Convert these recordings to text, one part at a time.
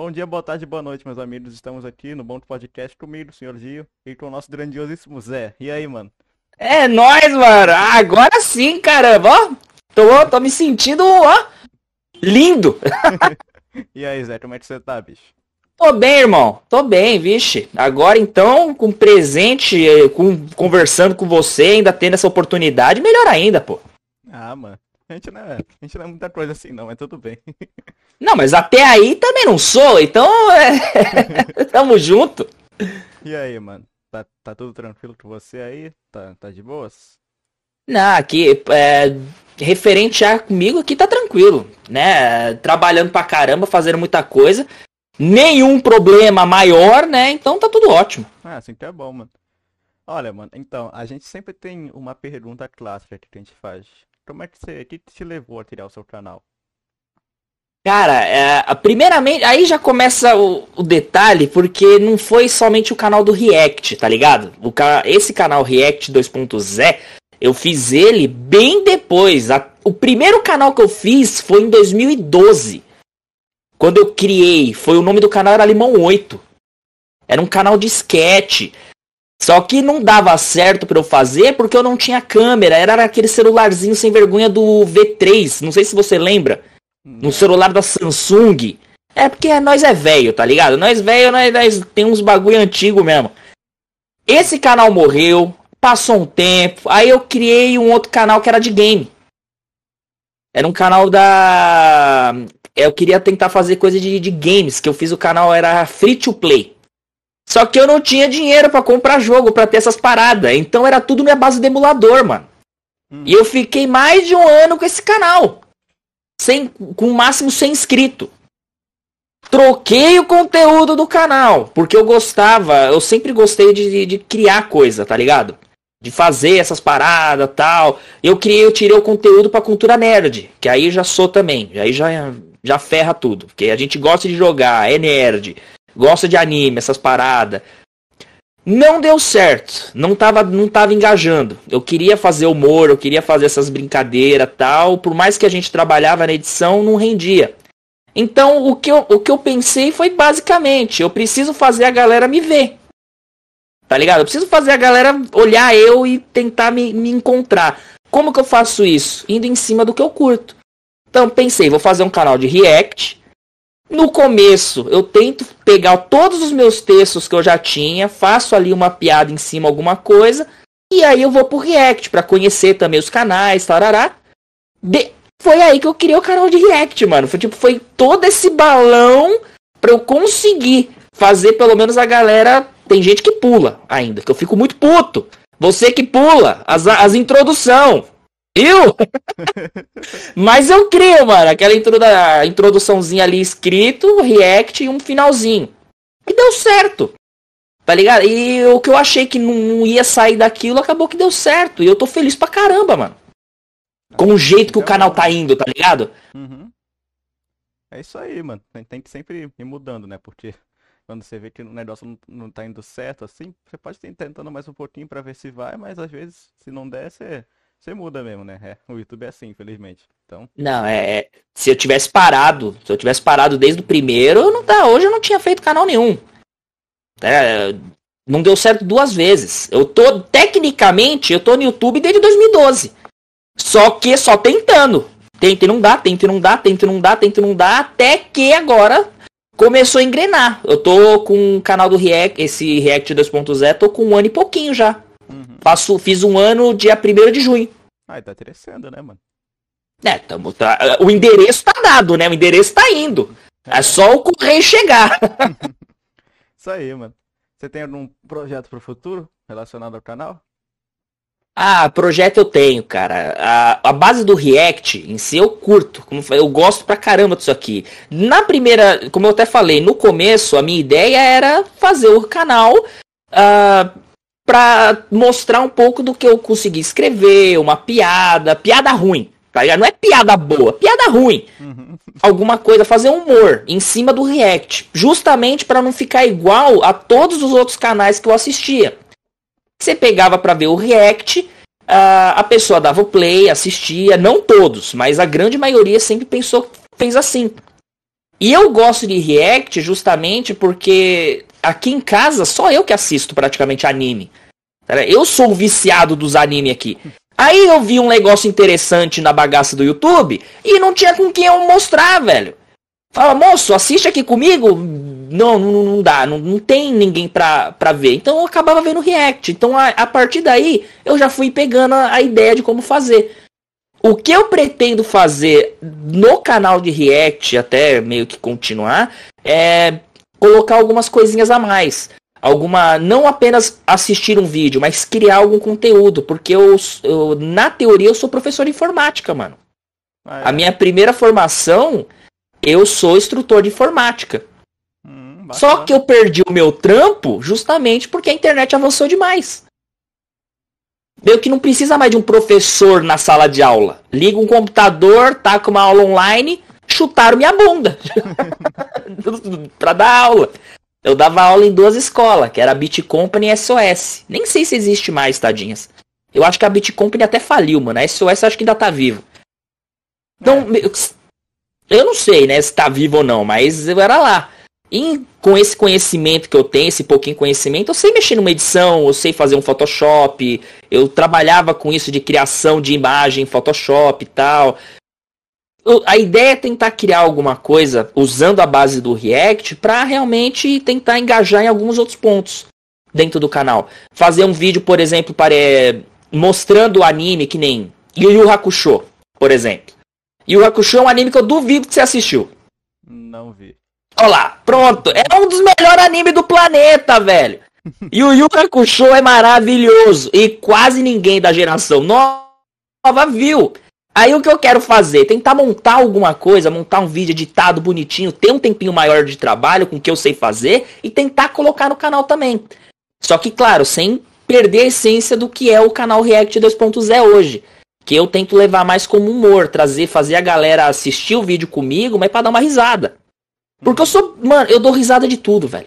Bom dia, boa tarde, boa noite, meus amigos. Estamos aqui no Bom Podcast comigo, senhor Gio, e com o nosso grandiosíssimo Zé. E aí, mano? É nóis, mano. Agora sim, caramba. Ó, tô, tô me sentindo, ó, lindo. e aí, Zé, como é que você tá, bicho? Tô bem, irmão. Tô bem, vixe. Agora então, com presente, eh, com, conversando com você, ainda tendo essa oportunidade, melhor ainda, pô. Ah, mano. A gente não é, a gente não é muita coisa assim não, mas tudo bem. Não, mas até aí também não sou, então é... tamo junto. E aí, mano? Tá, tá tudo tranquilo com você aí? Tá, tá de boas? Não, aqui, é, referente a comigo aqui tá tranquilo, né? Trabalhando pra caramba, fazendo muita coisa. Nenhum problema maior, né? Então tá tudo ótimo. Ah, assim que é bom, mano. Olha, mano, então, a gente sempre tem uma pergunta clássica que a gente faz. Como é que você. O que te levou a criar o seu canal? Cara, é, primeiramente, aí já começa o, o, detalhe, porque não foi somente o canal do React, tá ligado? O, esse canal React 2.0, eu fiz ele bem depois. A, o primeiro canal que eu fiz foi em 2012. Quando eu criei, foi o nome do canal era Limão 8. Era um canal de sketch. Só que não dava certo para eu fazer porque eu não tinha câmera. Era aquele celularzinho sem vergonha do V3. Não sei se você lembra. No celular da Samsung. É porque nós é velho, tá ligado? Nós velho, nós, nós tem uns bagulho antigo mesmo. Esse canal morreu. Passou um tempo. Aí eu criei um outro canal que era de game. Era um canal da. Eu queria tentar fazer coisa de, de games. Que eu fiz o canal era free to play. Só que eu não tinha dinheiro para comprar jogo, para ter essas paradas. Então era tudo minha base de emulador, mano. Hum. E eu fiquei mais de um ano com esse canal. Sem, com o máximo sem inscrito. Troquei o conteúdo do canal. Porque eu gostava, eu sempre gostei de, de criar coisa, tá ligado? De fazer essas paradas tal. Eu criei, eu tirei o conteúdo pra cultura nerd. Que aí já sou também. Aí já, já ferra tudo. Porque a gente gosta de jogar, é nerd gosta de anime, essas paradas. Não deu certo, não tava, não tava engajando. Eu queria fazer humor, eu queria fazer essas brincadeiras tal, por mais que a gente trabalhava na edição, não rendia. Então o que eu, o que eu pensei foi basicamente, eu preciso fazer a galera me ver. Tá ligado? Eu preciso fazer a galera olhar eu e tentar me, me encontrar. Como que eu faço isso? Indo em cima do que eu curto. Então pensei, vou fazer um canal de react, no começo, eu tento pegar todos os meus textos que eu já tinha, faço ali uma piada em cima, alguma coisa, e aí eu vou pro React para conhecer também os canais, tarará. De... Foi aí que eu criei o canal de React, mano. Foi tipo, foi todo esse balão pra eu conseguir fazer pelo menos a galera. Tem gente que pula ainda, que eu fico muito puto. Você que pula as, as introdução. Viu? Mas eu crio, mano. Aquela introduçãozinha ali escrito, react e um finalzinho. E deu certo. Tá ligado? E o que eu achei que não ia sair daquilo, acabou que deu certo. E eu tô feliz pra caramba, mano. Com o jeito que o canal tá indo, tá ligado? Uhum. É isso aí, mano. Tem que sempre ir mudando, né? Porque quando você vê que o negócio não, não tá indo certo assim, você pode ir tentando mais um pouquinho para ver se vai, mas às vezes, se não der, você você muda mesmo, né? É, o YouTube é assim, infelizmente. Então... Não, é, é. Se eu tivesse parado, se eu tivesse parado desde o primeiro, eu não tá, hoje eu não tinha feito canal nenhum. É, não deu certo duas vezes. Eu tô, tecnicamente, eu tô no YouTube desde 2012. Só que só tentando. Tenta e não dá, tenta e não dá, tenta e não dá, tenta e não dá, até que agora começou a engrenar. Eu tô com o canal do React, esse React 2.0, tô com um ano e pouquinho já. Passo, fiz um ano dia 1 de junho. Ah, tá crescendo, né, mano? É, tamo, tá, o endereço tá dado, né? O endereço tá indo. É, é só o correio chegar. Isso aí, mano. Você tem algum projeto pro futuro relacionado ao canal? Ah, projeto eu tenho, cara. A, a base do React em si eu curto. Como eu gosto pra caramba disso aqui. Na primeira, como eu até falei, no começo a minha ideia era fazer o canal uh, para mostrar um pouco do que eu consegui escrever, uma piada, piada ruim, tá ligado? Não é piada boa, piada ruim. Uhum. Alguma coisa, fazer humor em cima do React, justamente para não ficar igual a todos os outros canais que eu assistia. Você pegava para ver o React, a pessoa dava o play, assistia, não todos, mas a grande maioria sempre pensou, fez assim. E eu gosto de React justamente porque aqui em casa só eu que assisto praticamente anime. Eu sou o viciado dos anime aqui. Aí eu vi um negócio interessante na bagaça do YouTube e não tinha com quem eu mostrar, velho. Fala, moço, assiste aqui comigo. Não, não, não dá, não, não tem ninguém pra, pra ver. Então eu acabava vendo React. Então a, a partir daí eu já fui pegando a, a ideia de como fazer. O que eu pretendo fazer no canal de React, até meio que continuar, é colocar algumas coisinhas a mais. Alguma. Não apenas assistir um vídeo, mas criar algum conteúdo. Porque eu, eu na teoria, eu sou professor de informática, mano. Ah, é. A minha primeira formação, eu sou instrutor de informática. Hum, Só que eu perdi o meu trampo justamente porque a internet avançou demais. Meio que não precisa mais de um professor na sala de aula. Liga um computador, tá com uma aula online, chutaram minha bunda. pra dar aula. Eu dava aula em duas escolas, que era a Bit Company e SOS. Nem sei se existe mais, tadinhas. Eu acho que a Bit Company até faliu, mano. A SOS acho que ainda tá vivo. Então, é. eu não sei, né, se tá vivo ou não, mas eu era lá. E com esse conhecimento que eu tenho, esse pouquinho conhecimento, eu sei mexer numa edição, eu sei fazer um Photoshop, eu trabalhava com isso de criação de imagem, Photoshop e tal. A ideia é tentar criar alguma coisa usando a base do React para realmente tentar engajar em alguns outros pontos dentro do canal. Fazer um vídeo, por exemplo, para é, mostrando o anime que nem Yu Yu Hakusho, por exemplo. Yu Yu Hakusho é um anime que eu duvido que você assistiu. Não vi. Olha lá, pronto. É um dos melhores animes do planeta, velho. E o Yu Hakusho é maravilhoso. E quase ninguém da geração nova viu. Aí o que eu quero fazer? Tentar montar alguma coisa, montar um vídeo editado bonitinho, ter um tempinho maior de trabalho com o que eu sei fazer e tentar colocar no canal também. Só que, claro, sem perder a essência do que é o canal React 2.0 hoje. Que eu tento levar mais como humor, trazer, fazer a galera assistir o vídeo comigo, mas para dar uma risada. Porque eu sou. Mano, eu dou risada de tudo, velho.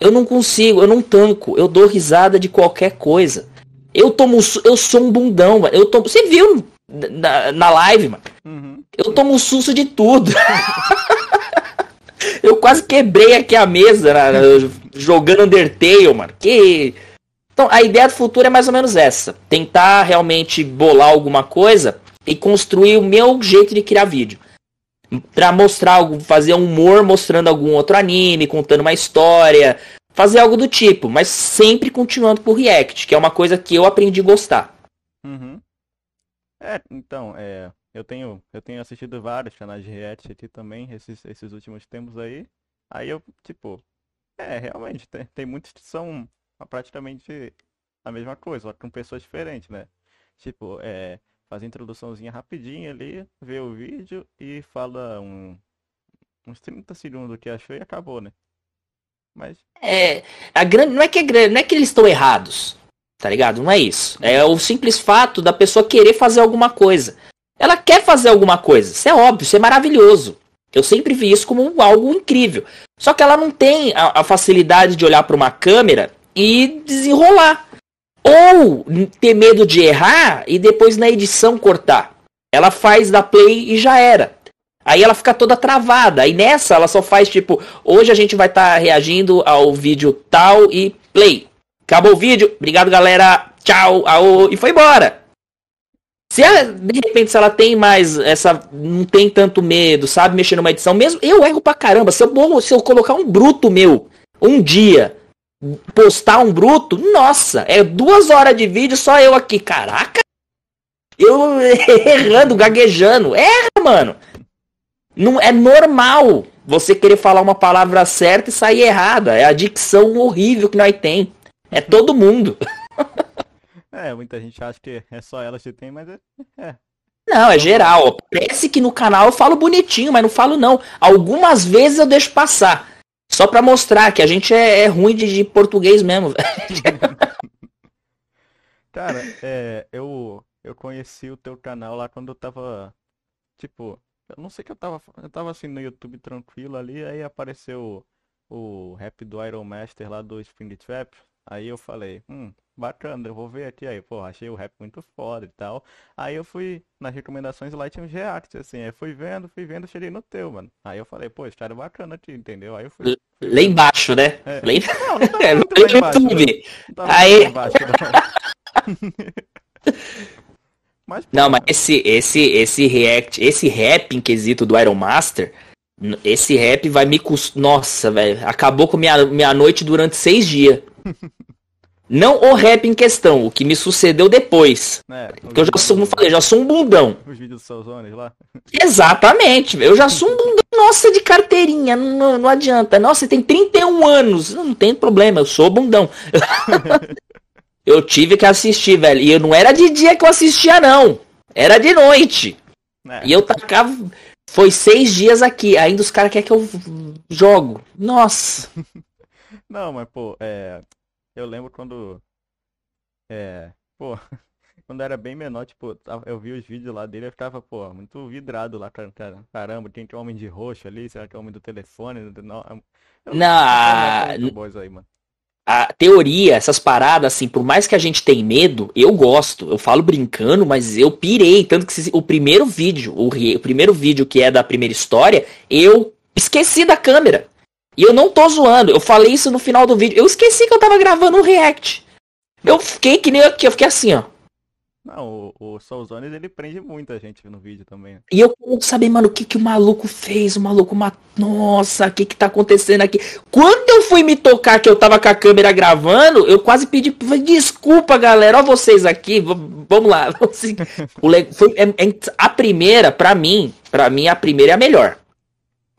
Eu não consigo, eu não tanco. Eu dou risada de qualquer coisa. Eu tomo. Eu sou um bundão, mano. Eu tomo. Você viu na, na live, mano? Uhum. Eu tomo um susto de tudo. eu quase quebrei aqui a mesa né, jogando Undertale, mano. Que. Então, a ideia do futuro é mais ou menos essa. Tentar realmente bolar alguma coisa e construir o meu jeito de criar vídeo para mostrar algo, fazer um humor mostrando algum outro anime, contando uma história, fazer algo do tipo, mas sempre continuando por React, que é uma coisa que eu aprendi a gostar. Uhum. É, então, é, eu tenho, eu tenho assistido vários canais de React aqui também, esses, esses últimos tempos aí. Aí eu, tipo, é, realmente, tem, tem muitos que são praticamente a mesma coisa, só que com pessoas diferentes, né? Tipo, é, faz a introduçãozinha rapidinho ali, vê o vídeo e fala um, uns 30 segundos do que achou e acabou, né? Mas. É. A grande. Não é que é grande, não é que eles estão errados. Tá ligado? Não é isso. É o simples fato da pessoa querer fazer alguma coisa. Ela quer fazer alguma coisa. Isso é óbvio, isso é maravilhoso. Eu sempre vi isso como algo incrível. Só que ela não tem a, a facilidade de olhar para uma câmera e desenrolar. Ou ter medo de errar e depois na edição cortar. Ela faz da play e já era. Aí ela fica toda travada. Aí nessa ela só faz tipo, hoje a gente vai estar tá reagindo ao vídeo tal e play. Acabou o vídeo. Obrigado, galera. Tchau. Aô, e foi embora. Se ela, de repente, se ela tem mais essa. não tem tanto medo, sabe mexer numa edição, mesmo. Eu erro pra caramba. Se eu, se eu colocar um bruto meu um dia postar um bruto, nossa, é duas horas de vídeo só eu aqui, caraca. Eu errando, gaguejando. Erra, mano. Não é normal você querer falar uma palavra certa e sair errada. É a dicção horrível que nós tem. É todo mundo. É, muita gente acha que é só elas que tem, mas é. é. Não, é geral. Parece que no canal eu falo bonitinho, mas não falo não. Algumas vezes eu deixo passar. Só pra mostrar que a gente é, é ruim de, de, português mesmo. Cara, é, eu, eu conheci o teu canal lá quando eu tava. Tipo, eu não sei que eu tava. Eu tava assim no YouTube tranquilo ali, aí apareceu o, o rap do Iron Master lá do Spring Trap. Aí eu falei, hum, bacana, eu vou ver aqui. Aí, pô, achei o rap muito foda e tal. Aí eu fui nas recomendações lá tinha uns reacts, assim. Aí fui vendo, fui vendo, cheguei no teu, mano. Aí eu falei, pô, história bacana aqui, entendeu? Aí eu fui. fui Lá embaixo, né? É. Lá Não, não É, muito lá embaixo. YouTube. Não Aí- embaixo, não. Mas, pô, Não, mas esse, esse, esse react, esse rap em quesito do Iron Master, esse rap vai me custar. Nossa, velho. Acabou com minha, minha noite durante seis dias. Não o rap em questão, o que me sucedeu depois. né, Porque eu já sou, como eu falei, já sou um bundão. Os vídeos dos seus zones lá. Exatamente, eu já sou um bundão, nossa, de carteirinha, não, não adianta. Nossa, você tem 31 anos, não tem problema, eu sou bundão. eu tive que assistir, velho, e eu não era de dia que eu assistia, não. Era de noite. né? E eu tacava. Foi seis dias aqui, ainda os caras querem que eu jogo. Nossa. Não, mas pô, é. Eu lembro quando. É. Pô, quando eu era bem menor, tipo, eu vi os vídeos lá dele, eu ficava, pô, muito vidrado lá, cara, cara. Caramba, tem que homem de roxo ali, será que é homem do telefone? Não, eu- bom isso aí, mano. a teoria, essas paradas, assim, por mais que a gente tenha medo, eu gosto. Eu falo brincando, mas eu pirei. Tanto que o primeiro vídeo, o, o primeiro vídeo que é da primeira história, eu esqueci da câmera. E eu não tô zoando. Eu falei isso no final do vídeo. Eu esqueci que eu tava gravando um react. Eu fiquei que nem aqui, eu fiquei assim, ó. Não, o, o Soulzones ele prende muita gente no vídeo também. né? E eu quero saber, mano, o que que o maluco fez? O maluco matou. Nossa, o que que tá acontecendo aqui? Quando eu fui me tocar que eu tava com a câmera gravando, eu quase pedi desculpa, galera. Ó vocês aqui, vamos lá. Assim, o foi- é- é- a primeira, pra mim, pra mim a primeira é a melhor.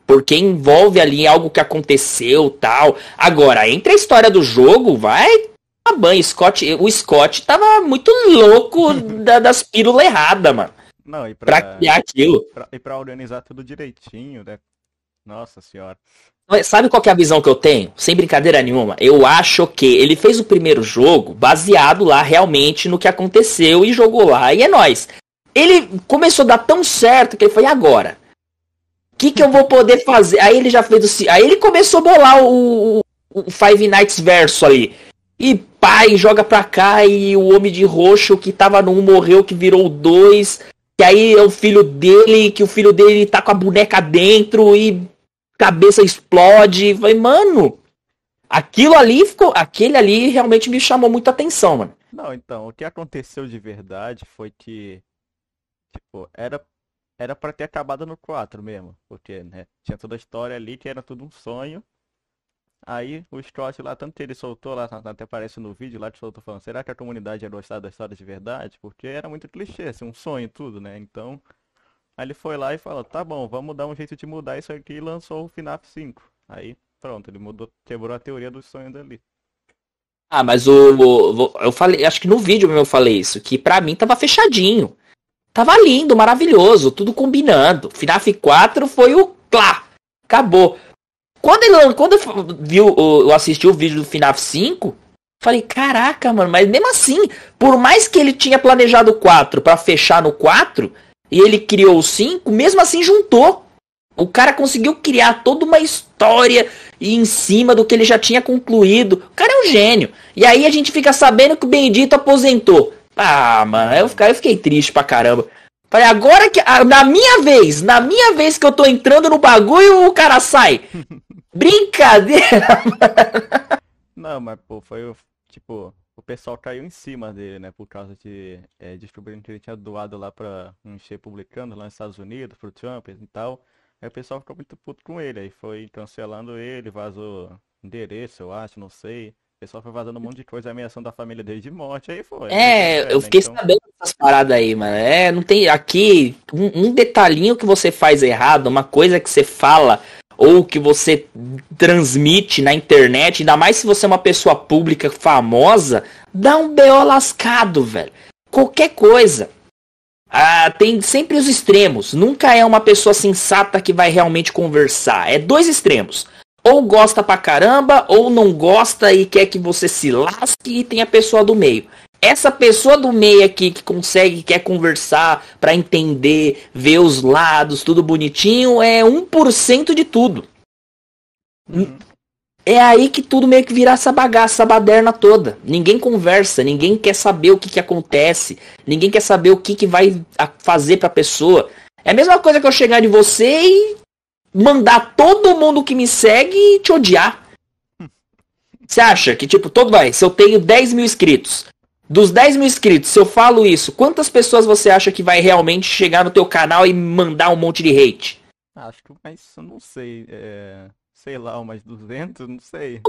Porque envolve ali algo que aconteceu, tal. Agora, entre a história do jogo, vai a banho. Scott, o Scott tava muito louco da- das pílulas erradas, mano. Não, e Pra pra, criar aquilo. pra- e pra organizar tudo direitinho, né? Nossa senhora. Sabe qual que é a visão que eu tenho? Sem brincadeira nenhuma. Eu acho que ele fez o primeiro jogo baseado lá realmente no que aconteceu e jogou lá. E é nóis. Ele começou a dar tão certo que ele foi, agora? Que, que eu vou poder fazer? Aí ele já fez o. Aí ele começou a bolar o, o- Five Nights verso ali. E pai, joga pra cá e o homem de roxo que tava no um morreu, que virou o dois. Que aí é o filho dele, que o filho dele tá com a boneca dentro e cabeça explode. Falei, mano, aquilo ali ficou. Aquele ali realmente me chamou muita atenção, mano. Não, então, o que aconteceu de verdade foi que, tipo, era, era pra ter acabado no 4 mesmo, porque, né, tinha toda a história ali que era tudo um sonho. Aí o Scott lá, tanto que ele soltou lá, até aparece no vídeo lá que soltou falando, será que a comunidade ia gostar da história de verdade? Porque era muito clichê, assim, um sonho tudo, né? Então, aí ele foi lá e falou, tá bom, vamos dar um jeito de mudar isso aqui e lançou o FNAF 5. Aí, pronto, ele mudou, quebrou a teoria dos sonhos ali. Ah, mas o, o- eu falei, acho que no vídeo mesmo eu falei isso, que pra mim tava fechadinho. Tava lindo, maravilhoso, tudo combinando. FNAF 4 foi o clá. Acabou. Quando, ele, quando eu viu, eu assisti o vídeo do FNAF 5, falei, caraca, mano, mas mesmo assim, por mais que ele tinha planejado o 4 pra fechar no 4, e ele criou o 5, mesmo assim juntou. O cara conseguiu criar toda uma história e em cima do que ele já tinha concluído. O cara é um gênio. E aí a gente fica sabendo que o Bendito aposentou. Ah, mano, eu fiquei, eu fiquei triste pra caramba. Falei, agora que. ah, Na minha vez, na minha vez que eu tô entrando no bagulho, o cara sai. Brincadeira! Não, mas pô, foi o. Tipo, o pessoal caiu em cima dele, né? Por causa de é, descobrindo que ele tinha doado lá pra uns republicanos lá nos Estados Unidos, pro Trump e tal. Aí o pessoal ficou muito puto com ele. Aí foi cancelando ele, vazou endereço, eu acho, não sei. O pessoal foi vazando um monte de coisa, ameaçando a família dele de morte, aí foi. É, né? eu fiquei Então, sabendo dessas paradas aí, mano. É, não tem. Aqui, um, um detalhinho que você faz errado, uma coisa que você fala ou que você transmite na internet, ainda mais se você é uma pessoa pública famosa, dá um BO lascado, velho. Qualquer coisa. Ah, tem sempre os extremos. Nunca é uma pessoa sensata que vai realmente conversar. É dois extremos. Ou gosta pra caramba, ou não gosta e quer que você se lasque e tem a pessoa do meio. Essa pessoa do meio aqui que consegue, quer conversar pra entender, ver os lados, tudo bonitinho, é 1% de tudo. é aí que tudo meio que vira essa bagaça, essa baderna toda. Ninguém conversa, ninguém quer saber o que, que acontece, ninguém quer saber o que, que vai fazer pra pessoa. É a mesma coisa que eu chegar de você e mandar todo mundo que me segue te odiar. Você acha que, tipo, todo vai, se eu tenho 10 mil inscritos, dos 10 mil inscritos, se eu falo isso, quantas pessoas você acha que vai realmente chegar no teu canal e mandar um monte de hate? Acho que, mas eu não sei, é... sei lá, umas 200, não sei.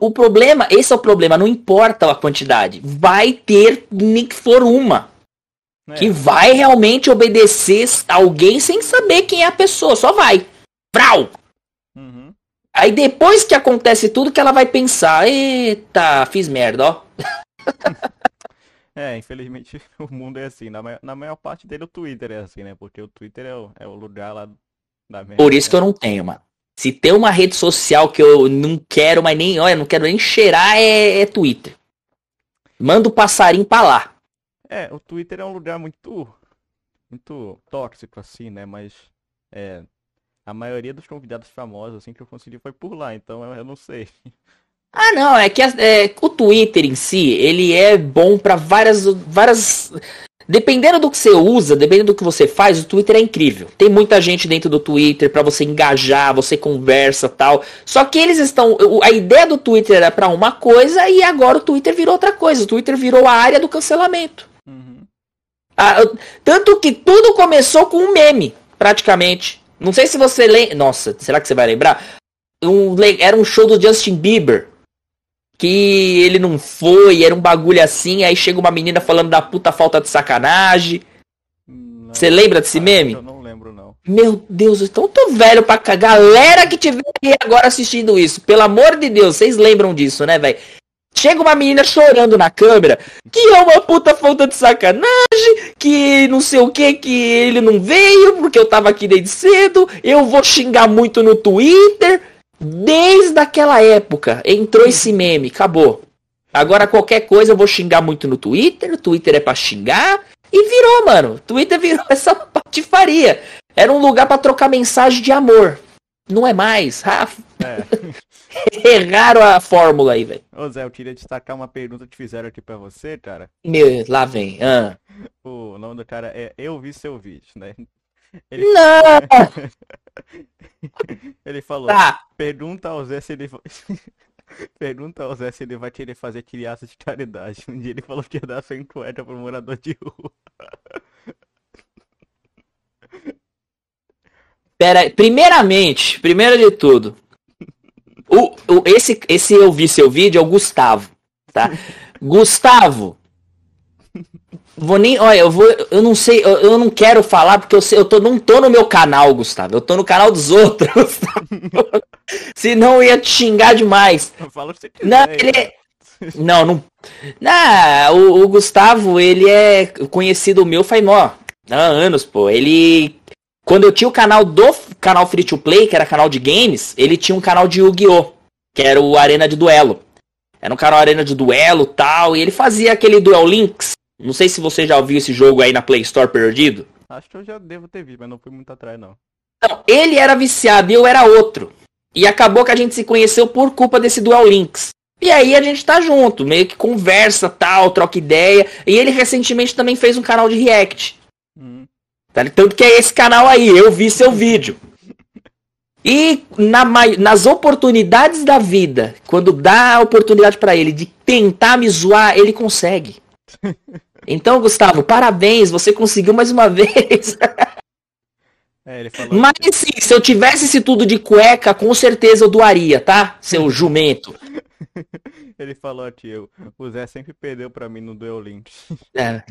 O problema, esse é o problema, não importa a quantidade. Vai ter nem que for uma. É. Que vai realmente obedecer alguém sem saber quem é a pessoa, só vai. Vrau! Uhum. Aí depois que acontece tudo que ela vai pensar, eita, fiz merda, ó. é, infelizmente o mundo é assim. Na maior, na maior parte dele o Twitter é assim, né? Porque o Twitter é o, é o lugar lá da merda. Por isso que eu não tenho, mano. Se tem uma rede social que eu não quero, mas nem, olha, não quero nem cheirar, é, é Twitter. Manda o passarinho pra lá. É, o Twitter é um lugar muito, muito tóxico, assim, né? Mas é, a maioria dos convidados famosos, assim, que eu consegui foi por lá, então eu, eu não sei. Ah, não, é que é, o Twitter em si, ele é bom para várias, várias Dependendo do que você usa, dependendo do que você faz, o Twitter é incrível. Tem muita gente dentro do Twitter para você engajar, você conversa tal. Só que eles estão. A ideia do Twitter era para uma coisa e agora o Twitter virou outra coisa. O Twitter virou a área do cancelamento. Ah, tanto que tudo começou com um meme, praticamente. Não sei se você lembra. Nossa, será que você vai lembrar? Um, era um show do Justin Bieber que ele não foi, era um bagulho assim, aí chega uma menina falando da puta falta de sacanagem. Você lembra desse meme? Eu não lembro, não. Meu Deus, então eu tô velho pra cá. Galera que tiver aí agora assistindo isso, pelo amor de Deus, vocês lembram disso, né, velho? Chega uma menina chorando na câmera, que é uma puta falta de sacanagem, que não sei o que, que ele não veio, porque eu tava aqui desde cedo, eu vou xingar muito no Twitter. Desde aquela época entrou esse meme, acabou. Agora qualquer coisa eu vou xingar muito no Twitter, o Twitter é pra xingar. E virou, mano. Twitter virou essa patifaria. Era um lugar para trocar mensagem de amor. Não é mais. Ah, é. Erraram a fórmula aí, velho. Ô Zé, eu queria destacar uma pergunta que fizeram aqui pra você, cara. Meu, lá vem. Ah. O nome do cara é Eu Vi Seu Vídeo, né? Ele... Não! ele falou, tá. pergunta ao Zé se ele Pergunta ao Zé se ele vai querer fazer criança de caridade. Um dia ele falou que ia dar 50 pro morador de rua. Pera, primeiramente, primeiro de tudo, o, o, esse, esse eu vi seu vídeo é o Gustavo, tá? Gustavo, Vou nem. Olha, eu vou. Eu não sei, eu, eu não quero falar porque eu, sei, eu tô, não tô no meu canal, Gustavo. Eu tô no canal dos outros. Senão eu ia te xingar demais. Fala você quiser, não, ele é... não, não. Não, o, o, Gustavo, ele é conhecido meu faz mó. Há anos, pô. Ele. Quando eu tinha o canal do canal Free to Play, que era canal de games, ele tinha um canal de Yu-Gi-Oh! Que era o Arena de Duelo. Era um canal Arena de Duelo tal. E ele fazia aquele Duel Links não sei se você já ouviu esse jogo aí na Play Store perdido. Acho que eu já devo ter visto, mas não fui muito atrás, não. Não, ele era viciado e eu era outro. E acabou que a gente se conheceu por culpa desse Dual Links. E aí a gente tá junto, meio que conversa, tal, troca ideia. E ele recentemente também fez um canal de react. Hum. Tanto que é esse canal aí, eu vi seu vídeo. E na, nas oportunidades da vida, quando dá a oportunidade para ele de tentar me zoar, ele consegue. Então, Gustavo, parabéns, você conseguiu mais uma vez. É, Mas sim, se eu tivesse esse tudo de cueca, com certeza eu doaria, tá? Seu jumento. Ele falou aqui, o Zé sempre perdeu pra mim no Duel Link. É.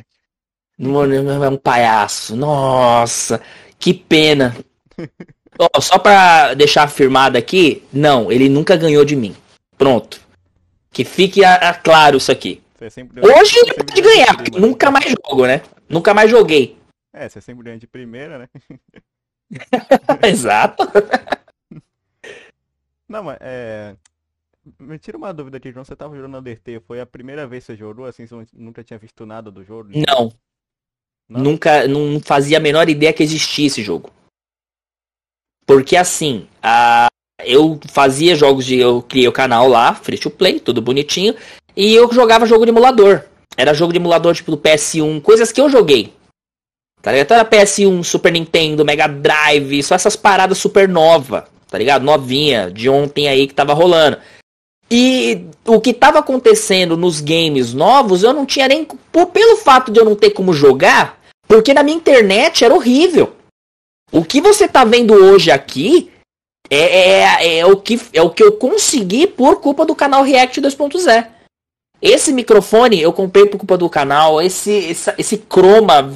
É um palhaço. Nossa, que pena. oh, só pra deixar afirmado aqui, não, ele nunca ganhou de mim. Pronto. Que fique a, a claro isso aqui. Hoje ele pode ganhar, porque nunca mais jogo, né? Nunca mais joguei. É, você sempre ganha de primeira, né? Exato. Não, mas é. Me tira uma dúvida aqui, João. Você tava jogando Undertale, foi a primeira vez que você jogou, assim, você nunca tinha visto nada do jogo? Não. Não. Nunca, não fazia a menor ideia que existia esse jogo. Porque assim, a... eu fazia jogos de. Eu criei o canal lá, free to play, tudo bonitinho. E eu jogava jogo de emulador. Era jogo de emulador tipo do PS1, coisas que eu joguei. Tá ligado? Então era PS1, Super Nintendo, Mega Drive, só essas paradas super nova, tá ligado? Novinha, de ontem aí que tava rolando. E o que tava acontecendo nos games novos, eu não tinha nem. Por, pelo fato de eu não ter como jogar, porque na minha internet era horrível. O que você tá vendo hoje aqui é, é, é, o, que, é o que eu consegui por culpa do canal React 2.0. Esse microfone eu comprei por culpa do canal, esse, esse, esse chroma.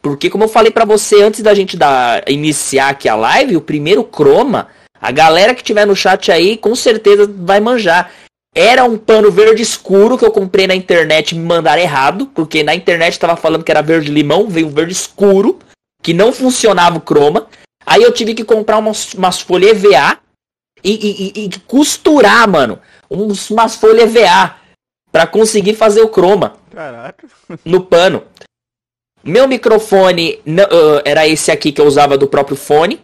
Porque, como eu falei para você antes da gente dar, iniciar aqui a live, o primeiro chroma, a galera que tiver no chat aí com certeza vai manjar. Era um pano verde escuro que eu comprei na internet e me mandaram errado, porque na internet tava falando que era verde limão, veio verde escuro, que não funcionava o chroma. Aí eu tive que comprar umas, umas folhas EVA e, e, e, costurar, mano, uns, umas folhas EVA para conseguir fazer o chroma. Caraca. No pano. Meu microfone uh, era esse aqui que eu usava do próprio fone.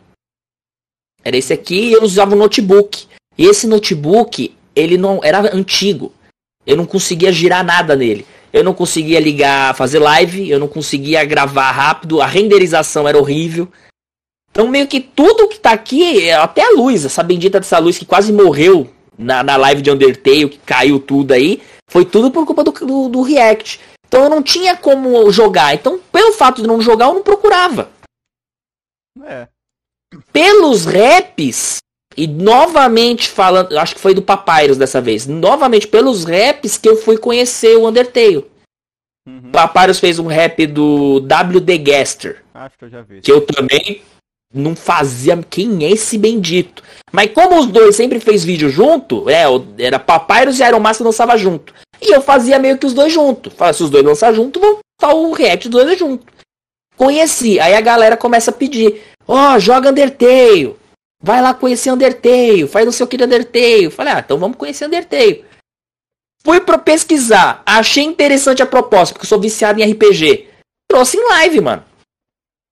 Era esse aqui e eu usava o notebook. E esse notebook, ele não era antigo. Eu não conseguia girar nada nele. Eu não conseguia ligar, fazer live, eu não conseguia gravar rápido, a renderização era horrível. Então, meio que tudo que tá aqui, até a luz, essa bendita dessa luz que quase morreu na, na live de Undertale, que caiu tudo aí, foi tudo por culpa do, do, do React. Então eu não tinha como jogar. Então, pelo fato de não jogar, eu não procurava. É. Pelos raps, e novamente falando, acho que foi do Papyrus dessa vez, novamente pelos raps que eu fui conhecer o Undertale. Uhum. Papyrus fez um rap do WD Gaster. Acho que eu já vi. Que eu também não fazia quem é esse bendito. Mas como os dois sempre fez vídeo junto, é, era Papyrus e Iron Master lançava junto. E eu fazia meio que os dois junto. Fala, se os dois lançar junto, vou tá o react dos dois junto. Conheci, aí a galera começa a pedir: "Ó, oh, joga Undertale. Vai lá conhecer Undertale, faz não sei o que de Undertale". Falei: "Ah, então vamos conhecer Undertale". Fui para pesquisar, achei interessante a proposta, porque eu sou viciado em RPG. Trouxe em live, mano.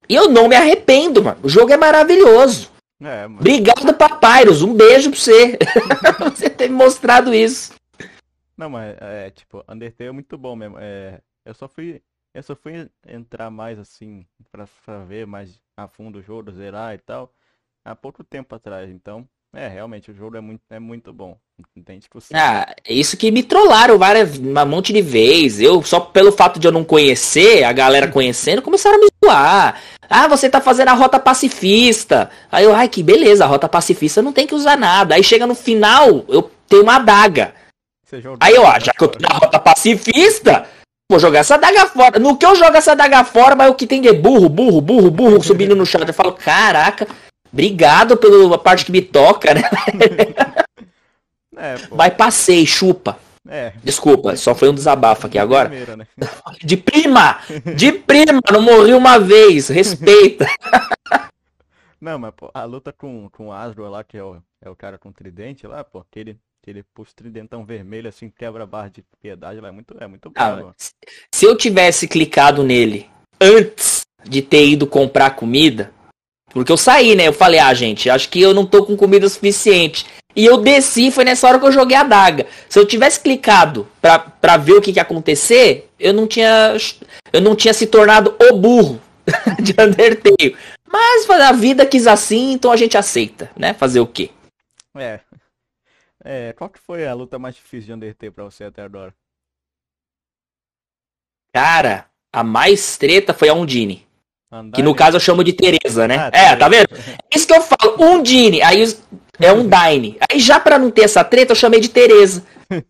E eu não me arrependo, mano. O jogo é maravilhoso. É, Obrigado, Papyrus. Um beijo pra você. você ter me mostrado isso. Não, mas é tipo, Undertale é muito bom mesmo. É, eu só fui. Eu só fui entrar mais assim, pra, pra ver mais a fundo o jogo, zerar e tal, há pouco tempo atrás. Então, é, realmente, o jogo é muito, é muito bom. Não tem discussão. Ah, isso que me trollaram várias, um monte de vezes. Eu, só pelo fato de eu não conhecer, a galera conhecendo, começaram a me zoar. Ah, você tá fazendo a rota pacifista. Aí eu, ai, que beleza, a rota pacifista não tem que usar nada. Aí chega no final, eu tenho uma adaga. Aí eu, ah, já que eu tô na rota pacifista, vou jogar essa adaga fora. No que eu jogo essa adaga fora, mas o que tem de burro, burro, burro, burro, subindo no chão. Eu falo, caraca, Obrigado pela parte que me toca, né? É, Vai, passei, chupa. É. Desculpa, só foi um desabafo aqui agora. Primeira, né? De prima! De prima! Não morri uma vez, respeita. Não, mas pô, a luta com, com o Asro lá, que é o, é o cara com tridente lá, pô, aquele, aquele puxa tridentão vermelho assim, quebra a barra de piedade lá, é muito, é muito ah, Se eu tivesse clicado nele antes de ter ido comprar comida, porque eu saí, né? Eu falei, ah, gente, acho que eu não tô com comida suficiente. E eu desci, foi nessa hora que eu joguei a daga. Se eu tivesse clicado pra, pra ver o que, que ia acontecer, eu não tinha. Eu não tinha se tornado o burro de Undertale. Mas a vida quis assim, então a gente aceita, né? Fazer o quê? É. É, qual que foi a luta mais difícil de Undertale pra você até agora? Cara, a mais treta foi a Undine. Que no caso eu chamo de Teresa, né? Ah, é, tá vendo? É isso que eu falo, Dini, aí é um Dine. Aí já pra não ter essa treta, eu chamei de Teresa.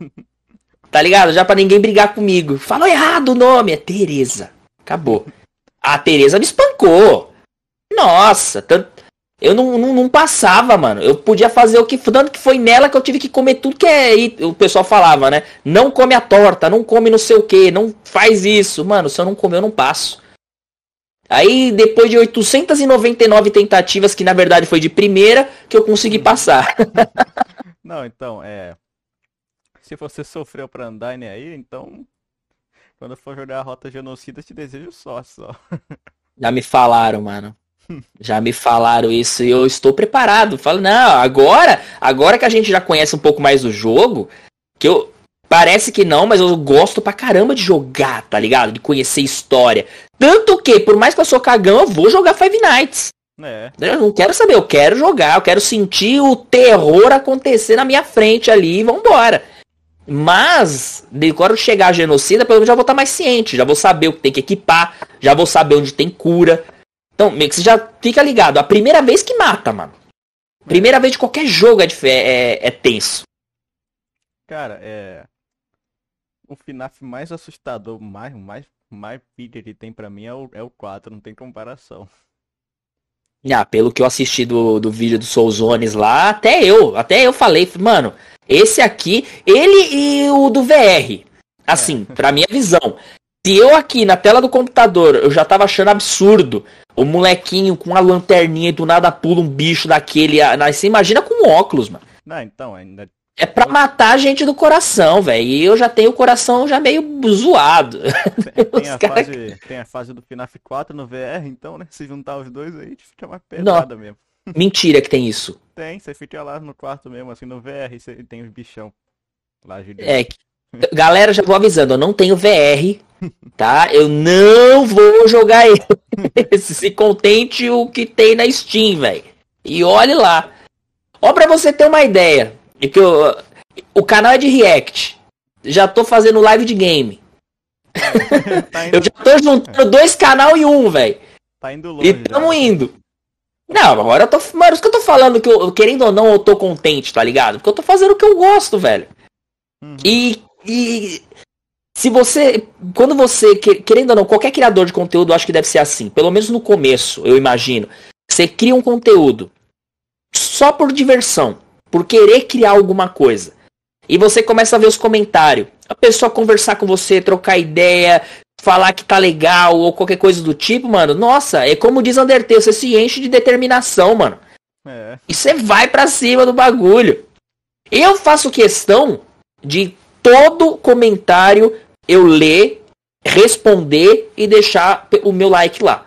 Tá ligado? Já pra ninguém brigar comigo. Falou errado o nome, é Teresa. Acabou. A Teresa me espancou. Nossa, tanto... eu não, não, não, passava, mano. Eu podia fazer o que. Tanto que foi nela que eu tive que comer tudo que é. O pessoal falava, né? Não come a torta, não come não sei o que, não faz isso. Mano, se eu não comer, eu não passo. Aí, depois de 899 tentativas, que na verdade foi de primeira, que eu consegui passar. Não, então, é. Se você sofreu pra andar né, aí, então. Quando for jogar a rota genocida, te desejo só, só. Já me falaram, mano. Já me falaram isso e eu estou preparado. Falo, não, agora, agora que a gente já conhece um pouco mais do jogo, que eu parece que não, mas eu gosto pra caramba de jogar, tá ligado? De conhecer história. Tanto que, por mais que eu sou cagão, eu vou jogar Five Nights. É. Eu não quero saber, eu quero jogar, eu quero sentir o terror acontecer na minha frente ali e vambora. Mas, de quando chegar a genocida, pelo menos já vou estar mais ciente, já vou saber o que tem que equipar, já vou saber onde tem cura. Então, meio que você já fica ligado. A primeira vez que mata, mano. Primeira vez de qualquer jogo é, é, é tenso. Cara, é. O FNAF mais assustador, mais, mais, mais vídeo que tem pra mim é o, é o 4, não tem comparação. Ah, pelo que eu assisti do, do vídeo do Soulzones lá, até eu, até eu falei, mano, esse aqui, ele e o do VR. Assim, é. pra minha visão. Se eu aqui na tela do computador, eu já tava achando absurdo o molequinho com a lanterninha e do nada pula um bicho daquele. Você imagina com óculos, mano. Não, então, ainda é pra matar a gente do coração, velho. E eu já tenho o coração já meio zoado. Tem, tem a, cara... fase, tem a fase do FNAF 4 no VR, então, né? Se juntar os dois aí, fica mais pesada Não. mesmo. Mentira que tem isso. Tem, você fica lá no quarto mesmo, assim, no VR, você tem os bichão. Lá de É, galera, já vou avisando, eu não tenho VR, tá? Eu não vou jogar ele. Se contente o que tem na Steam, velho. E olhe lá. Ó, pra você ter uma ideia, e que eu, o canal é de React. Já tô fazendo live de game. tá indo... Eu já tô juntando dois canal e um, velho. Tá indo longe. E tamo já. indo. Não, agora eu tô. Mano, isso que eu tô falando, que eu, querendo ou não, eu tô contente, tá ligado? Porque eu tô fazendo o que eu gosto, velho. Uhum. E, e. Se você. Quando você. Querendo ou não, qualquer criador de conteúdo, acho que deve ser assim. Pelo menos no começo, eu imagino. Você cria um conteúdo só por diversão por querer criar alguma coisa. E você começa a ver os comentários. A pessoa conversar com você, trocar ideia, falar que tá legal ou qualquer coisa do tipo, mano. Nossa, é como diz Undertale, você se enche de determinação, mano. É. E você vai para cima do bagulho. Eu faço questão de todo comentário eu ler, responder e deixar o meu like lá.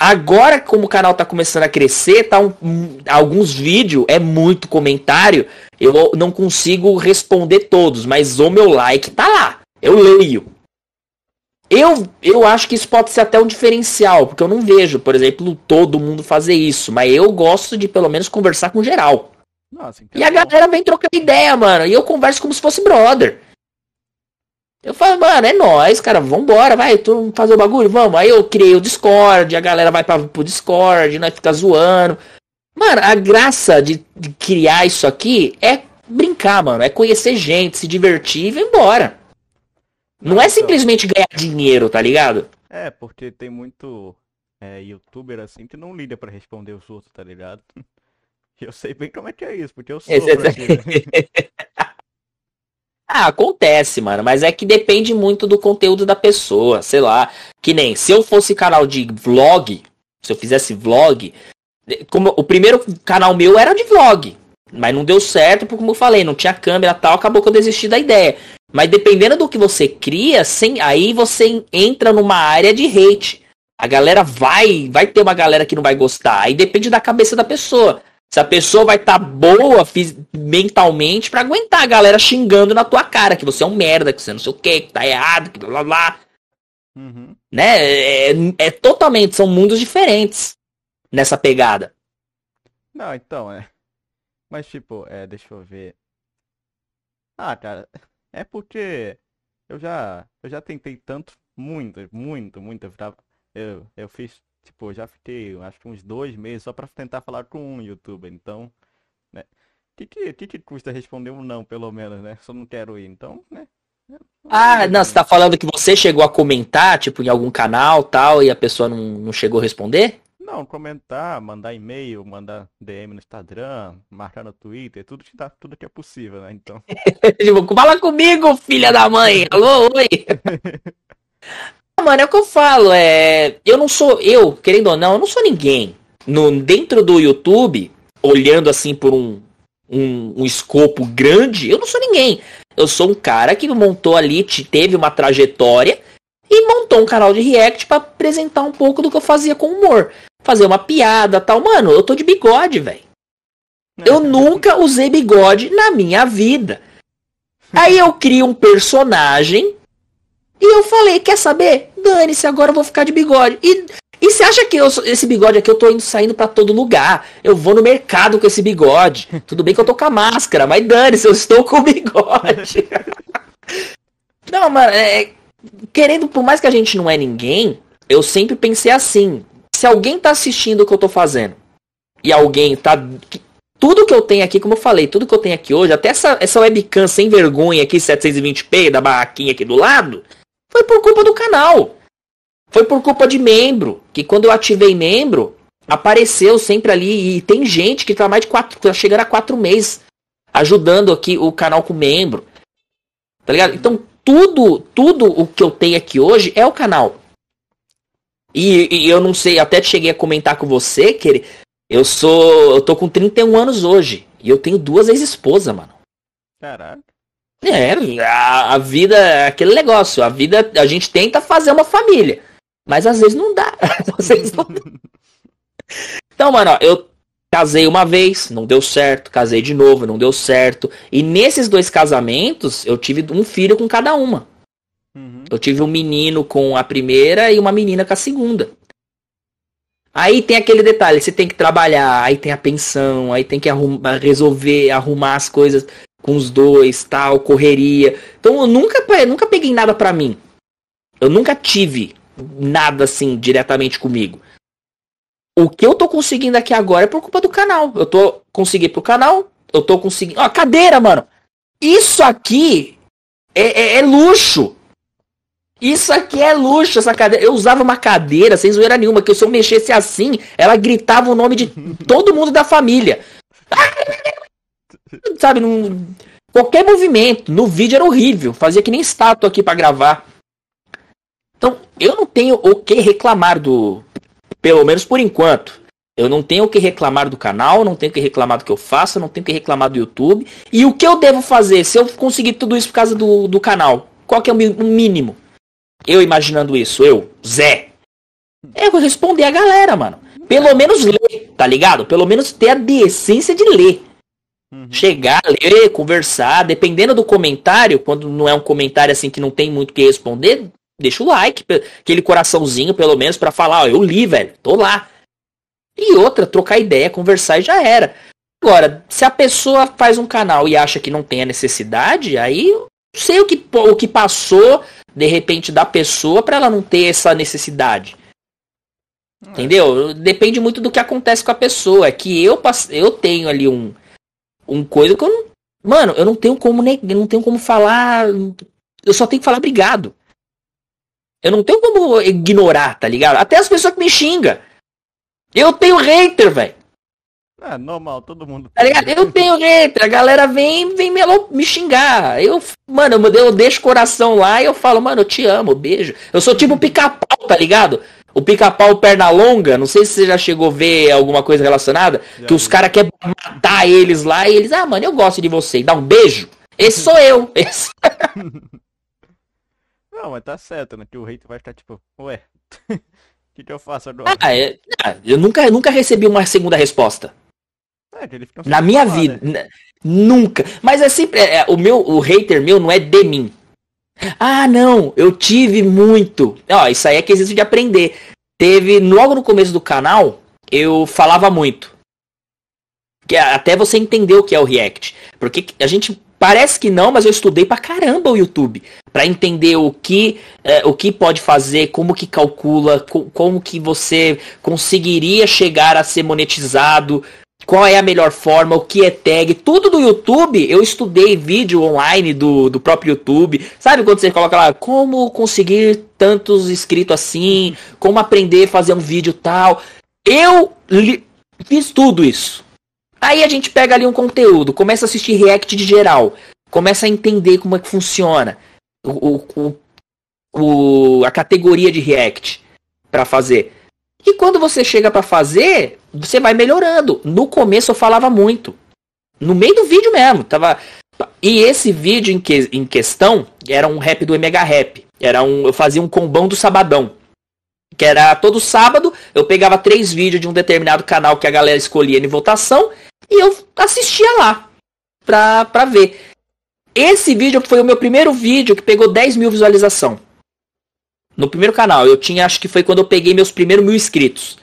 Agora, como o canal tá começando a crescer, tá um, um, alguns vídeos, é muito comentário, eu não consigo responder todos, mas o meu like tá lá. Eu leio. Eu, eu acho que isso pode ser até um diferencial, porque eu não vejo, por exemplo, todo mundo fazer isso, mas eu gosto de pelo menos conversar com geral. Nossa, então e a galera vem trocar ideia, mano, e eu converso como se fosse brother. Eu falo, mano, é nóis, cara, vambora, vai, tu fazer o bagulho, vamos. Aí eu criei o Discord, a galera vai pra, pro Discord, nós fica zoando. Mano, a graça de, de, criar isso aqui é brincar, mano, é conhecer gente, se divertir e ir embora. Não é simplesmente ganhar dinheiro, tá ligado? É, porque tem muito é, youtuber assim que não liga para responder os outros, tá ligado? Eu sei bem como é que é isso, porque eu sou. aqui, né? Ah, acontece, mano, mas é que depende muito do conteúdo da pessoa, sei lá. Que nem se eu fosse canal de vlog, se eu fizesse vlog, como o primeiro canal meu era de vlog, mas não deu certo, porque como eu falei, não tinha câmera tal, acabou que eu desisti da ideia. Mas dependendo do que você cria, sem, aí você entra numa área de hate. A galera vai, vai ter uma galera que não vai gostar. Aí depende da cabeça da pessoa. Se a pessoa vai estar tá boa mentalmente para aguentar a galera xingando na tua cara que você é um merda, que você não sei o que, que tá errado, que blá blá blá. Uhum. Né? É, é, totalmente, são mundos diferentes nessa pegada. Não, então, é. Mas tipo, é, deixa eu ver. Ah, cara, é porque eu já, eu já tentei tanto, muito, muito, muito. Eu, eu fiz Tipo, já fiquei, acho que uns dois meses só pra tentar falar com um youtuber. Então, né? O que, que, que, que custa responder um não, pelo menos, né? Só não quero ir. Então, né? Ah, não, você tá falando que você chegou a comentar, tipo, em algum canal tal, e a pessoa não, não chegou a responder? Não, comentar, mandar e-mail, mandar DM no Instagram, marcar no Twitter, tudo que, tá, tudo que é possível, né? Então. tipo, fala comigo, filha da mãe! Alô, oi! mano, é o que eu falo. É... Eu não sou. Eu, querendo ou não, eu não sou ninguém. No, dentro do YouTube, olhando assim por um, um, um escopo grande, eu não sou ninguém. Eu sou um cara que montou ali, teve uma trajetória e montou um canal de react para apresentar um pouco do que eu fazia com humor. fazer uma piada tal. Mano, eu tô de bigode, velho. Eu É. nunca usei bigode na minha vida. Aí eu crio um personagem e eu falei, quer saber? Dane-se, agora eu vou ficar de bigode. E, e você acha que eu, esse bigode aqui eu tô indo saindo pra todo lugar? Eu vou no mercado com esse bigode. Tudo bem que eu tô com a máscara, mas dane-se, eu estou com o bigode. não, mano, é, querendo, por mais que a gente não é ninguém, eu sempre pensei assim. Se alguém tá assistindo o que eu tô fazendo e alguém tá tudo que eu tenho aqui, como eu falei, tudo que eu tenho aqui hoje, até essa, essa webcam sem vergonha aqui, 720p, da barraquinha aqui do lado, foi por culpa do canal. Foi por culpa de membro. Que quando eu ativei membro, apareceu sempre ali. E tem gente que tá mais de quatro. Tá chegando a quatro meses ajudando aqui o canal com membro. Tá ligado? Então, tudo, tudo o que eu tenho aqui hoje é o canal. E, e eu não sei, até cheguei a comentar com você, que ele- eu sou. Eu tô com 31 anos hoje. E eu tenho duas ex-esposas, mano. Caraca. É, a, a vida é aquele negócio. A vida, a gente tenta fazer uma família. Mas às vezes não dá. Então, mano, ó, eu casei uma vez, não deu certo. Casei de novo, não deu certo. E nesses dois casamentos, eu tive um filho com cada uma. Uhum. Eu tive um menino com a primeira e uma menina com a segunda. Aí tem aquele detalhe, você tem que trabalhar, aí tem a pensão, aí tem que arrumar, resolver, arrumar as coisas com os dois, tal, correria. Então eu nunca, nunca peguei nada pra mim. Eu nunca tive nada assim diretamente comigo. O que eu tô conseguindo aqui agora é por culpa do canal. Eu tô conseguindo pro canal, eu tô conseguindo. Ó, cadeira, mano. Isso aqui é, é- é luxo. Isso aqui é luxo, essa cadeira. Eu usava uma cadeira sem zoeira nenhuma, que se eu mexesse assim, ela gritava o nome de todo mundo da família. Sabe, num... qualquer movimento. No vídeo era horrível. Fazia que nem estátua aqui pra gravar. Então, eu não tenho o que reclamar do. Pelo menos por enquanto. Eu não tenho o que reclamar do canal, não tenho o que reclamar do que eu faço, não tenho o que reclamar do YouTube. E o que eu devo fazer se eu conseguir tudo isso por causa do, do canal? Qual que é o mínimo? Eu imaginando isso, eu, Zé. É responder a galera, mano. Pelo menos ler, tá ligado? Pelo menos ter a decência de ler. Uhum. Chegar, ler, conversar, dependendo do comentário, quando não é um comentário assim que não tem muito o que responder, deixa o like, aquele coraçãozinho pelo menos pra falar, ó, eu li, velho, tô lá. E outra, trocar ideia, conversar e já era. Agora, se a pessoa faz um canal e acha que não tem a necessidade, aí eu sei o que, o que passou, de repente, da pessoa pra ela não ter essa necessidade. Entendeu? Depende muito do que acontece com a pessoa. É que eu, eu tenho ali um, um coisa que eu não. Mano, eu não tenho como ne- não tenho como falar. Eu só tenho que falar obrigado. Eu não tenho como ignorar, tá ligado? Até as pessoas que me xingam. Eu tenho hater, velho. Ah, normal, todo mundo. Tá ligado? Eu tenho hater. A galera vem, vem me, me xingar. Eu, mano, eu, eu deixo o coração lá e eu falo, mano, eu te amo, beijo. Eu sou tipo pica-pau, tá ligado? O pica-pau perna longa, não sei se você já chegou a ver alguma coisa relacionada, Já que os vi. caras querem matar eles lá e eles, ah, mano, eu gosto de você, dá um beijo. Esse sou eu. Esse... Não, mas tá certo, né? Que o hater vai ficar tipo, ué, o que, que eu faço agora? Ah, é- ah, eu nunca, nunca recebi uma segunda resposta. É, Na minha falar, vida. né? Nunca. Mas é sempre. é, é, o meu, o hater meu não é de mim. Ah, não, eu tive muito. Ó, isso aí é que existe de aprender. Teve, logo no começo do canal, eu falava muito. Que até você entender o que é o React. Porque a gente parece que não, mas eu estudei pra caramba o YouTube. Pra entender o que, é, o que pode fazer, como que calcula, co- como que você conseguiria chegar a ser monetizado, qual é a melhor forma, o que é tag, tudo do YouTube, eu estudei vídeo online do, do próprio YouTube. Sabe quando você coloca lá, como conseguir tantos inscritos assim, como aprender a fazer um vídeo tal. Eu li- fiz tudo isso. Aí a gente pega ali um conteúdo, começa a assistir react de geral, começa a entender como é que funciona o, o, o- a categoria de react pra fazer. E quando você chega pra fazer, você vai melhorando. No começo eu falava muito. No meio do vídeo mesmo, tava e esse vídeo em, que, em questão era um rap do MH Rap. Era um, eu fazia um combão do Sabadão. Que era todo sábado, eu pegava três vídeos de um determinado canal que a galera escolhia em votação e eu assistia lá pra, pra ver. Esse vídeo foi o meu primeiro vídeo que pegou 10 mil visualização. No primeiro canal. Eu tinha, acho que foi quando eu peguei meus primeiros mil inscritos.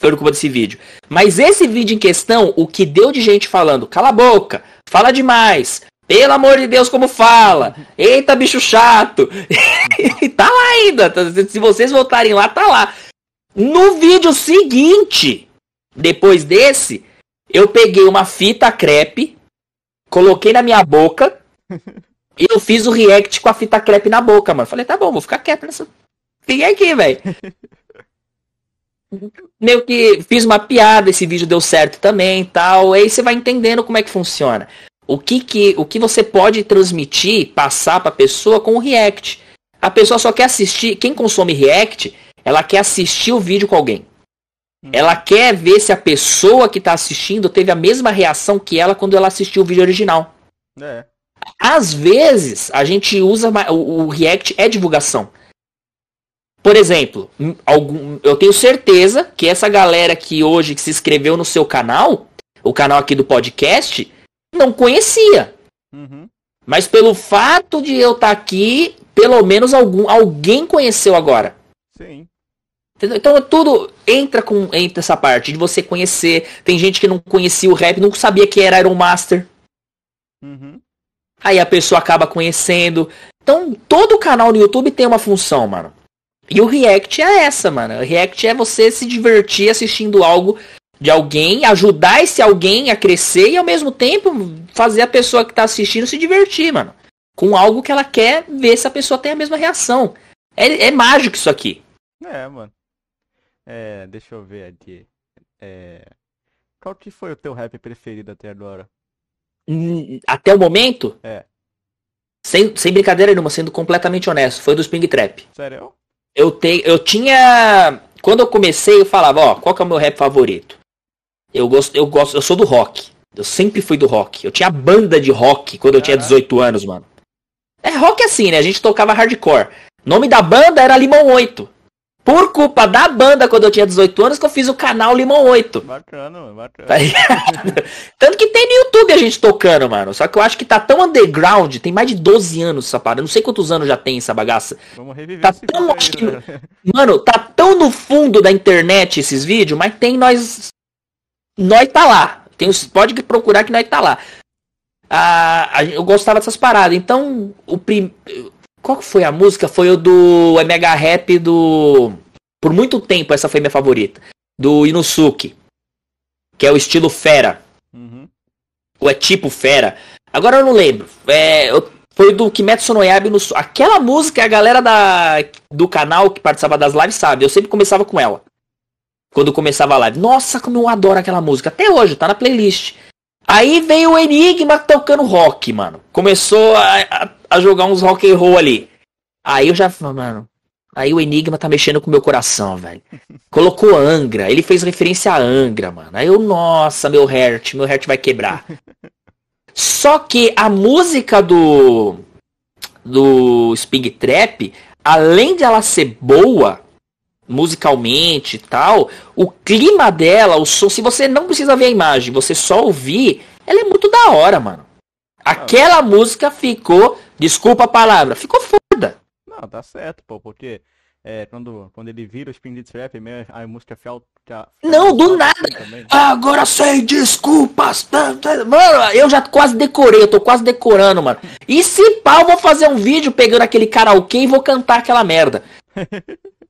Foi no culpa desse vídeo. Mas esse vídeo em questão, o que deu de gente falando, cala a boca, fala demais, pelo amor de Deus, como fala, eita bicho chato. tá lá ainda. Se vocês voltarem lá, tá lá. No vídeo seguinte, depois desse, eu peguei uma fita crepe, coloquei na minha boca e eu fiz o react com a fita crepe na boca, mano. Falei, tá bom, vou ficar quieto nessa. Fiquei aqui, velho. Meio que fiz uma piada, esse vídeo deu certo também tal. Aí você vai entendendo como é que funciona. O que, que, o que você pode transmitir, passar pra pessoa com o react. A pessoa só quer assistir. Quem consome react, ela quer assistir o vídeo com alguém. Ela quer ver se a pessoa que está assistindo teve a mesma reação que ela quando ela assistiu o vídeo original. É. Às vezes, a gente usa. O, o React é divulgação. Por exemplo, algum, eu tenho certeza que essa galera que hoje que se inscreveu no seu canal, o canal aqui do podcast, não conhecia. Uhum. Mas pelo fato de eu estar tá aqui, pelo menos algum, alguém conheceu agora. Sim. Entendeu? Então tudo entra com entra essa parte de você conhecer. Tem gente que não conhecia o rap, não sabia que era Iron Master. Uhum. Aí a pessoa acaba conhecendo. Então todo canal no YouTube tem uma função, mano. E o React é essa, mano. O React é você se divertir assistindo algo de alguém, ajudar esse alguém a crescer e ao mesmo tempo fazer a pessoa que tá assistindo se divertir, mano. Com algo que ela quer ver se a pessoa tem a mesma reação. É, é mágico isso aqui. É, mano. É, deixa eu ver aqui. É, qual que foi o teu rap preferido até agora? Hum, até o momento? É. Sem, sem brincadeira nenhuma, sendo completamente honesto, foi do Spring Trap. Sério? Eu, te, eu tinha. Quando eu comecei, eu falava, ó, qual que é o meu rap favorito? Eu gosto, eu gosto, eu sou do rock. Eu sempre fui do rock. Eu tinha banda de rock quando eu tinha 18 anos, mano. É rock assim, né? A gente tocava hardcore. Nome da banda era Limão 8. Por culpa da banda, quando eu tinha 18 anos, que eu fiz o canal Limão 8. Bacana, mano, bacana. Tá tem no YouTube a gente tocando, mano. Só que eu acho que tá tão underground, tem mais de 12 anos essa parada. Não sei quantos anos já tem essa bagaça. Vamos reviver Tá tão, aí, né? Mano, tá tão no fundo da internet esses vídeos, mas tem nós. Nós tá lá. Tem os, pode procurar que nós tá lá. Ah, eu gostava dessas paradas. Então, o prim... qual que foi a música? Foi o do MH Rap do. Por muito tempo, essa foi minha favorita. Do Inosuke. Que é o estilo fera. Ou é tipo fera. Agora eu não lembro. É, foi do Kimetsu no Yaiba no Aquela música, a galera da, do canal que participava das lives sabe. Eu sempre começava com ela. Quando começava a live. Nossa, como eu adoro aquela música. Até hoje, tá na playlist. Aí veio o Enigma tocando rock, mano. Começou a, a, a jogar uns rock and roll ali. Aí eu já, mano. Aí o Enigma tá mexendo com o meu coração, velho. Colocou Angra. Ele fez referência a Angra, mano. Aí eu, nossa, meu heart, meu heart vai quebrar. Só que a música do do Spig Trap, além de ela ser boa musicalmente e tal, o clima dela, o som, se você não precisa ver a imagem, você só ouvir, ela é muito da hora, mano. Aquela música ficou, desculpa a palavra, ficou foda. Não, tá certo, pô, porque é, quando, quando ele vira o Spin de Trap, meio a música fiel. Não, do nada. também. Agora sem desculpas. tá, tá. Mano, eu já quase decorei, eu tô quase decorando, mano. E se pá, eu vou fazer um vídeo pegando aquele karaokê e vou cantar aquela merda.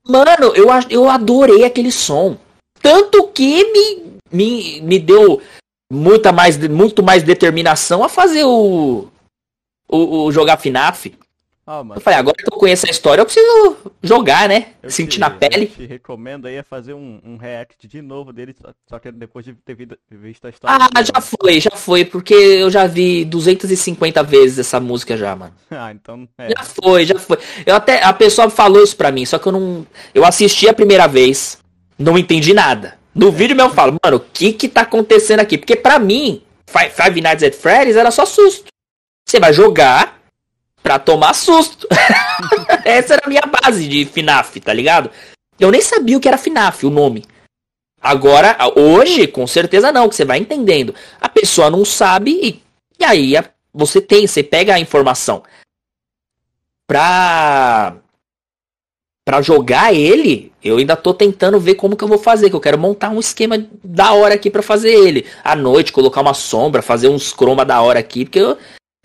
Mano, eu, eu adorei aquele som. Tanto que me, me, me deu muita mais, muito mais determinação a fazer o, o, o jogar FNAF. Ah, mano, Eu falei, agora que eu conheço a história, eu preciso jogar, né? eu Sentir te- na pele. Eu te recomendo aí fazer um, um react de novo dele, só- só que depois de ter visto a história. Ah, já foi, já foi, porque eu já vi 250 vezes essa música já, mano. Ah, então, é. Já foi, já foi. Eu até a pessoa falou isso pra mim, só que eu não, eu assisti a primeira vez, não entendi nada. No vídeo mesmo eu falo, mano, o que que tá acontecendo aqui? Porque pra mim, Fi- Five Nights at Freddy's era só susto. Você vai jogar pra tomar susto. Essa era a minha base de FNAF, tá ligado? Eu nem sabia o que era FNAF, o nome. Agora, hoje, com certeza não, que você vai entendendo. A pessoa não sabe e, e aí você tem, você pega a informação. Pra para jogar ele, eu ainda tô tentando ver como que eu vou fazer, que eu quero montar um esquema da hora aqui para fazer ele. À noite, colocar uma sombra, fazer uns croma da hora aqui, porque eu,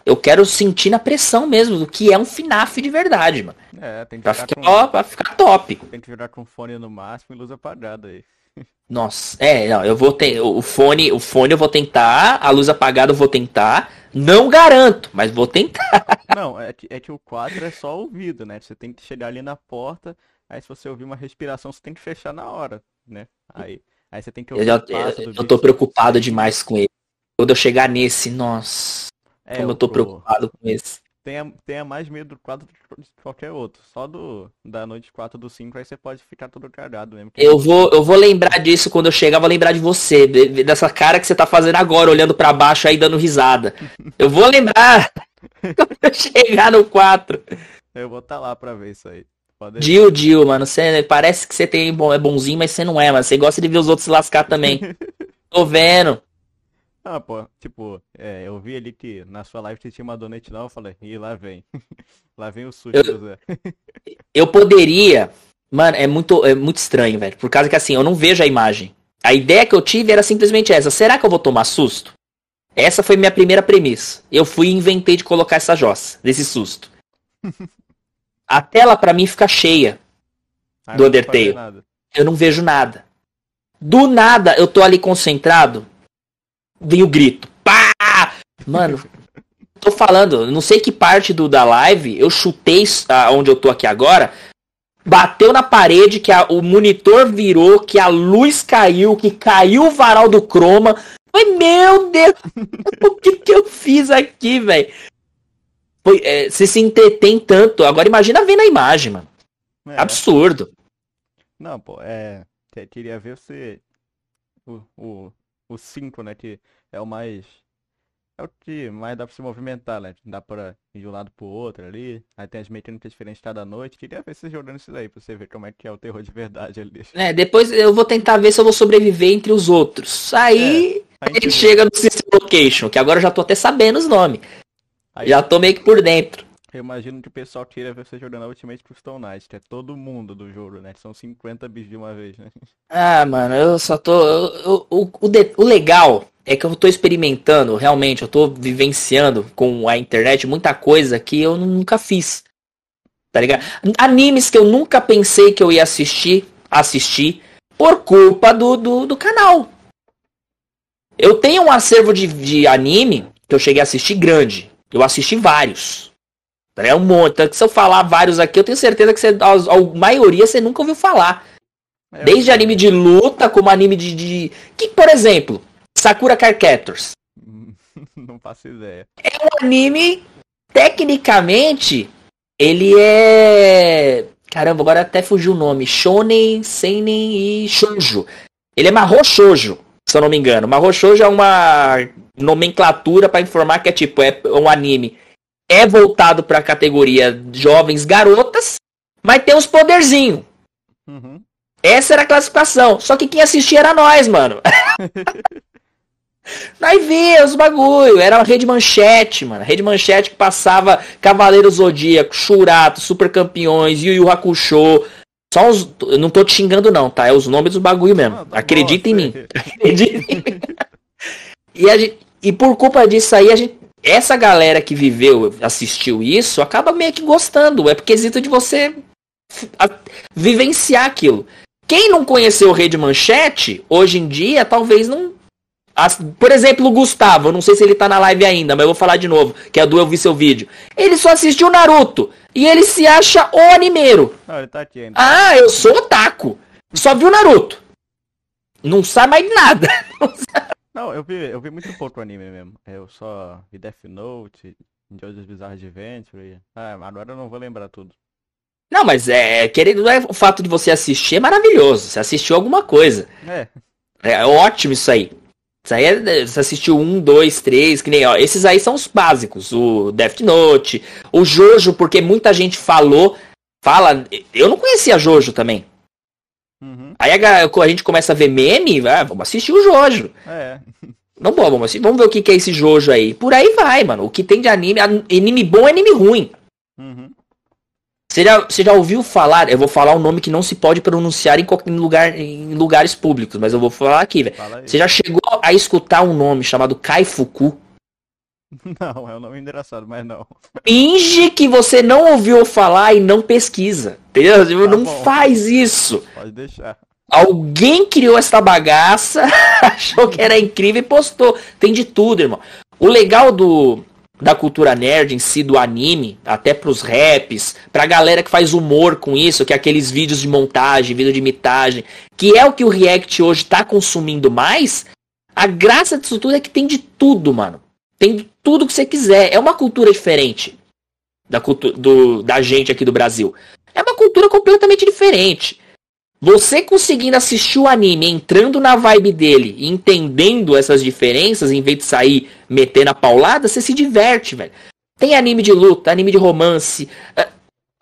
eu quero sentir na pressão mesmo do que é um FNAF de verdade, mano. É, tem que pra ficar, com... ó, pra ficar top. Tem que virar com fone no máximo e luz apagada aí. Nossa, é, não, eu vou ter o fone, o fone eu vou tentar, a luz apagada eu vou tentar. Não garanto, mas vou tentar. Não, é que, é que o quadro é só ouvido, né? Você tem que chegar ali na porta, aí se você ouvir uma respiração, você tem que fechar na hora, né? Aí, aí você tem que ouvir eu, eu, eu tô preocupado demais com ele. Quando eu chegar nesse, nossa. É, como eu tô preocupado com esse tenha, tenha mais medo do 4 de qualquer outro. Só do da noite 4 do 5 aí você pode ficar todo cagado mesmo. Eu vou, eu vou lembrar disso quando eu chegar, vou lembrar de você, de, dessa cara que você tá fazendo agora, olhando para baixo aí dando risada. Eu vou lembrar quando eu chegar no 4. Eu vou estar tá lá pra ver isso aí. Dil, Dil, mano, você parece que você tem bom, é bonzinho, mas você não é, mas você gosta de ver os outros se lascar também. Tô vendo. Ah, pô, tipo, é, eu vi ali que na sua live tinha uma donate não, eu falei, e lá vem. lá vem o sujo eu, Zé. eu poderia. Mano, é muito, é muito estranho, velho. Por causa que assim, eu não vejo a imagem. A ideia que eu tive era simplesmente essa. Será que eu vou tomar susto? Essa foi minha primeira premissa. Eu fui e inventei de colocar essa jossa, desse susto. a tela para mim fica cheia ah, do Undertale. Eu não vejo nada. Do nada, eu tô ali concentrado vem o grito. Pá! Mano, tô falando, não sei que parte do da live eu chutei a, onde eu tô aqui agora. Bateu na parede, que a, o monitor virou, que a luz caiu, que caiu o varal do croma. Foi, meu Deus, o que que eu fiz aqui, velho? É, você se entretém tanto. Agora imagina vendo a imagem, mano. É. Absurdo. Não, pô, é. Queria ver você. O, o, o 5, né? Que é o mais. É o que mais dá pra se movimentar, né? Dá pra ir de um lado pro outro ali. Aí tem as mecânicas diferentes cada noite. Queria ver você jogando isso daí, pra você ver como é que é o terror de verdade ali. É, depois eu vou tentar ver se eu vou sobreviver entre os outros. Aí é, a gente chega no System Location, que agora eu já tô até sabendo os nomes. Aí... Já tô meio que por dentro. Eu imagino que o pessoal ver você jogando Ultimate Custom Night, que é todo mundo do jogo, né? São 50 bichos de uma vez, né? Ah, mano, eu só tô. Eu, eu, o, o, de, o legal é que eu tô experimentando, realmente, eu tô vivenciando com a internet muita coisa que eu nunca fiz. Tá ligado? Animes que eu nunca pensei que eu ia assistir, assistir, por culpa do, do, do canal. Eu tenho um acervo de, de anime que eu cheguei a assistir grande. Eu assisti vários. É um monte. Então, se eu falar vários aqui, eu tenho certeza que você, a, a maioria você nunca ouviu falar. É, Desde anime de luta, como anime de, de. Que, por exemplo, Sakura Card Captors. Não faço ideia. É um anime, tecnicamente, ele é. Caramba, agora até fugiu o nome. Shonen, Seinen e Shoujo. Ele é Mahou Shoujo, se eu não me engano. Mahou Shoujo é uma nomenclatura para informar que é tipo, é um anime é voltado para a categoria jovens garotas, mas tem uns poderzinhos. Uhum. Essa era a classificação. Só que quem assistia era nós, mano. nós via os bagulho. Era uma rede manchete, mano. Rede manchete que passava Cavaleiro Zodíaco, Churato, Super Campeões, Yu Yu Hakusho. Só os. Eu não tô te xingando, não, tá? É os nomes dos bagulho mesmo. Ah, tá Acredita em mim. Acredita em mim. e, a gente, e por culpa disso aí, a gente essa galera que viveu, assistiu isso, acaba meio que gostando. É porque existe de você vivenciar aquilo. Quem não conheceu o Rede Manchete, hoje em dia, talvez não. Por exemplo, o Gustavo, eu não sei se ele tá na live ainda, mas eu vou falar de novo, que é do Eu Vi Seu Vídeo. Ele só assistiu Naruto. E ele se acha o animeiro. Não, ele tá aqui ainda. Ah, eu sou otaku. Só viu Naruto. Não sabe mais nada. Não sabe não, eu vi, eu vi muito pouco anime mesmo. Eu só vi Death Note, Jojo's Bizarre Adventure. Ah, agora eu não vou lembrar tudo. Não, mas é, querendo, é, o fato de você assistir é maravilhoso. Você assistiu alguma coisa. É. É ótimo isso aí. Isso aí é, você assistiu um, dois, três, que nem, ó. Esses aí são os básicos. O Death Note, o Jojo, porque muita gente falou. Fala. Eu não conhecia Jojo também. Aí a, a, gente começa a ver meme, ah, vamos assistir o Jojo. É. Não, bom, vamos, assistir, vamos ver o que, que é esse Jojo aí. Por aí vai, mano. O que tem de anime, anime bom é anime ruim. Uhum. Você já, você já ouviu falar? Eu vou falar um nome que não se pode pronunciar em, qualquer, lugar, em lugares públicos, mas eu vou falar aqui, velho. Você já chegou a escutar um nome chamado Kaifuku? Não, é um nome engraçado, mas não. Finge que você não ouviu falar e não pesquisa. Entendeu? Tá não bom. faz isso. Pode deixar. Alguém criou essa bagaça, achou que era incrível e postou. Tem de tudo, irmão. O legal do, da cultura nerd em si, do anime, até pros raps, pra galera que faz humor com isso, que é aqueles vídeos de montagem, vídeo de imitagem, que é o que o React hoje tá consumindo mais, a graça disso tudo é que tem de tudo, mano. Tem de tudo que você quiser. É uma cultura diferente da, cultu do, da gente aqui do Brasil. É uma cultura completamente diferente. Você conseguindo assistir o anime, entrando na vibe dele, entendendo essas diferenças, em vez de sair metendo a paulada, você se diverte, velho. Tem anime de luta, anime de romance. É,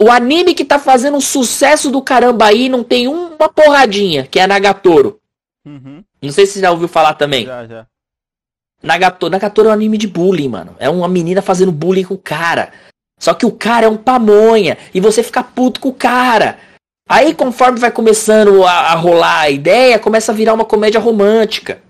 o anime que tá fazendo um sucesso do caramba aí não tem uma porradinha, que é a Nagatoro. Uhum. Não sei se você já ouviu falar também. Já, já. Nagatoro, Nagatoro é um anime de bullying, mano. É uma menina fazendo bullying com o cara. Só que o cara é um pamonha. E você fica puto com o cara. Aí, conforme vai começando a, a rolar a ideia, começa a virar uma comédia romântica.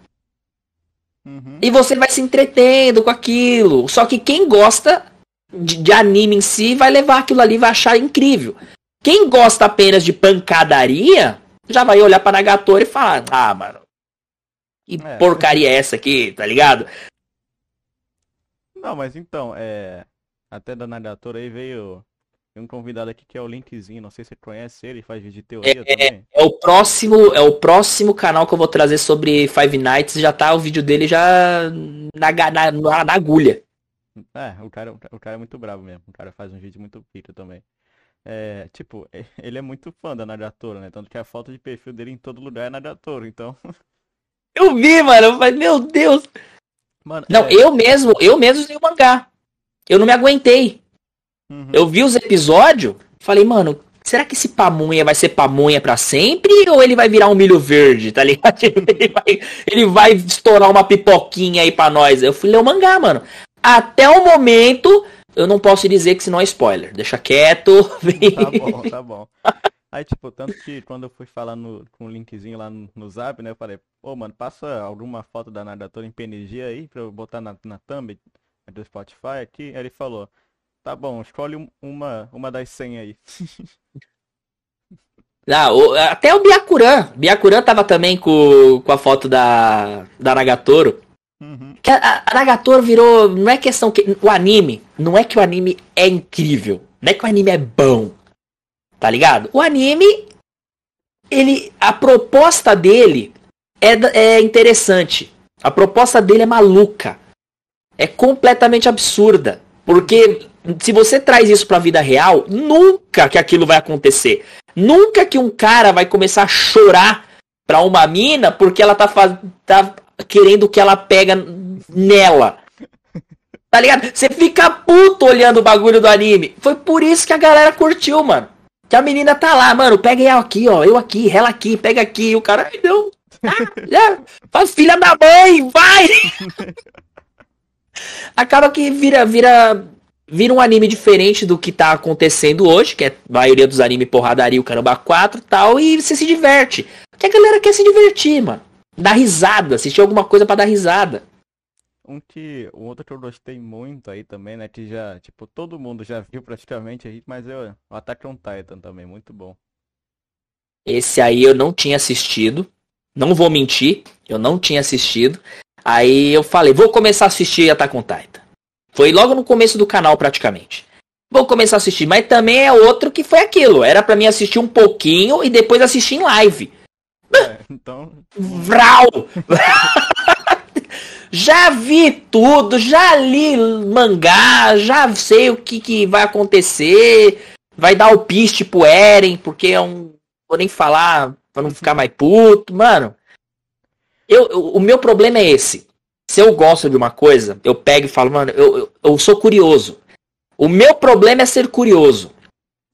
Uhum. E você vai se entretendo com aquilo. Só que quem gosta de, de, anime em si vai levar aquilo ali e vai achar incrível. Quem gosta apenas de pancadaria, já vai olhar pra Nagatoro e falar: Ah, mano, que é. porcaria é essa aqui, tá ligado? Não, mas então, é. Até da Nagatoro aí veio tem um convidado aqui que é o Linkzinho, não sei se você conhece ele, faz vídeo de teoria é, também. É o próximo, é o próximo canal que eu vou trazer sobre Five Nights, já tá o vídeo dele já na, na, na, na agulha. É, o cara, o cara é muito bravo mesmo, o cara faz um vídeo muito pica também. É, tipo, ele é muito fã da Nadatora, né? Tanto que a foto de perfil dele em todo lugar é Nadatora, então. Eu vi, mano, eu falei, meu Deus. Mano, não, é... eu mesmo, eu mesmo li o mangá. Eu não me aguentei. Uhum. Eu vi os episódios, falei, mano, será que esse pamonha vai ser pamonha para sempre ou ele vai virar um milho verde, tá ligado? Ele vai, ele vai estourar uma pipoquinha aí pra nós. Eu fui ler o mangá, mano. Até o momento, eu não posso dizer que senão é spoiler. Deixa quieto. Tá bom, tá bom. Aí, tipo, tanto que quando eu fui falar no, com o linkzinho lá no, no zap, né, eu falei, pô, mano, passa alguma foto da nadatora em PNG aí pra eu botar na, na thumb do Spotify aqui. Aí ele falou, Tá bom, escolhe uma, uma das 100 aí. Ah, o, até o Byakuran. Byakuran tava também com, com a foto da, da Nagatoro. Uhum. Que a, a, Nagatoro virou. Não é questão que. O anime. Não é que o anime é incrível. Não é que o anime é bom. Tá ligado? O anime. Ele. A proposta dele é, é interessante. A proposta dele é maluca. É completamente absurda. Porque se você traz isso para a vida real, nunca que aquilo vai acontecer. Nunca que um cara vai começar a chorar pra uma mina porque ela tá, tá querendo que ela pega nela. Tá ligado? Você fica puto olhando o bagulho do anime. Foi por isso que a galera curtiu, mano. Que a menina tá lá, mano, pega eu aqui, ó, eu aqui, ela aqui, pega aqui. E o cara, não. Ah, faz filha da mãe, vai! Acaba que vira, vira vira um anime diferente do que tá acontecendo hoje, que é a maioria dos animes porradaria, o caramba 4 e tal, e você se diverte. Porque a galera quer se divertir, mano. Dar risada, assistir alguma coisa para dar risada. Um que. Um outro que eu gostei muito aí também, né? Que já, tipo, todo mundo já viu praticamente aí, mas eu. O Attack on Titan também, muito bom. Esse aí eu não tinha assistido. Não vou mentir, eu não tinha assistido. Aí eu falei, vou começar a assistir Attack on Titan. Foi logo no começo do canal, praticamente. Vou começar a assistir, mas também é outro que foi aquilo. Era para mim assistir um pouquinho e depois assistir em live. É, então. Vral! já vi tudo, já li mangá, já sei o que, que vai acontecer. Vai dar o piste pro Eren, porque é um. Vou nem falar pra não ficar mais puto. Mano, eu, eu, o meu problema é esse. Se eu gosto de uma coisa, eu pego e falo, mano, eu, eu, eu sou curioso. O meu problema é ser curioso.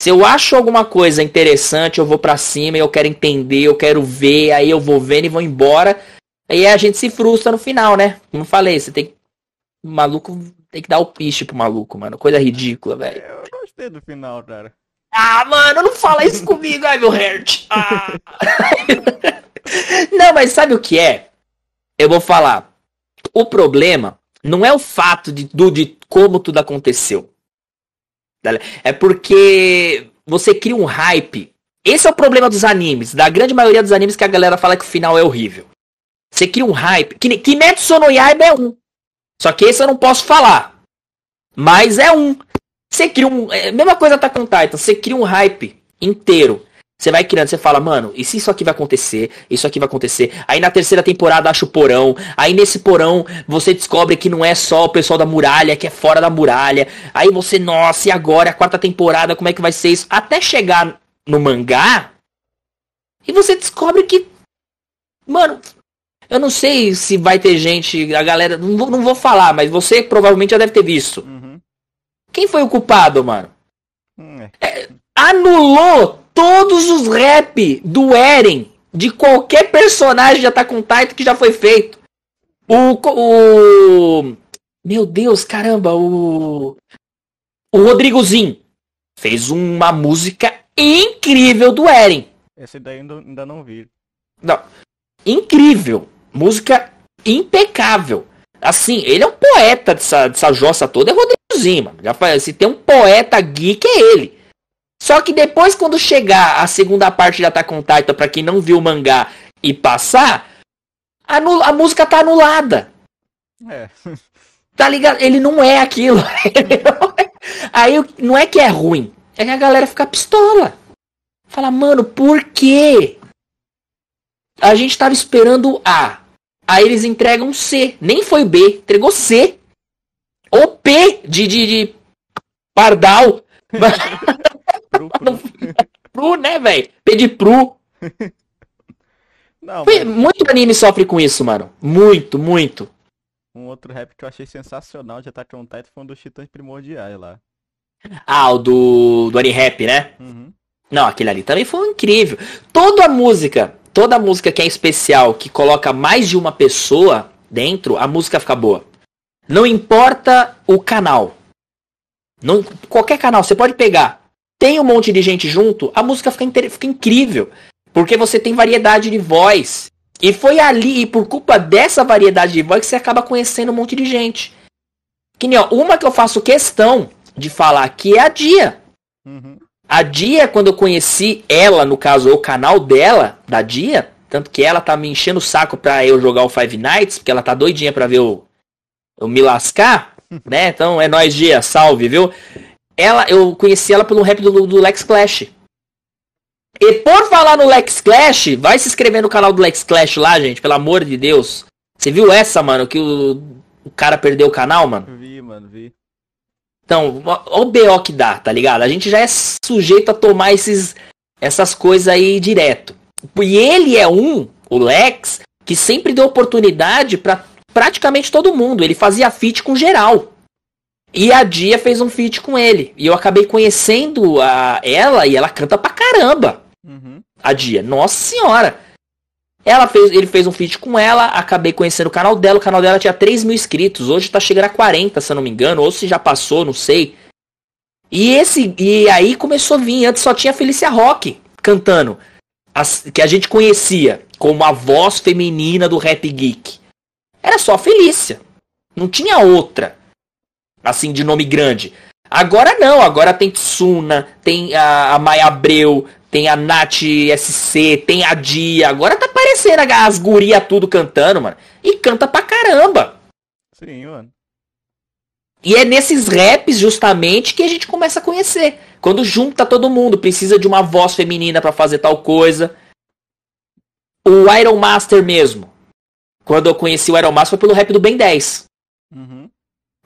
Se eu acho alguma coisa interessante, eu vou para cima, eu quero entender, eu quero ver, aí eu vou vendo e vou embora. Aí a gente se frustra no final, né? Como eu falei, você tem que. O maluco tem que dar o piche pro maluco, mano. Coisa ridícula, velho. Eu gostei do final, cara. Ah, mano, não fala isso comigo, ai meu Hert. Ah. não, mas sabe o que é? Eu vou falar. O problema não é o fato de, do, de como tudo aconteceu. É porque você cria um hype. Esse é o problema dos animes. Da grande maioria dos animes que a galera fala que o final é horrível. Você cria um hype. Kimetsu no Yaiba é um. Só que esse eu não posso falar. Mas é um. Você cria um. É, mesma coisa tá com Titan. Você cria um hype inteiro. Você vai criando, você fala, mano, e se isso aqui vai acontecer? Isso aqui vai acontecer. Aí na terceira temporada acha o porão. Aí nesse porão você descobre que não é só o pessoal da muralha, que é fora da muralha. Aí você, nossa, e agora? A quarta temporada, como é que vai ser isso? Até chegar no mangá. E você descobre que. Mano, eu não sei se vai ter gente, a galera. Não vou, não vou falar, mas você provavelmente já deve ter visto. Uhum. Quem foi o culpado, mano? Hum, é. É, anulou todos os rap do Eren de qualquer personagem de Attack on Titan que já foi feito. O, o meu Deus, caramba, o o Rodrigozinho fez uma música incrível do Eren. Esse daí ainda, ainda não vi. Não. Incrível. Música impecável. Assim, ele é um poeta dessa, dessa jossa toda, é Rodrigozinho, mano. Já se tem um poeta geek, é ele. Só que depois, quando chegar a segunda parte de Attack on Titan, pra quem não viu o mangá e passar, a, a música tá anulada. É. Tá ligado? Ele não é aquilo. Aí não é que é ruim, é que a galera fica pistola. Fala, mano, por quê? A gente tava esperando A. Aí eles entregam C. Nem foi B, entregou C. Ou P de, de, de Pardal. Pru, pru. pru né, velho? P de Pru. Não, mas... Muito anime sofre com isso, mano. Muito, muito. Um outro rap que eu achei sensacional de Attack on Titan foi um dos Titãs Primordiais lá. Ah, o do, do Rap, né? Uhum. Não, aquele ali também foi incrível. Toda a música, toda a música que é especial, que coloca mais de uma pessoa dentro, a música fica boa. Não importa o canal. Não, qualquer canal, você pode pegar tem um monte de gente junto, a música fica, fica incrível. Porque você tem variedade de voz. E foi ali, e por culpa dessa variedade de voz, que você acaba conhecendo um monte de gente. Que nem, ó, uma que eu faço questão de falar aqui é a Dia. Uhum. A Dia, quando eu conheci ela, no caso, o canal dela, da Dia, tanto que ela tá me enchendo o saco pra eu jogar o Five Nights, porque ela tá doidinha pra ver eu, eu me lascar, né? Então é nóis, Dia, salve, viu? Ela, eu conheci ela pelo rap do, do Lex Clash. E por falar no Lex Clash, vai se inscrever no canal do Lex Clash lá, gente, pelo amor de Deus. Você viu essa, mano, que o, o cara perdeu o canal, mano? Vi, mano, vi. Então, o BO que dá, tá ligado? A gente já é sujeito a tomar esses, essas coisas aí direto. E ele é um, o Lex, que sempre deu oportunidade para praticamente todo mundo. Ele fazia feat com geral. E a Dia fez um feat com ele. E eu acabei conhecendo a, ela e ela canta pra caramba. Uhum. A Dia. Nossa senhora. Ela fez, ele fez um feat com ela, acabei conhecendo o canal dela. O canal dela tinha 3 mil inscritos. Hoje tá chegando a 40, se eu não me engano. Ou se já passou, não sei. E esse. E aí começou a vir. Antes só tinha Felícia Rock cantando. As, que a gente conhecia como a voz feminina do rap geek. Era só a Felícia. Não tinha outra assim, de nome grande. Agora não, agora tem Tsuna, tem a, a Maia Abreu, tem a Nath SC, tem a Dia. Agora tá aparecendo as guria tudo cantando, mano. E canta pra caramba. Sim, mano. E é nesses raps, justamente, que a gente começa a conhecer. Quando junta todo mundo, precisa de uma voz feminina para fazer tal coisa. O Iron Master mesmo. Quando eu conheci o Iron Master foi pelo rap do Ben 10. Uhum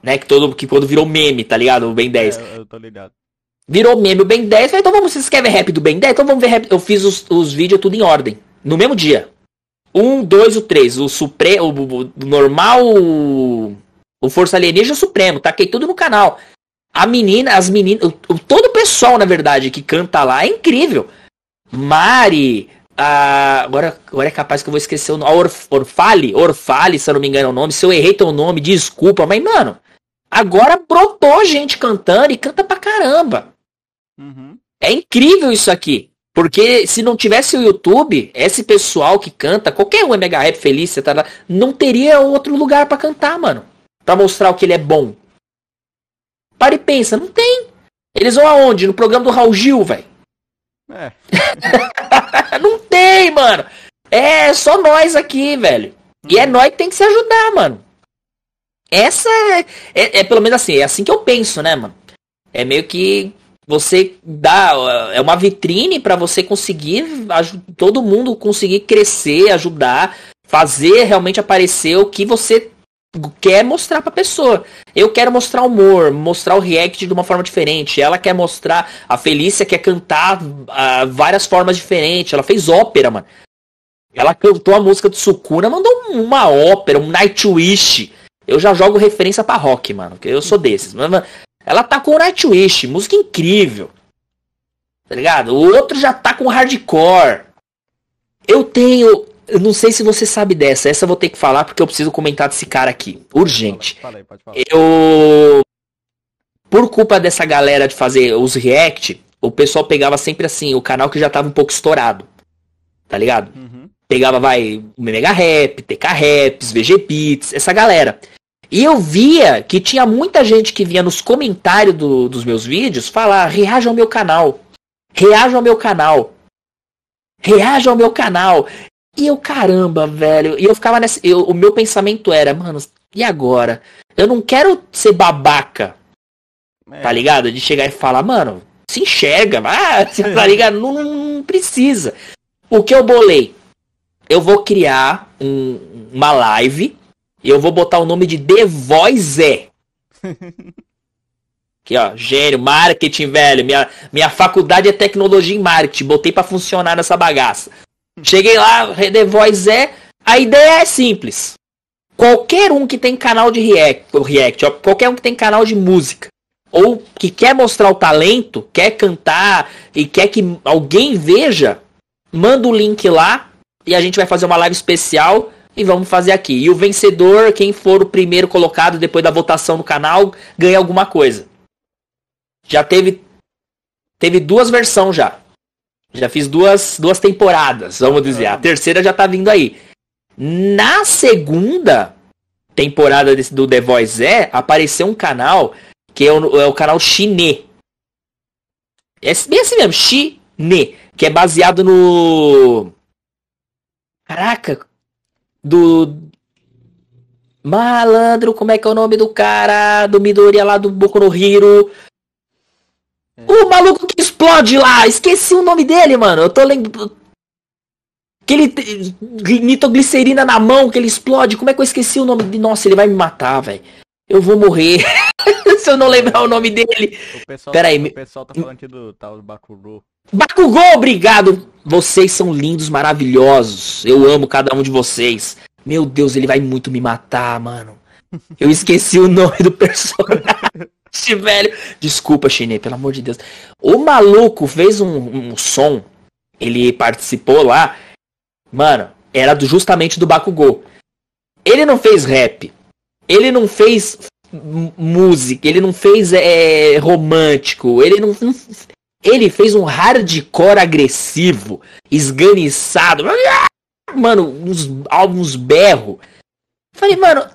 né? Que todo que quando virou meme, tá ligado? O Ben 10. É, eu tô ligado. Virou meme o Ben 10. Falei, então vamos, vocês querem ver rap do Ben 10? Então vamos ver rap. Eu fiz os, os vídeos tudo em ordem. No mesmo dia. Um, dois, o três. O Supremo. O, o, normal. O, o Força Alienígena Supremo. Taquei tudo no canal. A menina, as meninas, todo o pessoal, na verdade, que canta lá é incrível. Mari, a, agora, agora é capaz que eu vou esquecer o nome. Orf, Orfale, Orfale, se eu não me engano é o nome. Se eu errei teu nome, desculpa, mas, mano, agora brotou gente cantando e canta pra caramba. Uhum. É incrível isso aqui. Porque se não tivesse o YouTube, esse pessoal que canta, qualquer um é Mega Rap Feliz, tá não teria outro lugar para cantar, mano. Pra mostrar o que ele é bom. Para e pensa, não tem. Eles vão aonde? No programa do Raul Gil, velho. É. não tem, mano. É só nós aqui, velho. E é nós que tem que se ajudar, mano. Essa é, é, é pelo menos assim, é assim que eu penso, né, mano? É meio que você dá é uma vitrine para você conseguir todo mundo conseguir crescer, ajudar, fazer realmente aparecer o que você quer mostrar pra pessoa. Eu quero mostrar humor, mostrar o react de uma forma diferente. Ela quer mostrar. A Felícia quer cantar uh, várias formas diferentes. Ela fez ópera, mano. Ela cantou a música do Sukuna, mandou uma ópera, um Nightwish. Eu já jogo referência pra rock, mano. Que eu sou desses. Ela tá com o Nightwish, música incrível. Tá ligado? O outro já tá com hardcore. Eu tenho eu não sei se você sabe dessa. Essa eu vou ter que falar porque eu preciso comentar desse cara aqui. Urgente. Fala aí. Eu. Por culpa dessa galera de fazer os react, o pessoal pegava sempre assim, o canal que já tava um pouco estourado. Tá ligado? Uhum. Pegava, vai, o Mega Rap, TK Raps, VG Beats, essa galera. E eu via que tinha muita gente que vinha nos comentários do, dos meus vídeos falar: reaja ao meu canal. Reaja ao meu canal. Reaja ao meu canal. E eu, caramba, velho. E eu ficava nessa. Eu, o meu pensamento era, mano, e agora? Eu não quero ser babaca. É. Tá ligado? De chegar e falar, mano, se enxerga. Ah, tá ligado? Não, não, precisa. O que eu bolei? Eu vou criar um, uma live e eu vou botar o nome de The Voice. É. Aqui, ó, gênio, marketing, velho. Minha, minha faculdade é tecnologia em marketing. Botei para funcionar nessa bagaça. Cheguei lá, The Voice é. A ideia é simples. Qualquer um que tem canal de react, react ó, qualquer um que tem canal de música, ou que quer mostrar o talento, quer cantar e quer que alguém veja, manda o link lá e a gente vai fazer uma live especial e vamos fazer aqui. E o vencedor, quem for o primeiro colocado depois da votação no canal, ganha alguma coisa. Já teve teve duas versões já. Já fiz duas, duas temporadas, vamos dizer. A terceira já tá vindo aí. Na segunda temporada desse, do The Voice é, apareceu um canal que é o, é o canal Chine. É bem assim mesmo, Chine. Que é baseado no. Caraca! Do. Malandro, como é que é o nome do cara? Do Midoriya lá do Boku no Hiro. É. O maluco que explode lá, esqueci o nome dele, mano. Eu tô lembrando. Aquele nitroglicerina na mão que ele explode. Como é que eu esqueci o nome de. Nossa, ele vai me matar, velho. Eu vou morrer. Se eu não lembrar o nome dele. O pessoal, Pera aí. O pessoal tá falando aqui do tal Bakugou. Bakugou, obrigado. Vocês são lindos, maravilhosos. Eu amo cada um de vocês. Meu Deus, ele vai muito me matar, mano. Eu esqueci o nome do personagem. velho. Desculpa, Chinê, pelo amor de Deus. O maluco fez um, um som. Ele participou lá. Mano, era do, justamente do Bakugou. Ele não fez rap. Ele não fez música. Ele não fez é, romântico. Ele não. Ele fez um hardcore agressivo, esganiçado. Mano, uns álbuns berro. Falei, mano,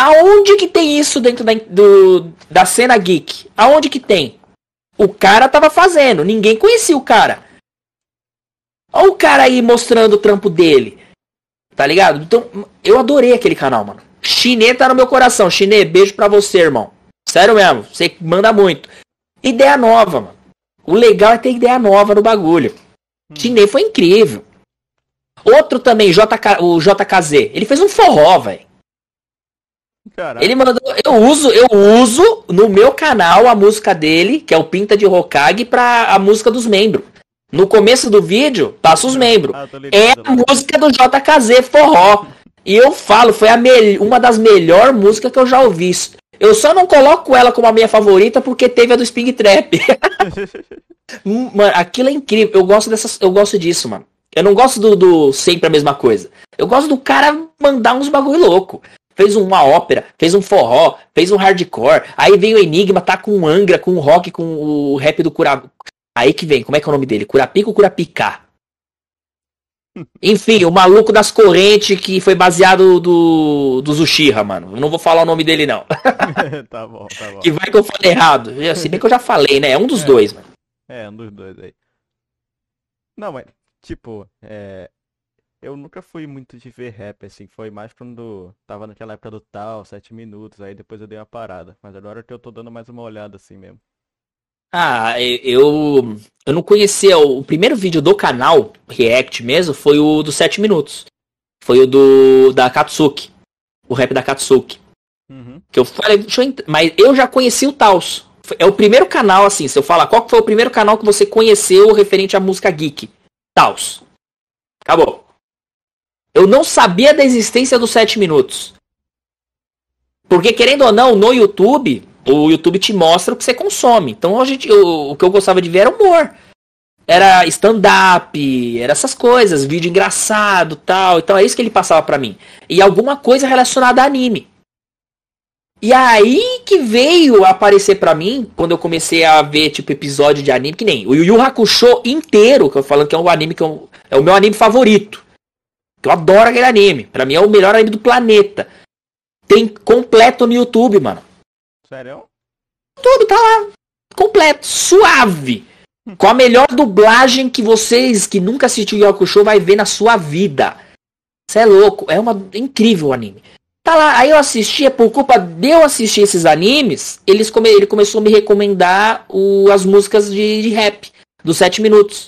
Aonde que tem isso dentro da, do, da cena geek? Aonde que tem? O cara tava fazendo, ninguém conhecia o cara. Olha o cara aí mostrando o trampo dele. Tá ligado? Então, eu adorei aquele canal, mano. Chinê tá no meu coração. Chinê, beijo pra você, irmão. Sério mesmo, você manda muito. Ideia nova, mano. O legal é ter ideia nova no bagulho. Hum. Chinê foi incrível. Outro também, JK, o JKZ. Ele fez um forró, velho. Ele mandou. Eu uso, eu uso no meu canal a música dele, que é o Pinta de Hokage, pra a música dos membros. No começo do vídeo, passa os membros. Ah, é a música do JKZ Forró. E eu falo, foi a uma das melhores músicas que eu já ouvi. Eu só não coloco ela como a minha favorita porque teve a do Spring Trap. Hum, mano, aquilo é incrível. Eu gosto dessas, eu gosto disso, mano. Eu não gosto do, do sempre a mesma coisa. Eu gosto do cara mandar uns bagulho louco. Fez uma ópera, fez um forró, fez um hardcore. Aí vem o Enigma, tá com Angra, com o rock, com o rap do Cura. Aí que vem, como é que é o nome dele? Curapica ou Curapicá? Enfim, o maluco das correntes que foi baseado do, do Zushira, mano. Não vou falar o nome dele, não. tá bom, tá bom. Que vai que eu falei errado. Se bem que eu já falei, né? É um dos É. dois, mano. É, um dos dois aí. Não, mas, tipo, é. Eu nunca fui muito de ver rap, assim, foi mais quando tava naquela época do tal, sete minutos, aí depois eu dei uma parada. Mas agora que eu tô dando mais uma olhada assim mesmo. Ah, eu eu não conhecia o, primeiro vídeo do canal React mesmo foi o dos 7 minutos. Foi o do da Katsuki. O rap da Katsuki. Uhum. Que eu falei, deixa eu ent- mas eu já conheci o Taos. É o primeiro canal assim, se eu falar, qual foi o primeiro canal que você conheceu referente à música geek? Taos. Acabou. Eu não sabia da existência dos 7 minutos. Porque querendo ou não, no YouTube, o YouTube te mostra o que você consome. Então a gente, o, o que eu gostava de ver era humor. Era stand-up, era essas coisas, vídeo engraçado tal. Então é isso que ele passava pra mim. E alguma coisa relacionada a anime. E aí que veio aparecer pra mim, quando eu comecei a ver, tipo, episódio de anime, que nem o Yu Yu Hakusho inteiro, que eu falando que é um anime que eu, é o meu anime favorito. Eu adoro aquele anime. Pra mim é o melhor anime do planeta. Tem completo no YouTube, mano. Sério? Tudo tá lá. Completo, suave. Com a melhor dublagem que vocês que nunca assistiu Yoko Show vai ver na sua vida. Você é louco, é uma incrível o anime. Tá lá, aí eu assistia, por culpa de eu assistir esses animes, eles come, ele começou a me recomendar o, as músicas de, de rap, dos 7 minutos.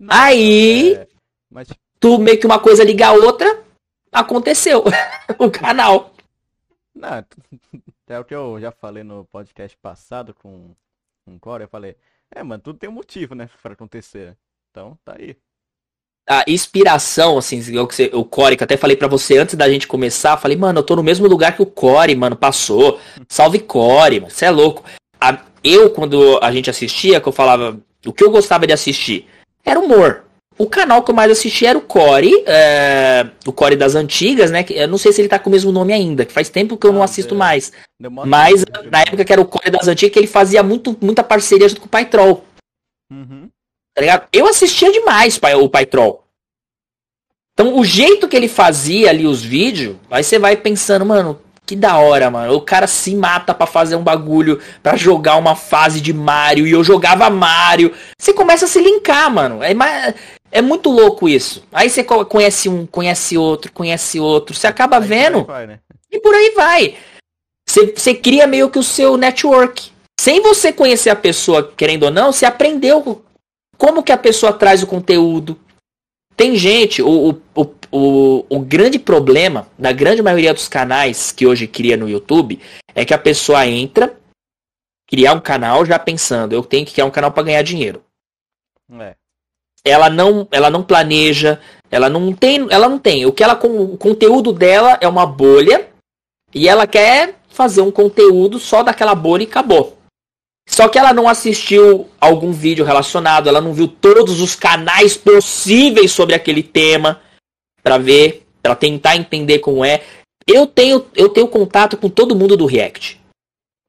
Não, Aí- é, mas, Tu meio que uma coisa liga a outra, aconteceu. o canal. Não, é o que eu já falei no podcast passado com um Core, eu falei, é, mano, tudo tem um motivo, né, pra acontecer. Então, tá aí. a inspiração, assim, o o Core, que eu até falei pra você antes da gente começar, falei, mano, eu tô no mesmo lugar que o Core, mano, passou. Salve Core, mano, você é louco. A- eu, quando a gente assistia, que eu falava, o que eu gostava de assistir era humor. O canal que eu mais assistia era o Core, é, o Core das antigas, né? que Eu não sei se ele tá com o mesmo nome ainda, que faz tempo que eu não Ah, assisto é. mais. Mas tempo, na época que era o Core das antigas, que ele fazia muito, muita parceria junto com o Pai Troll. Uhum. Tá ligado? Eu assistia demais o Pai Troll. Então, o jeito que ele fazia ali os vídeos, aí você vai pensando, mano, que da hora, mano. O cara se mata pra fazer um bagulho, pra jogar uma fase de Mario, e eu jogava Mario. Você começa a se linkar, mano. É, é muito louco isso. Aí você co- conhece um, conhece outro, conhece outro. Você acaba Aí vendo vai, né? e por aí vai. Você, você cria meio que o seu network. Sem você conhecer a pessoa, querendo ou não, você aprendeu como que a pessoa traz o conteúdo. Tem gente, o, o, o, o, o grande problema da grande maioria dos canais que hoje cria no YouTube é que a pessoa entra, criar um canal já pensando, eu tenho que criar um canal para ganhar dinheiro É. ela não ela não planeja ela não tem ela não tem o que ela com o conteúdo dela é uma bolha e ela quer fazer um conteúdo só daquela bolha e acabou só que ela não assistiu algum vídeo relacionado ela não viu todos os canais possíveis sobre aquele tema para ver para tentar entender como é eu tenho eu tenho contato com todo mundo do React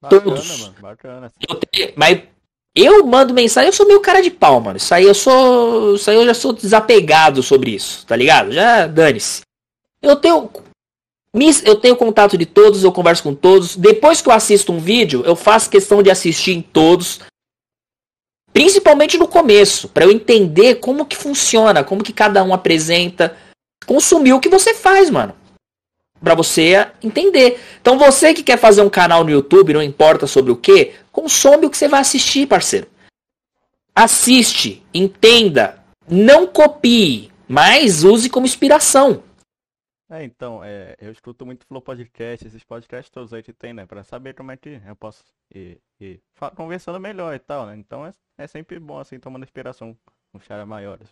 Bacana, Todos. mano, bacana. eu tenho- mas eu mando mensagem, eu sou meio cara de pau, mano. Isso aí eu sou. Isso aí eu já sou desapegado sobre isso, tá ligado? Já dane-se. Eu tenho. Eu tenho contato de todos, eu converso com todos. Depois que eu assisto um vídeo, eu faço questão de assistir em todos. Principalmente no começo, pra eu entender como que funciona, como que cada um apresenta. Consumir o que você faz, mano. Pra você entender. Então você que quer fazer um canal no YouTube, não importa sobre o que, consome o que você vai assistir, parceiro. Assiste, entenda, não copie, mas use como inspiração. É, então, é, eu escuto muito Flow Podcast, esses podcasts todos aí que tem, né? Pra saber como é que eu posso ir, ir conversando melhor e tal, né? Então é, é sempre bom, assim, tomando inspiração com caras maiores.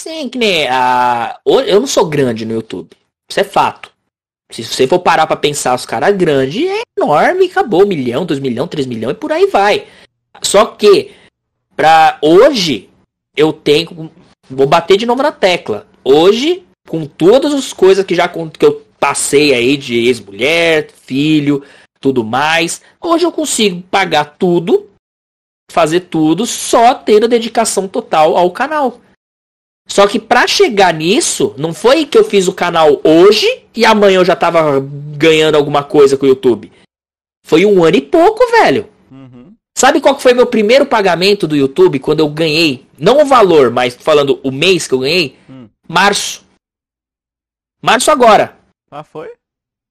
Sim, que nem a. Eu não sou grande no YouTube. Isso é fato. Se você for parar pra pensar, os caras grandes é enorme, acabou, um milhão, dois milhão, três milhões e por aí vai. Só que, pra hoje, eu tenho. Vou bater de novo na tecla. Hoje, com todas as coisas que já que eu passei aí de ex-mulher, filho, tudo mais, hoje eu consigo pagar tudo, fazer tudo, só tendo dedicação total ao canal. Só que para chegar nisso, não foi que eu fiz o canal hoje e amanhã eu já tava ganhando alguma coisa com o YouTube. Foi um ano e pouco, velho. Uhum. Sabe qual que foi meu primeiro pagamento do YouTube quando eu ganhei? Não o valor, mas falando o mês que eu ganhei? Hum. Março. Março agora. Ah, foi?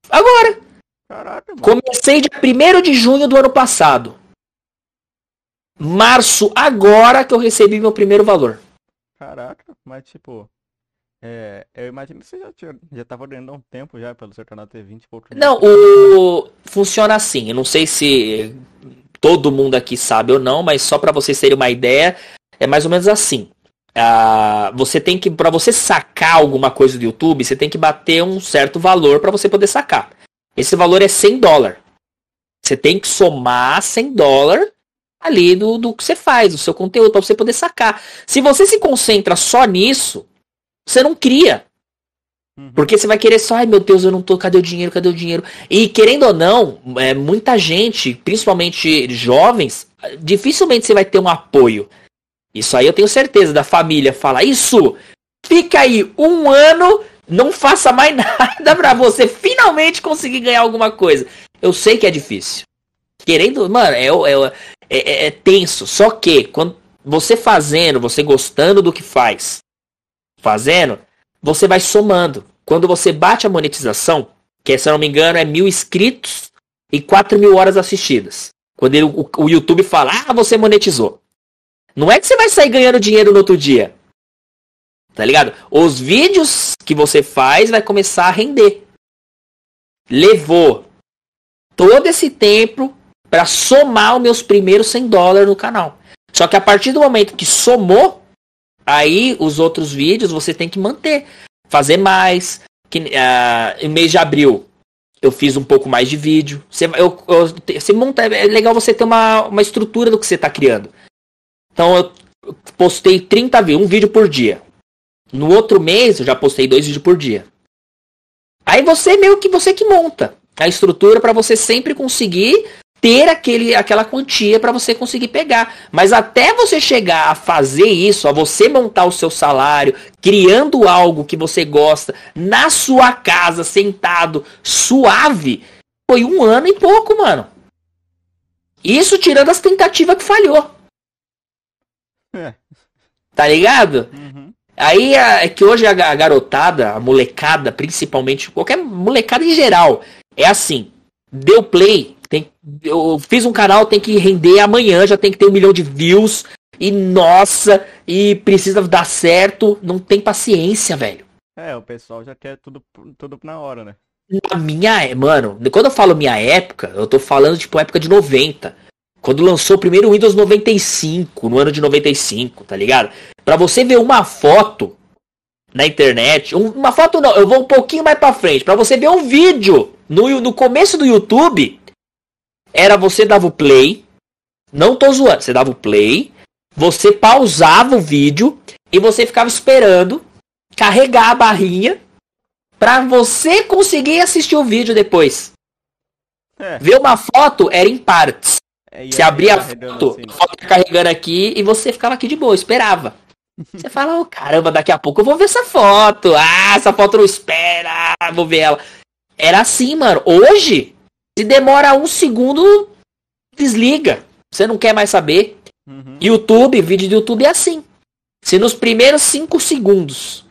Agora. Caraca, mano. Comecei dia 1 de junho do ano passado. Março agora que eu recebi meu primeiro valor. Caraca, mas tipo. É, eu imagino que você já, tinha, já tava ganhando há um tempo já pelo seu canal ter 20 e poucos. Não, o. Funciona assim. Eu não sei se todo mundo aqui sabe ou não, mas só para vocês terem uma ideia, é mais ou menos assim. Ah, você tem que, para você sacar alguma coisa do YouTube, você tem que bater um certo valor para você poder sacar. Esse valor é 100 dólares. Você tem que somar 100 dólares ali do, do que você faz, do seu conteúdo, para você poder sacar. Se você se concentra só nisso, você não cria. Uhum. Porque você vai querer só, ai meu Deus, eu não tô, cadê o dinheiro, cadê o dinheiro? E querendo ou não, é, muita gente, principalmente jovens, dificilmente você vai ter um apoio. Isso aí eu tenho certeza da família fala, isso, fica aí um ano, não faça mais nada pra você finalmente conseguir ganhar alguma coisa. Eu sei que é difícil. Querendo, mano, é, é, é, é, é tenso. Só que quando você fazendo, você gostando do que faz, fazendo, você vai somando. Quando você bate a monetização, que se eu não me engano é mil inscritos e quatro mil horas assistidas. Quando ele, o, o YouTube fala, ah, você monetizou. Não é que você vai sair ganhando dinheiro no outro dia. Tá ligado? Os vídeos que você faz vai começar a render. Levou todo esse tempo para somar os meus primeiros 100 dólares no canal. Só que a partir do momento que somou, aí os outros vídeos você tem que manter, fazer mais. Que, uh, em mês de abril eu fiz um pouco mais de vídeo. Você, eu, eu, você monta, é legal você ter uma, uma estrutura do que você está criando. Então eu postei 30 vídeos, um vídeo por dia. No outro mês eu já postei dois vídeos por dia. Aí você meio que você que monta a estrutura para você sempre conseguir ter aquele, aquela quantia para você conseguir pegar. Mas até você chegar a fazer isso, a você montar o seu salário, criando algo que você gosta, na sua casa, sentado, suave, foi um ano e pouco, mano. Isso tirando as tentativas que falhou. É. Tá ligado? Uhum. Aí é que hoje a garotada, a molecada, principalmente, qualquer molecada em geral, é assim. Deu play, eu fiz um canal, tem que render amanhã, já tem que ter um milhão de views. E nossa, e precisa dar certo. Não tem paciência, velho. É, o pessoal já quer tudo, tudo na hora, né? Na minha, mano, quando eu falo minha época, eu tô falando tipo época de 90. Quando lançou o primeiro Windows 95, no ano de 95, tá ligado? Pra você ver uma foto na internet, uma foto não, eu vou um pouquinho mais pra frente, pra você ver um vídeo no, no começo do YouTube, era você dava o play, não tô zoando, você dava o play, você pausava o vídeo e você ficava esperando carregar a barrinha para você conseguir assistir o vídeo depois. É. Ver uma foto era em partes. É, você abria a foto, assim. a foto carregando aqui e você ficava aqui de boa, esperava. Você fala, oh, caramba, daqui a pouco eu vou ver essa foto. Ah, essa foto não espera, vou ver ela. Era assim, mano. Hoje, se demora um segundo, desliga. Você não quer mais saber. Uhum. YouTube, vídeo do YouTube é assim. Se nos primeiros cinco segundos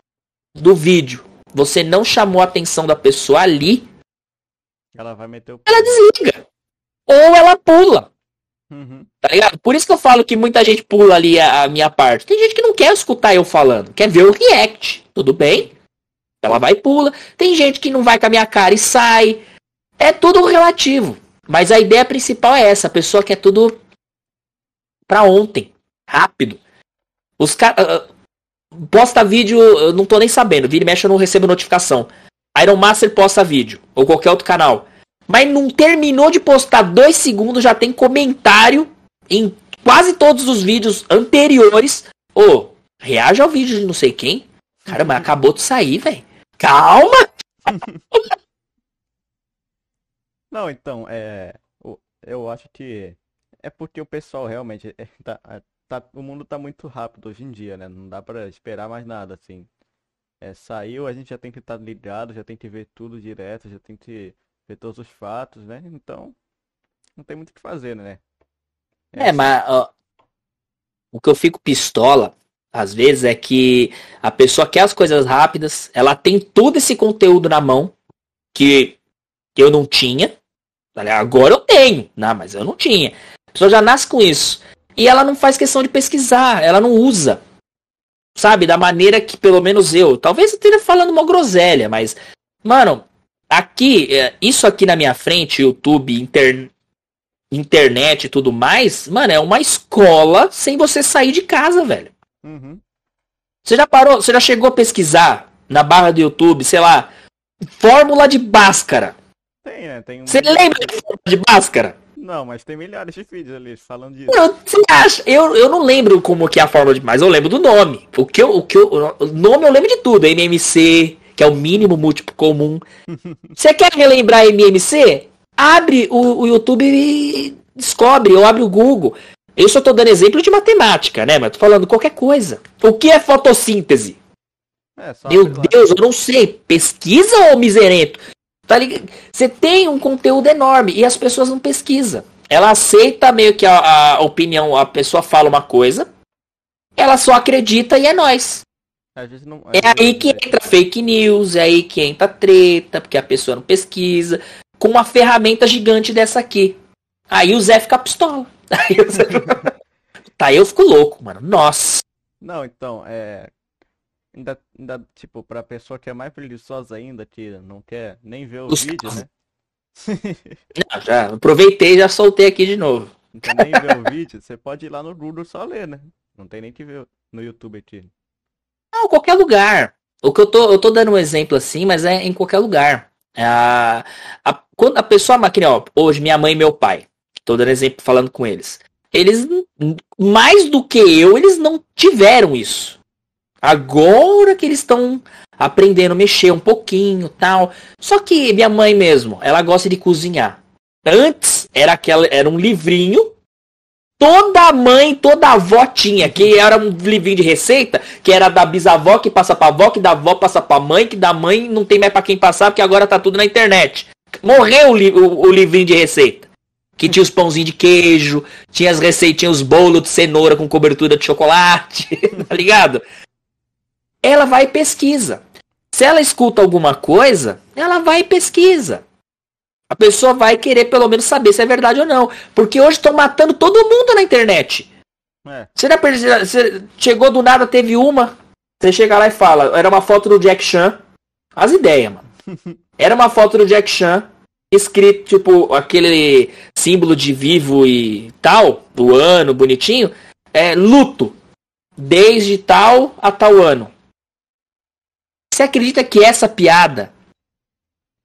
do vídeo você não chamou a atenção da pessoa ali, ela vai meter o. Ela desliga. Ou ela pula. Uhum. Tá ligado? Por isso que eu falo que muita gente pula ali a, a, minha parte. Tem gente que não quer escutar eu falando, quer ver o react. Tudo bem? Ela vai e pula. Tem gente que não vai com a minha cara e sai. É tudo relativo. Mas a ideia principal é essa. A pessoa quer tudo pra ontem. Rápido. Os caras. Uh, posta vídeo, eu não tô nem sabendo. Vira e mexe, eu não recebo notificação. Iron Master posta vídeo, ou qualquer outro canal. Mas não terminou de postar dois segundos, já tem comentário em quase todos os vídeos anteriores. Ô, oh, ao vídeo de não sei quem. Caramba, acabou de sair, velho. Calma! Não, então, é. Eu acho que é porque o pessoal realmente. É, tá, é, tá, o mundo tá muito rápido hoje em dia, né? Não dá pra esperar mais nada, assim. É, saiu, a gente já tem que estar tá ligado, já tem que ver tudo direto, já tem que ver todos os fatos, né? Então, não tem muito o que fazer, né? É, é mas ó, o que eu fico pistola, às vezes, é que a pessoa quer as coisas rápidas, ela tem todo esse conteúdo na mão que eu não tinha. Agora eu tenho, não, mas eu não tinha. A pessoa já nasce com isso. E ela não faz questão de pesquisar, ela não usa. Sabe, da maneira que pelo menos eu. Talvez eu esteja falando uma groselha, mas. Mano, aqui, é, isso aqui na minha frente, YouTube, inter... internet e tudo mais, mano, é uma escola sem você sair de casa, velho. Uhum. Você já parou, você já chegou a pesquisar na barra do YouTube, sei lá, fórmula de Bhaskara. Tem, né? Tem um... Você lembra de Bhaskara? Não, mas tem milhares de vídeos ali falando disso. você acha? Eu, eu não lembro como que é a fórmula de mas eu lembro do nome. O que eu, o que eu, o nome eu lembro de tudo, MMC, que é o mínimo múltiplo comum. Você quer relembrar MMC? Abre o, o YouTube e descobre, ou abre o Google. Eu só tô dando exemplo de matemática, né? Mas tô falando qualquer coisa. O que é fotossíntese? É, Meu Deus, eu não sei. Pesquisa ou miserento? Tá ligado? Você tem um conteúdo enorme e as pessoas não pesquisam. Ela aceita meio que a, a opinião, a pessoa fala uma coisa, ela só acredita e é nós. Não, é aí que entra fake news, é aí que entra treta, porque a pessoa não pesquisa, com uma ferramenta gigante dessa aqui. Aí o Zé fica pistola. Aí o Zé... tá, eu fico louco, mano. Nossa. Não, então, é. Ainda, ainda, tipo, pra pessoa que é mais preguiçosa ainda, que não quer nem ver o Os vídeo, né? não, já aproveitei e já soltei aqui de novo. Não quer nem ver o vídeo, você pode ir lá no Google só ler, né? Não tem nem que ver no YouTube aqui. Não, qualquer lugar. O que eu tô, eu tô dando um exemplo assim, mas é em qualquer lugar. A, a, quando a pessoa, ó, hoje minha mãe e meu pai, tô dando exemplo falando com eles. Eles, mais do que eu, eles não tiveram isso. Agora que eles estão aprendendo a mexer um pouquinho tal. Só que minha mãe mesmo, ela gosta de cozinhar. Antes era aquela, era um livrinho Toda mãe, toda avó tinha, que era um livrinho de receita, que era da bisavó que passa pra avó, que da avó passa pra mãe, que da mãe não tem mais pra quem passar, porque agora tá tudo na internet. Morreu o, li o, o livrinho de receita. Que tinha os pãozinhos de queijo, tinha as receitinhas, os bolos de cenoura com cobertura de chocolate, tá ligado? Ela vai e pesquisa. Se ela escuta alguma coisa, ela vai e pesquisa. A pessoa vai querer pelo menos saber se é verdade ou não. Porque hoje estão matando todo mundo na internet. É. Você, já, você chegou do nada, teve uma. Você chega lá e fala, era uma foto do Jack Chan. As ideias, mano. Era uma foto do Jack Chan, escrito, tipo, aquele símbolo de vivo e tal, do ano, bonitinho. É luto. Desde tal a tal ano. Você acredita que essa piada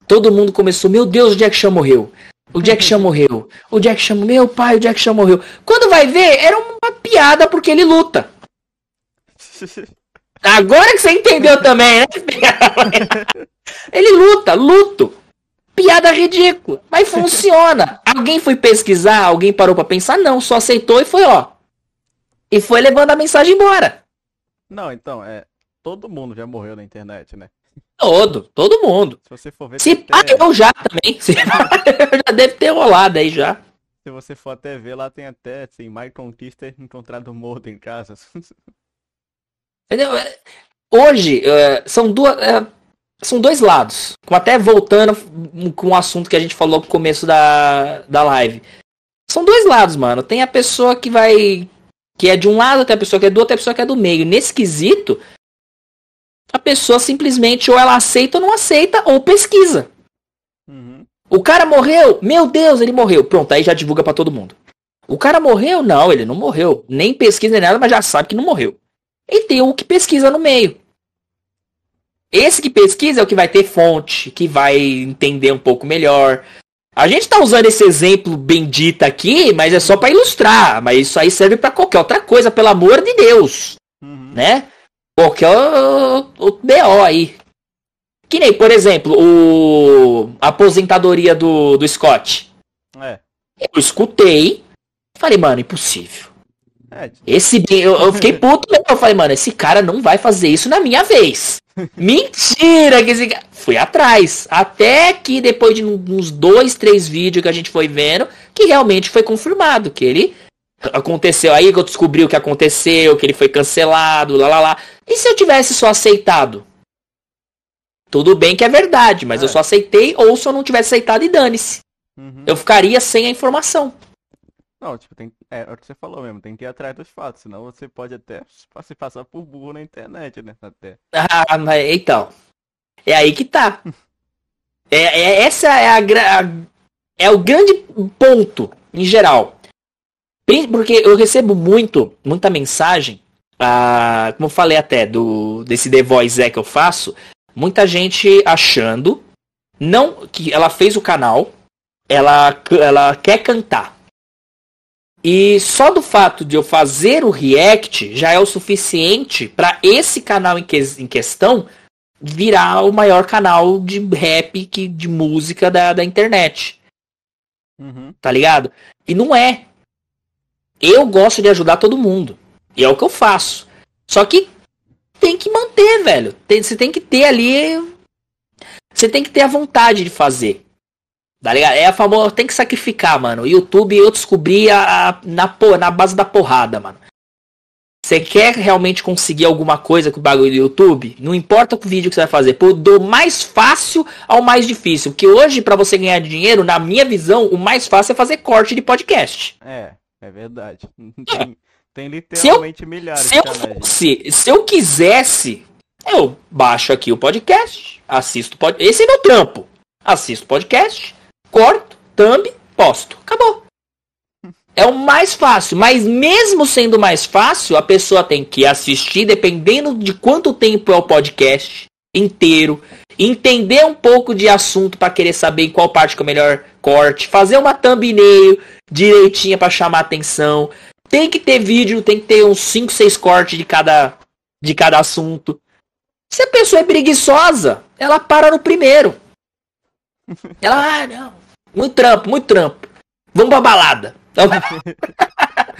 Todo mundo começou, meu Deus, o Jack Chan morreu. O Jack Chan morreu. O Jack Chan, meu pai, o Jack Chan morreu. Quando vai ver, era uma piada porque ele luta. Agora que você entendeu também, né? ele luta, luto. Piada ridícula. Mas funciona. Alguém foi pesquisar, alguém parou para pensar? Não, só aceitou e foi, ó. E foi levando a mensagem embora. Não, então, é. Todo mundo já morreu na internet, né? Todo, todo mundo. Se você for ver. Se pá, até... eu já também. Se já deve ter rolado aí já. Se você for até ver, lá tem até, assim, Michael Kister encontrado morto em casa. Entendeu? Hoje, uh, são duas. Uh, são dois lados. Até voltando com o assunto que a gente falou no começo da, da live. São dois lados, mano. Tem a pessoa que vai. Que é de um lado, tem a pessoa que é do outro, tem a pessoa que é do meio. Nesse quesito, a pessoa simplesmente ou ela aceita ou não aceita, ou pesquisa. Uhum. O cara morreu? Meu Deus, ele morreu. Pronto, aí já divulga para todo mundo. O cara morreu? Não, ele não morreu. Nem pesquisa nem nada, mas já sabe que não morreu. E tem o que pesquisa no meio. Esse que pesquisa é o que vai ter fonte, que vai entender um pouco melhor. A gente tá usando esse exemplo bendito aqui, mas é só para ilustrar. Mas isso aí serve para qualquer outra coisa, pelo amor de Deus. Uhum. Né? Qualquer o BO aí. Que nem, por exemplo, o a aposentadoria do, do Scott. É. Eu escutei, falei, mano, impossível. É. Esse eu, eu fiquei puto mesmo. Eu falei, mano, esse cara não vai fazer isso na minha vez. Mentira que esse. Fui atrás. Até que depois de uns dois, três vídeos que a gente foi vendo, que realmente foi confirmado que ele aconteceu. Aí que eu descobri o que aconteceu, que ele foi cancelado, lá lá lá. E se eu tivesse só aceitado? Tudo bem que é verdade, mas é. eu só aceitei, ou se eu não tivesse aceitado e dane-se. Uhum. Eu ficaria sem a informação. Não, tipo, tem, é, é o que você falou mesmo, tem que ir atrás dos fatos, senão você pode até se passar por burro na internet, né? Até. Ah, mas então. É aí que tá. é, é, essa é a, a, é o grande ponto, em geral. Porque eu recebo muito, muita mensagem, ah, como eu falei até, do desse The Voice é que eu faço, muita gente achando não que ela fez o canal, ela, ela quer cantar. E só do fato de eu fazer o react já é o suficiente para esse canal em, que, em, questão virar o maior canal de rap que, de música da, da internet. Uhum. Tá ligado? E não é. Eu gosto de ajudar todo mundo. E é o que eu faço. Só que tem que manter, velho. Tem, você tem que ter ali. Você tem que ter a vontade de fazer. Tá ligado? É a famosa. Tem que sacrificar, mano. YouTube eu descobri a, a, na, na base da porrada, mano. Você quer realmente conseguir alguma coisa com o bagulho do YouTube? Não importa o vídeo que você vai fazer, por do mais fácil ao mais difícil. Porque hoje, para você ganhar dinheiro, na minha visão, o mais fácil é fazer corte de podcast. É, é verdade. Tem, tem literalmente eu, milhares se de canais. Se, se eu quisesse, eu baixo aqui o podcast, assisto podcast. Esse é meu trampo. Assisto podcast, corto, thumb, posto. Acabou. É o mais fácil, mas mesmo sendo mais fácil, a pessoa tem que assistir, dependendo de quanto tempo é o podcast inteiro, entender um pouco de assunto para querer saber em qual parte que é o melhor corte, fazer uma thumbnail direitinha para chamar atenção. Tem que ter vídeo, tem que ter uns 5, 6 cortes de cada de cada assunto. Se a pessoa é preguiçosa, ela para no primeiro. Ela, ah, não, muito trampo, muito trampo. Vamos pra balada.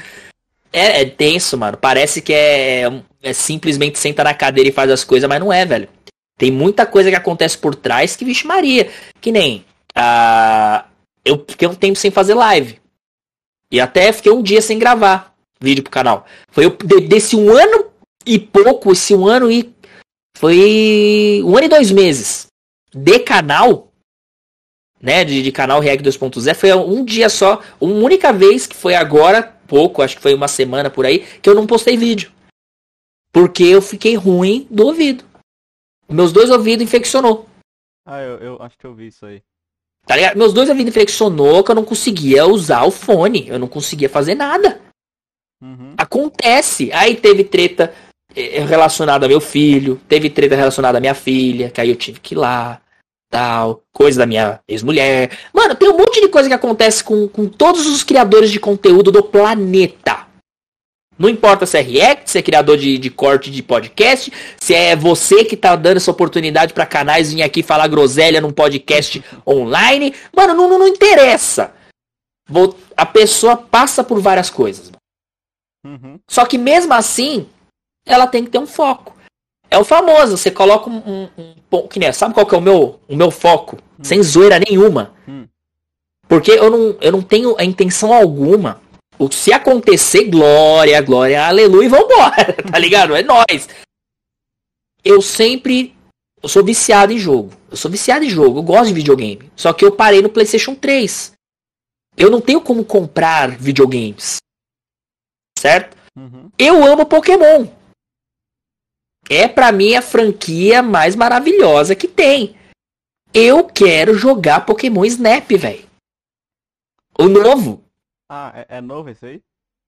é, é tenso, mano. Parece que é, é simplesmente senta na cadeira e faz as coisas, mas não é, velho. Tem muita coisa que acontece por trás que, vixe Maria. Que nem. Uh, eu fiquei um tempo sem fazer live. E até fiquei um dia sem gravar vídeo pro canal. Foi eu, desse um ano e pouco, esse um ano e. Foi um ano e dois meses de canal né, de, de canal React 2.0 foi um dia só, uma única vez que foi agora, pouco, acho que foi uma semana por aí, que eu não postei vídeo. Porque eu fiquei ruim do ouvido. Meus dois ouvidos infeccionou. Ah, eu, eu acho que eu vi isso aí. Tá ligado? Meus dois ouvidos infeccionou que eu não conseguia usar o fone. Eu não conseguia fazer nada. Uhum. Acontece. Aí teve treta eh, relacionada ao meu filho. Teve treta relacionada à minha filha. Que aí eu tive que ir lá tal, coisa da minha ex-mulher. Mano, tem um monte de coisa que acontece com, com todos os criadores de conteúdo do planeta. Não importa se é React, se é criador de, de corte de podcast, se é você que tá dando essa oportunidade para canais vir aqui falar groselha num podcast online. Mano, não, não, não interessa. Vou, a pessoa passa por várias coisas. Uhum. Só que mesmo assim, ela tem que ter um foco. É o famoso, você coloca um, um, um que nem, sabe qual que é o meu, o meu foco? Hum. Sem zoeira nenhuma. Hum. Porque eu não, eu não tenho a intenção alguma. O, se acontecer, glória, glória, aleluia, e vambora, tá ligado? É nós. Eu sempre. Eu sou viciado em jogo. Eu sou viciado em jogo, eu gosto de videogame. Só que eu parei no PlayStation 3. Eu não tenho como comprar videogames. Certo? Uhum. Eu amo Pokémon é para mim a franquia mais maravilhosa que tem. Eu quero jogar Pokémon Snap, velho. O novo. Ah, é, é, novo esse aí?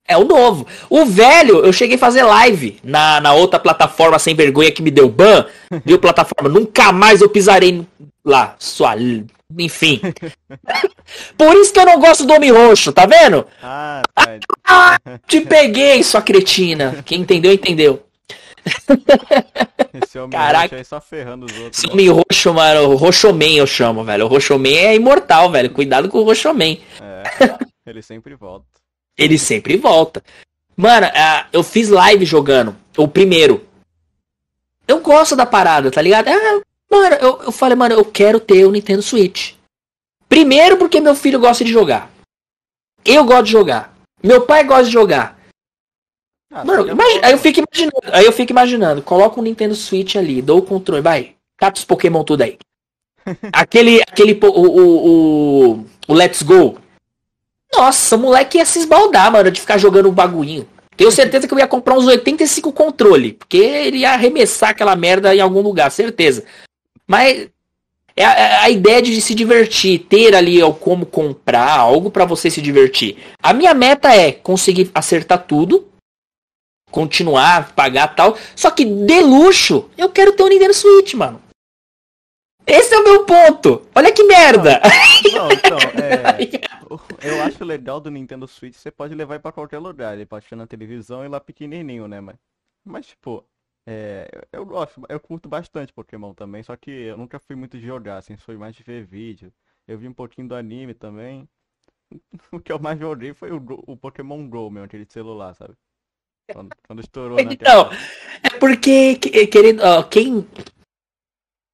É o novo. O velho, eu cheguei a fazer live na, na outra plataforma sem vergonha que me deu ban. Viu, plataforma? Nunca mais eu pisarei lá. Sua. Enfim. Por isso que eu não gosto do Homem Roxo, tá vendo? Ah, tá. Ah, te peguei, sua cretina. Quem entendeu, entendeu. Esse homem Caraca. roxo aí só ferrando os outros. Esse né? homem roxo, mano, o Roxoman eu chamo, velho. O Roxoman é imortal, velho. Cuidado com o Roxoman. É, ele sempre volta. Ele sempre volta. Mano, ah, eu fiz live jogando. O primeiro. Eu gosto da parada, tá ligado? Ah, mano, eu, eu falei, mano, eu quero ter o Nintendo Switch. Primeiro porque meu filho gosta de jogar. Eu gosto de jogar. Meu pai gosta de jogar. Ah, Mano, imagi- bom, aí eu fico imaginando, aí eu fico imaginando, coloca um Nintendo Switch ali, dou o controle, vai, cata os Pokémon tudo aí. aquele, aquele, o, o, o, o Let's Go. Nossa, o moleque ia se esbaldar, mano, de ficar jogando o bagulhinho. Tenho certeza que eu ia comprar uns 85 controle, porque ele ia arremessar aquela merda em algum lugar, certeza. Mas é a, a ideia de se divertir, ter ali como comprar algo pra você se divertir. A minha meta é conseguir acertar tudo, continuar, pagar tal. Só que de luxo, eu quero ter um Nintendo Switch, mano. Esse é o meu ponto. Olha que merda. Não, então, é. Eu acho legal do Nintendo Switch, você pode levar pra qualquer lugar. Ele pode na televisão e lá pequenininho, né? Mas, mas tipo, é, eu gosto, eu curto bastante Pokémon também, só que eu nunca fui muito de jogar, assim, fui mais de ver vídeo. Eu vi um pouquinho do anime também. O que eu mais joguei foi o, o Pokémon Go, meu, aquele celular, sabe? Quando, quando estourou Então, é porque, que- querendo, ó, quem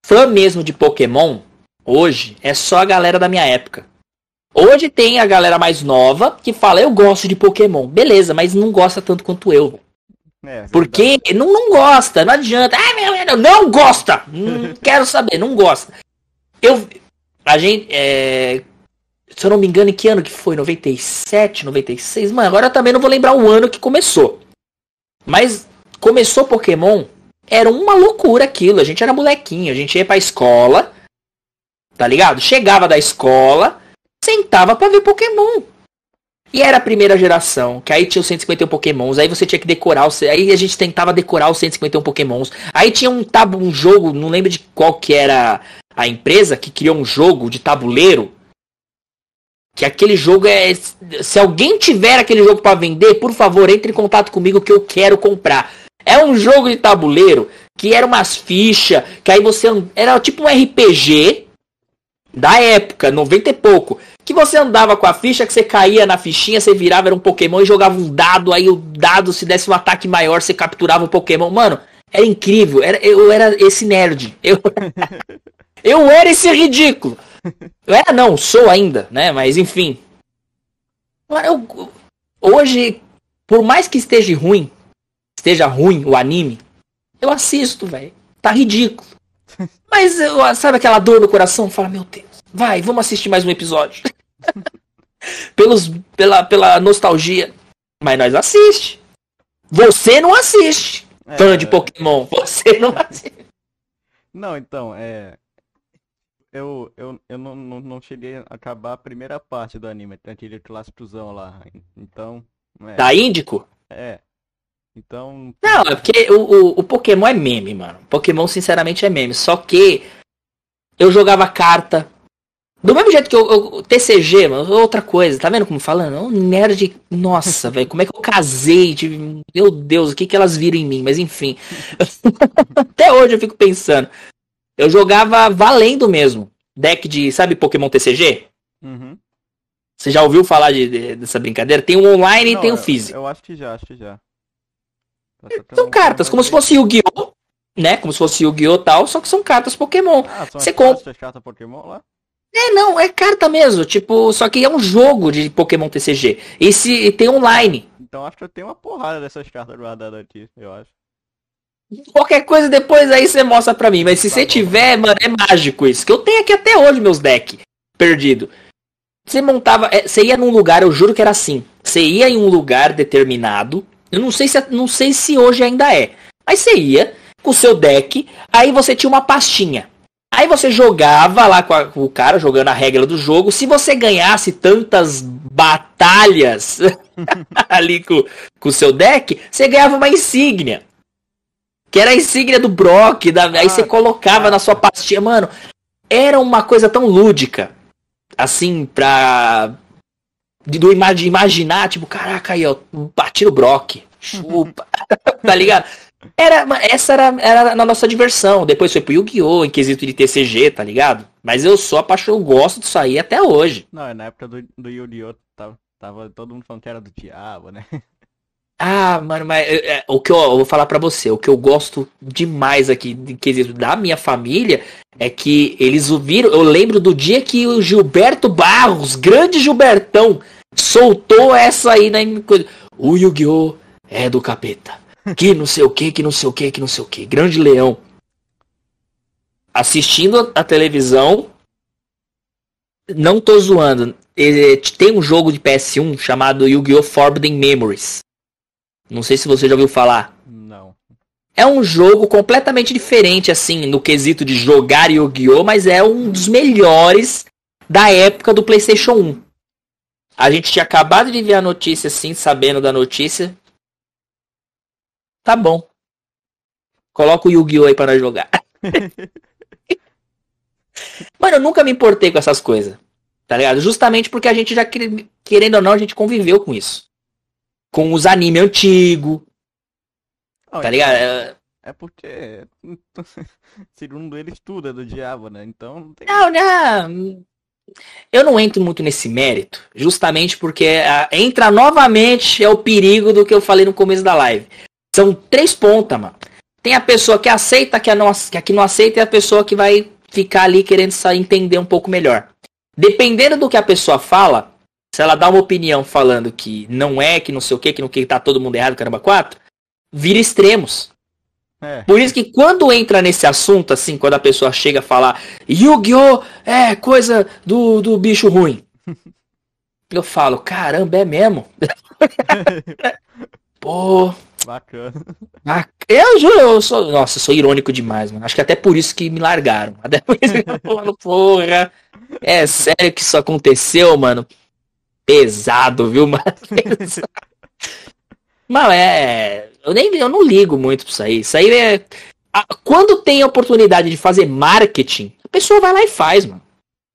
fã mesmo de Pokémon hoje é só a galera da minha época. Hoje tem a galera mais nova que fala, eu gosto de Pokémon. Beleza, mas não gosta tanto quanto eu. velho. É, Porque não, não gosta, não adianta. Ah, meu, meu, não gosta! Não quero saber, não gosta. Eu. A gente. É, se eu não me engano, em que ano que foi? 97, 96? Mano, agora eu também não vou lembrar o ano que começou. Mas começou Pokémon, era uma loucura aquilo. A gente era molequinho, a gente ia pra escola, tá ligado? Chegava da escola, sentava pra ver Pokémon. E era a primeira geração, que aí tinha os 151 pokémons, aí você tinha que decorar, os, aí a gente tentava decorar os 151 pokémons. Aí tinha um tabu, um jogo, não lembro de qual que era a empresa que criou um jogo de tabuleiro. Que aquele jogo é, se alguém tiver aquele jogo pra vender, por favor, entre em contato comigo que eu quero comprar. É um jogo de tabuleiro que era umas fichas, que aí você era tipo um RPG da época, 90 e pouco, que você andava com a ficha, que você caía na fichinha, você virava, era um Pokémon e jogava um dado, aí o dado, se desse um ataque maior, você capturava o Pokémon. Mano, era incrível. Era, eu era esse nerd. Eu, eu era esse ridículo. Eu era não, sou ainda, né? Mas enfim. Eu- hoje, por mais que esteja ruim, esteja ruim o anime, eu assisto, velho. Tá ridículo. Mas eu- sabe aquela dor no coração? Fala, meu Deus, vai, vamos assistir mais um episódio. Pelos, pela, pela nostalgia. Mas nós assiste. Você não assiste. É, Fã de Pokémon, você não assiste. Não, então, é. Eu, eu, eu não, não, não cheguei a acabar a primeira parte do anime, tem aquele clássicozão lá. Então, é. Da Índico? É. Então. Não, é porque o, o, o Pokémon é meme, mano. Pokémon, sinceramente, é meme. Só que eu jogava carta. Do mesmo jeito que eu, eu- TCG, mano, outra coisa, tá vendo como falando? Um nerd. Nossa, velho, como é que eu casei? de- Meu Deus, o que que elas viram em mim? Mas enfim. Até hoje eu fico pensando. Eu jogava valendo mesmo. Deck de, sabe, Pokémon TCG? Uhum. Você já ouviu falar de- de- dessa brincadeira? Tem o online Não, e tem o eu- físico. Eu, acho que já, acho que já. Tá tocando São um cartas, como se fosse Yu-Gi-Oh! Né? Como se fosse Yu-Gi-Oh! tal, só que são cartas Pokémon. Ah, são Você compra- cartas Pokémon lá? É, não, é carta mesmo. Tipo, só que é um jogo de Pokémon TCG. E se tem online. Então acho que eu tenho uma porrada dessas cartas guardadas aqui, eu acho. Qualquer coisa depois aí você mostra pra mim. Mas se Tá você bom. tiver, mano, é mágico isso. Que eu tenho aqui até hoje meus decks perdido. Você montava. é, você ia num lugar, eu juro que era assim. Você ia em um lugar determinado. Eu não sei se não sei se hoje ainda é. Mas você ia com o seu deck, aí você tinha uma pastinha. Aí você jogava lá com, a- com o cara, jogando a regra do jogo. Se você ganhasse tantas batalhas, ali com o seu deck, você ganhava uma insígnia. Que era a insígnia do Brock, da, ah, aí você colocava ah, na sua pastinha, mano. Era uma coisa tão lúdica, assim, pra. De, do, de imaginar, tipo, caraca aí, ó, bati no Brock, chupa, tá ligado? Era, essa era, era na nossa diversão. Depois foi pro Yu-Gi-Oh! em quesito de TCG, tá ligado? Mas eu sou apaixonado, eu gosto disso aí até hoje. Não, é na época do, do Yu-Gi-Oh! Tava, tava todo mundo falando que era do diabo, né? Ah, mano, mas é, é, o que eu, eu, vou falar para você, o que eu gosto demais aqui de quesito da minha família é que eles ouviram. Eu lembro do dia que o Gilberto Barros, grande Gilbertão, soltou essa aí na o Yu-Gi-Oh! é do capeta. Que não sei o que, que não sei o que, que não sei o que. Grande leão. Assistindo a televisão. Não tô zoando. Tem um jogo de PS1 chamado Yu-Gi-Oh! Forbidden Memories. Não sei se você já ouviu falar. Não. É um jogo completamente diferente, assim, no quesito de jogar Yu-Gi-Oh! Mas é um dos melhores da época do PlayStation 1. A gente tinha acabado de ver a notícia, assim, sabendo da notícia. Tá bom. Coloca o Yu-Gi-Oh! aí para jogar. Mano, eu nunca me importei com essas coisas. Tá ligado? Justamente porque a gente já, querendo ou não, a gente conviveu com isso com os anime antigo. Oh, tá ligado? É, é porque segundo ele estuda do diabo, né? Então não tem. Não, não. Eu não entro muito nesse mérito, justamente porque a, entra novamente é o perigo do que eu falei no começo da live. São três pontas, mano. Tem a pessoa que aceita, que a, não, que a que não aceita, e a pessoa que vai ficar ali querendo entender um pouco melhor. Dependendo do que a pessoa fala, se ela dá uma opinião falando que não é, que não sei o que, que não que tá todo mundo errado, caramba, quatro, vira extremos. É. Por isso que quando entra nesse assunto, assim, quando a pessoa chega a falar Yu-Gi-Oh! é coisa do, do bicho ruim. eu falo, caramba, é mesmo? Pô. Bacana. Eu juro, eu sou. Nossa, eu sou irônico demais, mano. Acho que até por isso que me largaram. Até por isso que eu falo, porra. É sério que isso aconteceu, mano pesado, viu? Mas, Mas é. Eu nem eu não ligo muito pra isso aí. Isso aí é. Quando tem a oportunidade de fazer marketing, a pessoa vai lá e faz, mano.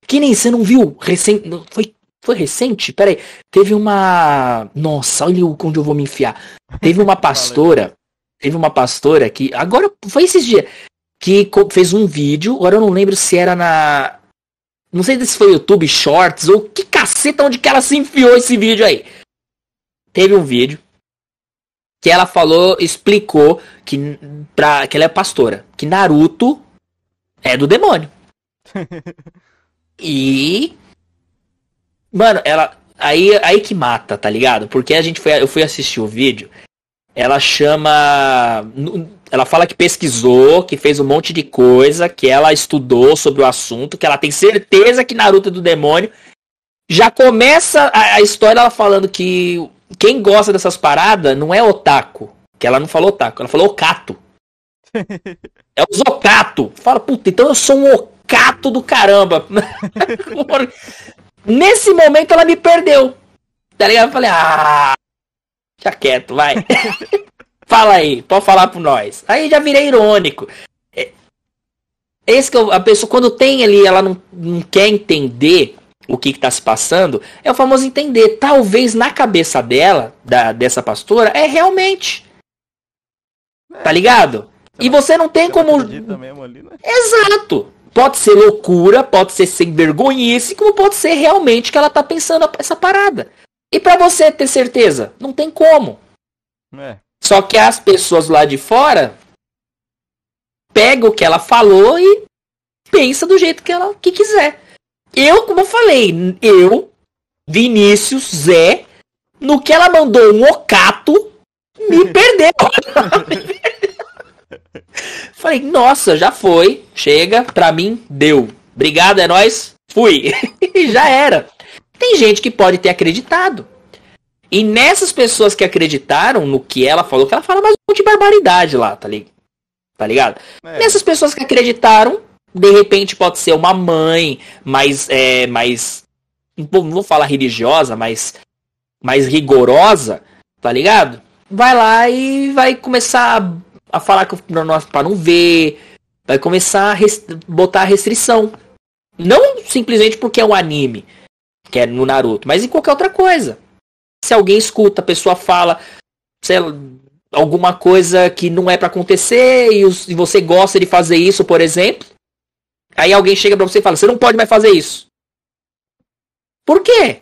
Que nem você não viu recente. Foi, foi recente? Peraí. Teve uma. Nossa, olha onde eu vou me enfiar. Teve uma pastora. teve uma pastora que. Agora foi esses dias. Que fez um vídeo. Agora eu não lembro se era na. Não sei se foi YouTube Shorts ou que caceta onde que ela se enfiou esse vídeo aí. Teve um vídeo que ela falou, explicou que, pra, que ela é pastora, que Naruto é do demônio. e. Mano, ela. Aí, aí que mata, tá ligado? Porque a gente foi, eu fui assistir o vídeo. Ela chama ela fala que pesquisou, que fez um monte de coisa, que ela estudou sobre o assunto, que ela tem certeza que Naruto é do demônio. Já começa a, a história ela falando que quem gosta dessas paradas não é otaku. Que ela não falou otaku, ela falou okato. é os okato. Fala, puta, então eu sou um okato do caramba. Nesse momento ela me perdeu. Tá ligado? Eu falei, ah, deixa quieto, vai. Fala aí, pode falar por nós. Aí já virei irônico. É, esse que eu, a pessoa, quando tem ali, ela não, não quer entender o que está se passando, é o famoso entender. Talvez na cabeça dela, da, dessa pastora, é realmente. É. Tá ligado? e você não tem como. Ali, né? Exato. Pode ser loucura, pode ser sem vergonhice, como pode ser realmente que ela tá pensando essa parada. E para você ter certeza, não tem como. É. Só que as pessoas lá de fora pegam o que ela falou e pensa do jeito que ela que quiser. Eu, como eu falei, eu, Vinícius, Zé, no que ela mandou um ocato, me perdeu. Falei, nossa, já foi. Chega, pra mim, deu. Obrigado, é nóis. Fui. já era. Tem gente que pode ter acreditado. E nessas pessoas que acreditaram no que ela falou, que ela fala mais um monte de barbaridade lá, tá, li tá ligado? É. Nessas pessoas que acreditaram, de repente pode ser uma mãe mais, é, mais, não vou falar religiosa, mas mais rigorosa, tá ligado? Vai lá e vai começar a falar para não ver, vai começar a rest botar restrição. Não simplesmente porque é um anime, que é no Naruto, mas em qualquer outra coisa. Se alguém escuta, a pessoa fala, sei alguma coisa que não é para acontecer e, os, e, você gosta de fazer isso, por exemplo, aí alguém chega para você e fala: "Você não pode mais fazer isso". Por quê?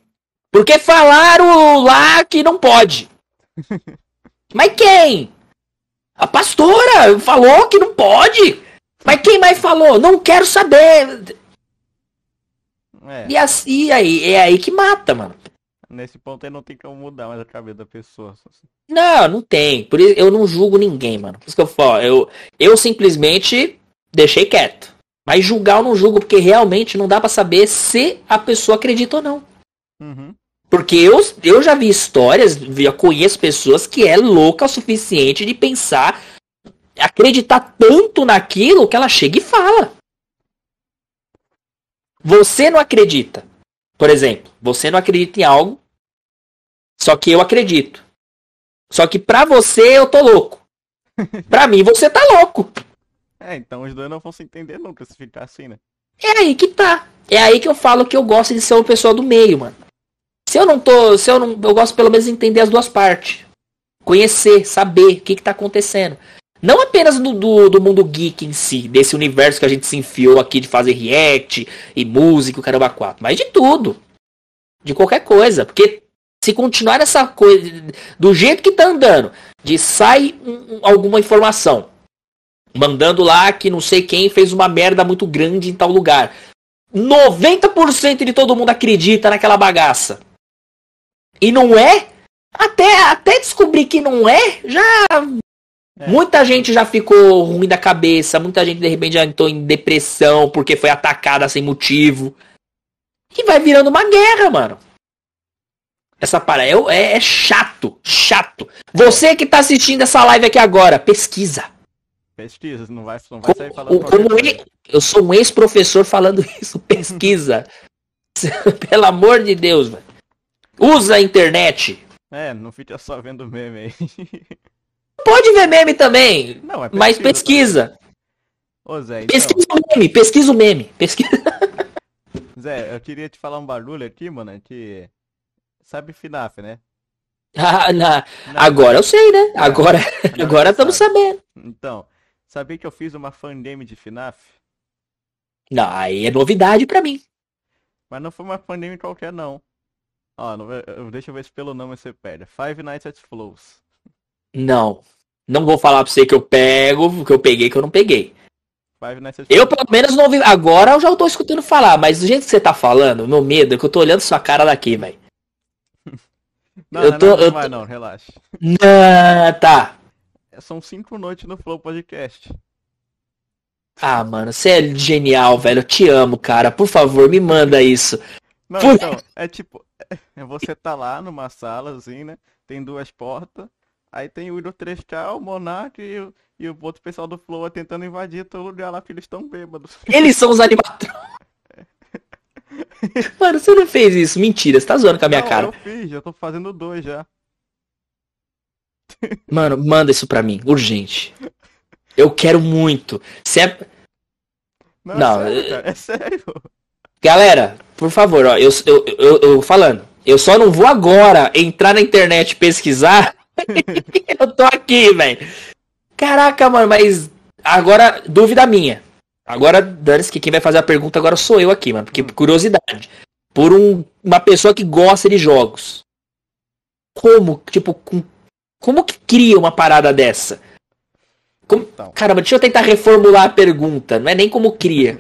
Porque falaram lá que não pode. Mas quem? A pastora falou que não pode. Mas quem mais falou? Não quero saber. É. E assim, aí, é aí que mata, mano. Nesse ponto aí não tem como mudar mais a cabeça da pessoa. Assim. Não, não tem. Por isso eu não julgo ninguém, mano. Por isso que eu falo, eu, eu simplesmente deixei quieto. Mas julgar eu não julgo, porque realmente não dá para saber se a pessoa acredita ou não. Uhum. Porque eu, eu já vi histórias, já conheço pessoas que é louca o suficiente de pensar, acreditar tanto naquilo que ela chega e fala. Você não acredita. Por exemplo, você não acredita em algo, só que eu acredito. Só que pra você eu tô louco. pra mim você tá louco. É, então os dois não vão se entender nunca se ficar assim, né? É aí que tá. É aí que eu falo que eu gosto de ser uma pessoa do meio, mano. Se eu não tô. Se eu não. Eu gosto pelo menos de entender as duas partes. Conhecer, saber o que, que tá acontecendo. Não apenas do, do, do, mundo geek em si, desse universo que a gente se enfiou aqui de fazer react e música, o caramba 4, mas de tudo. De qualquer coisa. Porque se continuar essa coisa, do jeito que tá andando, de sai um, alguma informação, mandando lá que não sei quem fez uma merda muito grande em tal lugar. 90% de todo mundo acredita naquela bagaça e não é, até, até descobrir que não é, já. É. Muita gente já ficou ruim da cabeça, muita gente de repente já entrou em depressão porque foi atacada sem motivo. E vai virando uma guerra, mano. Essa parada é, é, é chato, chato. Você que tá assistindo essa live aqui agora, pesquisa. Pesquisa, não vai, não vai sair falando. Como, como eu sou um ex-professor falando isso, pesquisa. Pelo amor de Deus, velho. Usa a internet. É, não fica só vendo meme aí. Pode ver meme também. Não, é pesquisa, mas pesquisa. Ô Zé, então... Pesquisa o meme, pesquisa o meme. Pesquisa. Zé, eu queria te falar um barulho aqui, mano, que. Sabe FNAF, né? Ah, na... agora eu sei, né? Agora, agora estamos sabendo. Então, sabia que eu fiz uma fangame de FNAF? Não, aí é novidade pra mim. Mas não foi uma fangame qualquer, não. Ó, não, deixa eu ver se pelo nome você perde. Five Nights at Flows. Não. Não vou falar pra você que eu pego, que eu peguei, que eu não peguei. Five Nights at Flows. Eu pelo menos não ouvi. Agora eu já tô escutando falar, mas do jeito que você tá falando, meu medo é que eu tô olhando sua cara daqui, velho. Não, eu não, tô, não, não eu vai tô... não, relaxa. Não, tá. São cinco noites no Flow Podcast. Ah, mano, você é genial, velho. Eu te amo, cara. Por favor, me manda isso. Não, Por... então, é tipo, é você tá lá numa sala, assim, né? Tem duas portas. Aí tem o Ido 3 o Monark e o, e o outro pessoal do Flow tentando invadir todo lugar lá, porque eles estão bêbados. Eles são os animatrônicos. Mano, você não fez isso. Mentira, você tá zoando com a minha não, cara. Eu fiz, já tô fazendo dois já. Mano, manda isso pra mim, urgente. Eu quero muito. Se é... Não, não é, sério, cara, é sério. Galera, por favor, ó, eu, eu, eu, eu falando, eu só não vou agora entrar na internet pesquisar. eu tô aqui, velho. Caraca, mano, mas agora, dúvida minha. Agora, dane que quem vai fazer a pergunta agora sou eu aqui, mano. Porque curiosidade. Por um, uma pessoa que gosta de jogos. Como, tipo, com, como que cria uma parada dessa? Como, então. Caramba, deixa eu tentar reformular a pergunta. Não é nem como cria.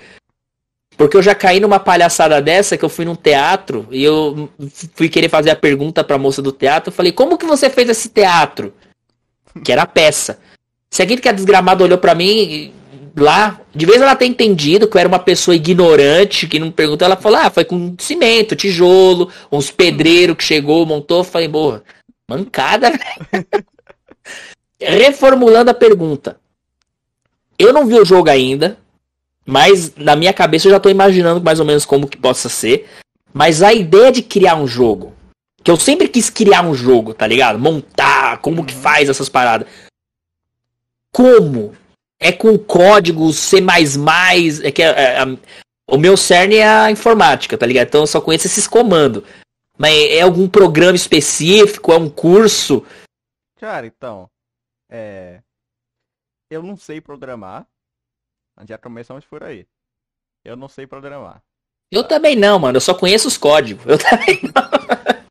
Porque eu já caí numa palhaçada dessa que eu fui num teatro e eu fui querer fazer a pergunta pra moça do teatro. Eu falei, como que você fez esse teatro? Que era a peça. Se aquele que é desgramado olhou pra mim lá, de vez ela ter entendido que eu era uma pessoa ignorante, que não perguntou, ela falou, ah, foi com cimento, tijolo, uns pedreiros que chegou, montou. Falei, boa, mancada, Reformulando a pergunta. Eu não vi o jogo ainda, mas na minha cabeça eu já tô imaginando mais ou menos como que possa ser. Mas a ideia de criar um jogo Que eu sempre quis criar um jogo, tá ligado? Montar, como que Uhum. faz essas paradas. Como? É com código C++, é que é- é- é- o meu cerne é a informática, tá ligado? Então eu só conheço esses comandos. Mas é algum programa específico, é um curso? Cara, então, é... Eu não sei programar. Já começamos por aí. Eu não sei programar. Eu também não, mano. Eu só conheço os códigos. Eu também não.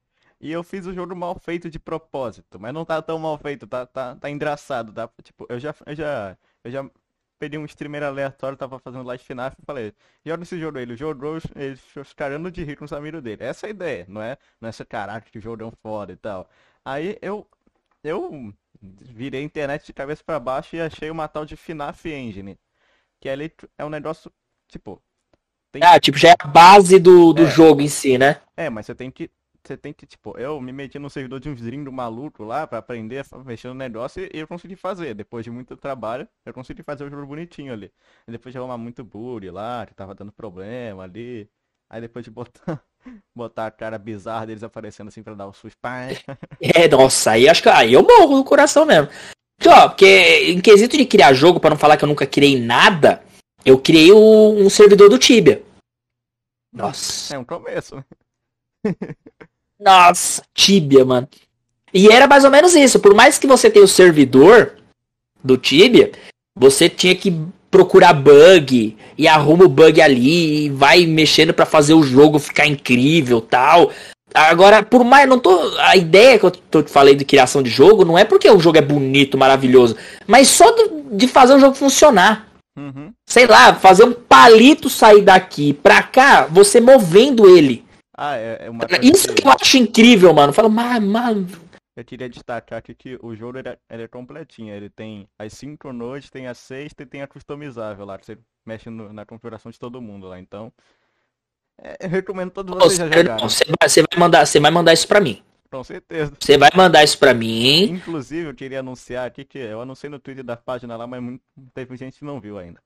E eu fiz o jogo mal feito de propósito, mas não tá tão mal feito, tá, tá, tá engraçado, tá? Tipo, eu já, eu já, eu já peguei um streamer aleatório, tava fazendo live FNAF e falei, joga esse jogo aí, ele jogou, ele carando de rir com os amigos dele. Essa é a ideia, não é? Não é essa caraca que jogão foda e tal. Aí eu, eu virei a internet de cabeça pra baixo e achei uma tal de FNAF Engine, que ali é um negócio, tipo, tem Ah, tipo, já é a base do, do É. jogo em si, né? É, mas você tem que. Você tem que, tipo, eu me meti no servidor de uns gringos maluco lá pra aprender a mexer no negócio e eu consegui fazer. Depois de muito trabalho, eu consegui fazer o jogo bonitinho ali. E depois de arrumar muito bug lá, que tava dando problema ali. Aí depois de botar, botar a cara bizarra deles aparecendo assim pra dar o sus. Pá. É, nossa, aí acho que aí eu morro do coração mesmo. Ó, porque em quesito de criar jogo, pra não falar que eu nunca criei nada, eu criei o- um servidor do Tibia. Nossa. É um começo. né? Nossa, Tibia, mano. E era mais ou menos isso. Por mais que você tenha o servidor do Tibia, você tinha que procurar bug e arruma o bug ali e vai mexendo pra fazer o jogo ficar incrível, tal. Agora, por mais não tô a ideia que eu tô te falei de criação de jogo não é porque o jogo é bonito, maravilhoso, mas só do- de fazer o jogo funcionar. Uhum. Sei lá, fazer um palito sair daqui pra cá, você movendo ele. Ah, é, é uma coisa Isso que que eu acho incrível, mano. Fala, mas, mano, eu queria destacar aqui que o jogo ele é, ele é completinho. Ele tem as cinco noites, tem a sexta e tem a customizável lá. que Você mexe no- na configuração de todo mundo lá. Então, é, eu recomendo todos vocês já Você, vai, você vai mandar, você vai mandar isso pra mim. Com certeza. Você vai mandar isso pra mim. Inclusive, eu queria anunciar aqui que eu anunciei no Twitter da página lá, mas muito, teve gente que não viu ainda.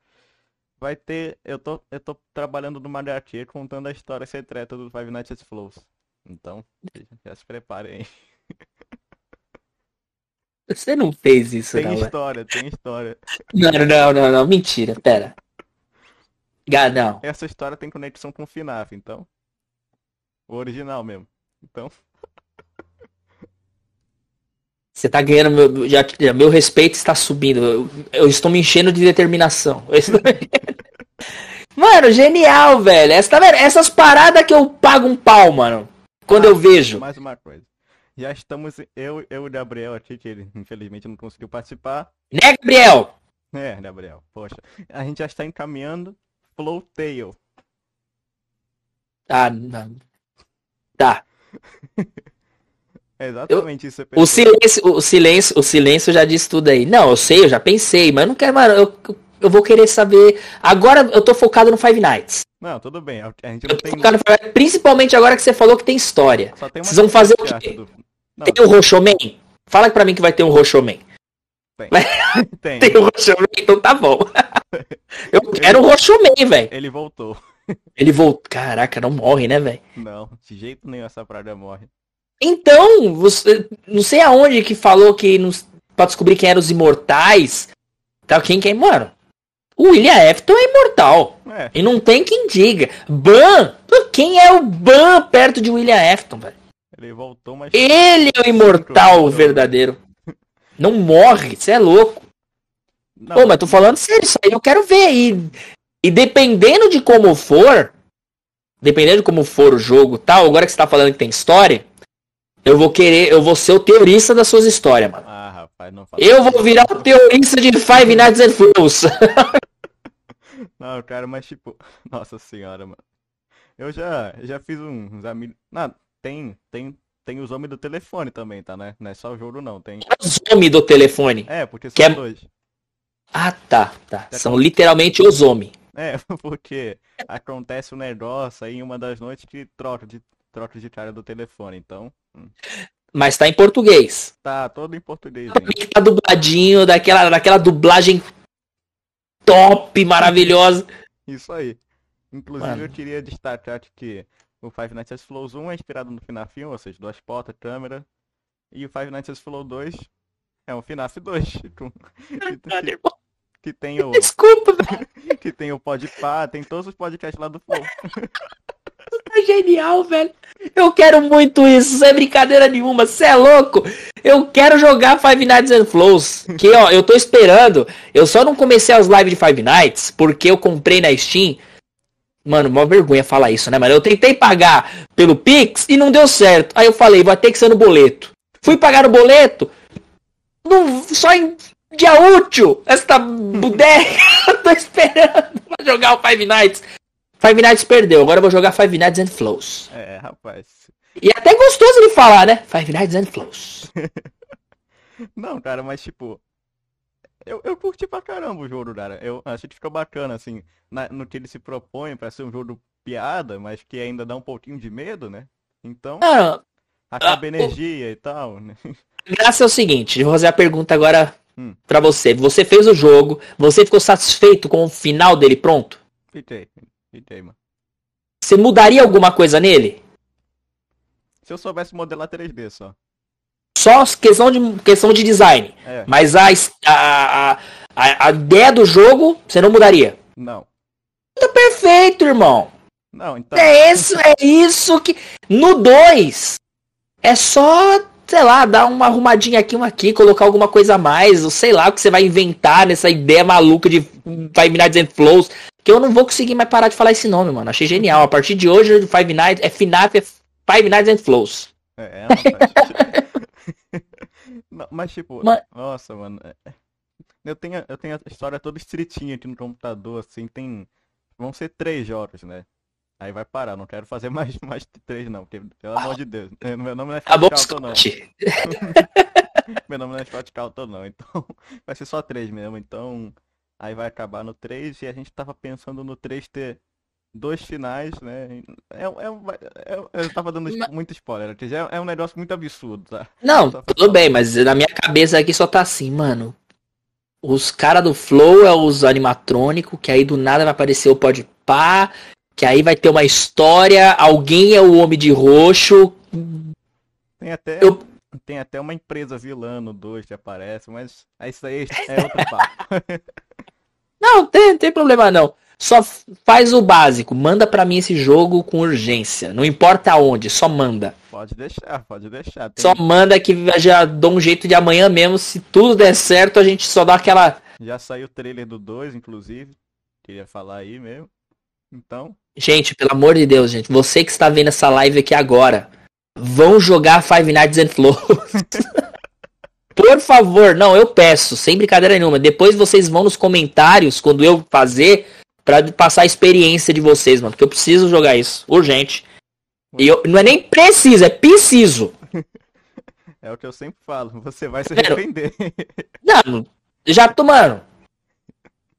Vai ter, eu tô, eu tô trabalhando no HQ contando a história secreta do Five Nights at Flows. Então, já se preparem aí. Você não fez isso, Tem não, velho. história, tem história. Não, não, não, não, mentira, pera. Ga- não. Essa história tem conexão com o FNAF, então. O original mesmo. Então, Você tá ganhando meu, já, meu respeito está subindo. Eu, eu estou me enchendo de determinação. Estou- mano, genial, velho. Essa, tá vendo? Essas paradas que eu pago um pau, mano. Quando Ah, eu vejo. mais uma coisa. Já estamos, eu, eu e o Gabriel aqui, que ele infelizmente não conseguiu participar. Né, Gabriel? É, Gabriel, poxa. A gente já está encaminhando Flow Tail. Ah, não. Tá. É exatamente isso. você O silêncio, o silêncio, o silêncio já disse tudo aí. Não, eu sei, eu já pensei, mas eu não quero, mano. Eu, eu vou querer saber. Agora eu tô focado no Five Nights. Não, tudo bem. A gente Eu não tô tem. focado no Five Nights, principalmente agora que você falou que tem história. Só tem Vocês vão fazer o quê? do- Não, Tem o Roshoman? Fala pra mim que vai ter um Roshoman. tem. Tem o Roshoman, então tá bom. Eu quero o Roshoman, velho. Ele voltou. Ele voltou. Caraca, não morre, né, velho? Não, de jeito nenhum essa praga morre. Então, você, não sei aonde que falou que não, pra descobrir quem eram os imortais. Tá, quem quem, mano? O William Afton é imortal. É, E não tem quem diga. Ban! Quem é o Ban perto de William Afton, velho? ele voltou, mas. Ele é o imortal verdadeiro. Não morre, você é louco. Não, Pô, mas tô falando sério, isso aí eu quero ver. E, e dependendo de como for, dependendo de como for o jogo e tal, agora que você tá falando que tem história, eu vou querer, eu vou ser o teorista das suas histórias, mano. Ah, rapaz, não fala. Eu vou virar o teorista de Five Nights at Fools. Não, cara, mas tipo, nossa senhora, mano. Eu já, já fiz uns amigos. Não, tem, tem, tem os homens do telefone também, tá, né? Não é só o jogo não, tem. Os homens do telefone. É, porque são Que é- dois. Ah, tá, tá. São literalmente os homens. É, porque acontece um negócio aí em uma das noites que troca de, troca de cara do telefone, então. Mas tá em português. Tá todo em português ainda. Que tá dubladinho, daquela, daquela dublagem top, maravilhosa. Isso aí. Inclusive Mano. eu queria destacar que o Five Nights at Flows 1 é inspirado no FNAF 1, ou seja, duas portas, câmera. E o Five Nights at Flows 2 é um FNAF 2. com- Mano, que, que tem o. Desculpa, velho. Que tem o Podpah, tem todos os podcasts lá do Flow. Tá genial, velho. Eu quero muito isso, sem brincadeira nenhuma. Você é louco? Eu quero jogar Five Nights and Flows. Que, ó, eu tô esperando. Eu só não comecei as lives de Five Nights porque eu comprei na Steam. Mano, mó vergonha falar isso, né, mano? Eu tentei pagar pelo Pix e não deu certo. Aí eu falei, vai ter que ser no boleto. Fui pagar no boleto. Só em dia útil. Esta bodega. eu tô esperando pra jogar o Five Nights. Five Nights perdeu, agora eu vou jogar Five Nights and Flows. É, rapaz. E é até gostoso de falar, né? Five Nights and Flows. Não, cara, mas tipo. Eu, eu curti pra caramba o jogo, cara. Eu achei que ficou bacana, assim, na- no que ele se propõe pra ser um jogo piada, mas que ainda dá um pouquinho de medo, né? Então, Mano, acaba ah, energia e tal, né? graça é o seguinte, eu vou fazer a pergunta agora Hum. pra você. Você fez o jogo, você ficou satisfeito com o final dele pronto? Fiquei, mano. Você mudaria alguma coisa nele? Se eu soubesse modelar 3D só. Só questão de, questão de design. É, Mas a, a, a, a, ideia do jogo, você não mudaria. não. Tá perfeito, irmão. Não, então. É isso, é isso que. No 2, é só, sei lá, dar uma arrumadinha aqui, uma aqui, colocar alguma coisa a mais, ou sei lá o que você vai inventar nessa ideia maluca de Five Nights and Flows. Que eu não vou conseguir mais parar de falar esse nome, mano. Achei genial. A partir de hoje, Five Nights é FNAF, é Five Nights and Flows. É, é, rapaz. Não, mas tipo, nossa, mano. é- Eu tenho, eu tenho a história toda estreitinha aqui no computador, assim, tem. Vão ser três jogos, né? Aí vai parar, não quero fazer mais, mais de três não, porque, pelo amor de Deus, eh, meu nome não é Scott Calton, não. Meu nome não é Scott Calton, não, então vai ser só três mesmo, então aí vai acabar no três e a gente tava pensando no três ter dois finais, né? É, um- é, um- é- eu tava dando Ma- muito spoiler, é, é um negócio muito absurdo, tá? Não, tudo bem, mas na minha cabeça aqui só tá assim, mano. Os cara do Flow é os animatrônicos, que aí do nada vai aparecer o Pode Pá, que aí vai ter uma história, alguém é o Homem de Roxo. Tem até, Eu- tem até uma empresa vilã no 2 que aparece, mas é isso aí é outro papo. Não, tem, tem problema não. Só faz o básico, manda pra mim esse jogo com urgência. Não importa aonde, só manda. Pode deixar, pode deixar. Tem- Só manda que já dou um jeito de amanhã mesmo. Se tudo der certo, a gente só dá aquela. Já saiu o trailer do 2, inclusive. Queria falar aí mesmo. Então, Gente, pelo amor de Deus, gente, você que está vendo essa live aqui agora, vão jogar Five Nights and Flows. Por favor, não, eu peço, sem brincadeira nenhuma. Depois vocês vão nos comentários quando eu fazer pra passar a experiência de vocês, mano, porque eu preciso jogar isso, urgente. E eu, não é nem preciso, é preciso. é o que eu sempre falo. Você vai se arrepender. Não, eu já tô, mano.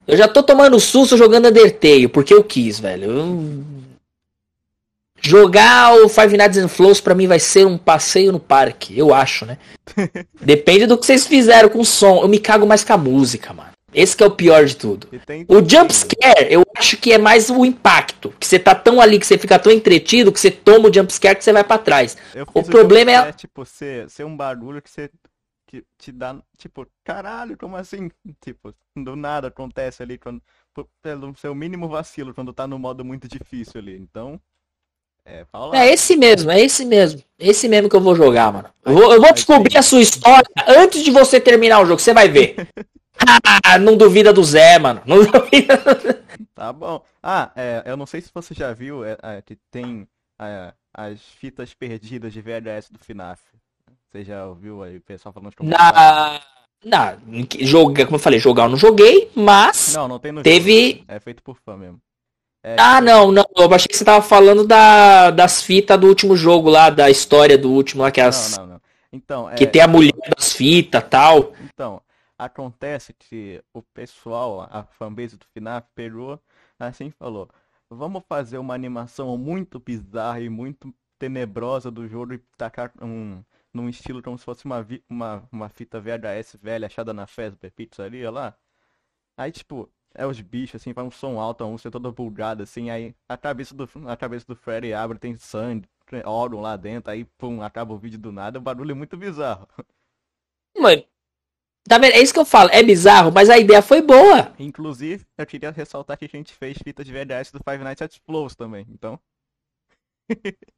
Eu já tô tomando susto jogando Undertale, porque eu quis, velho. Eu- Jogar o Five Nights and Flows pra mim vai ser um passeio no parque, eu acho, né? Depende do que vocês fizeram com o som. Eu me cago mais com a música, mano. Esse que é o pior de tudo. O jump scare, eu acho que é mais o impacto. Que você tá tão ali, que você fica tão entretido, que você toma o jump scare que você vai pra trás. O problema é- jumpscare, tipo, ser, ser um barulho que você que te dá, tipo, caralho, como assim? Tipo, do nada acontece ali quando, pelo seu mínimo vacilo, quando tá no modo muito difícil ali. Então, é, fala. É esse mesmo, é esse mesmo. Esse mesmo que eu vou jogar, mano. Eu vou, eu vou descobrir a sua história antes de você terminar o jogo, você vai ver. Ah, não duvida do Zé, mano. Não duvida. Tá bom. Ah, é, eu não sei se você já viu é, é, que tem é, as fitas perdidas de VHS do FNAF. Você já ouviu aí o pessoal falando de Na. Na. Joga, como eu falei, jogar eu não joguei, mas. Não, não Teve- jogo. É feito por fã mesmo. É, Ah, não, não. Eu achei que você tava falando da, das fitas do último jogo lá, da história do último lá, que, as, Não, não, não. Então, é, que tem a mulher das fitas tal. Então, acontece que o pessoal, a fanbase do FNAF pegou, assim falou, vamos fazer uma animação muito bizarra e muito tenebrosa do jogo e tacar um, num estilo como se fosse uma, uma, uma fita VHS velha achada na Fazbear Pizzaria lá. Aí, tipo, é os bichos, assim, faz um som alto, um ser todo bugado, assim, aí a cabeça do, a cabeça do Freddy abre, tem sangue, tem órgão lá dentro, aí pum, acaba o vídeo do nada, o barulho é muito bizarro. Mano, tá vendo? É isso que eu falo, é bizarro, mas a ideia foi boa. Inclusive, eu queria ressaltar que a gente fez fita de VHS do Five Nights at Freddy's também, então...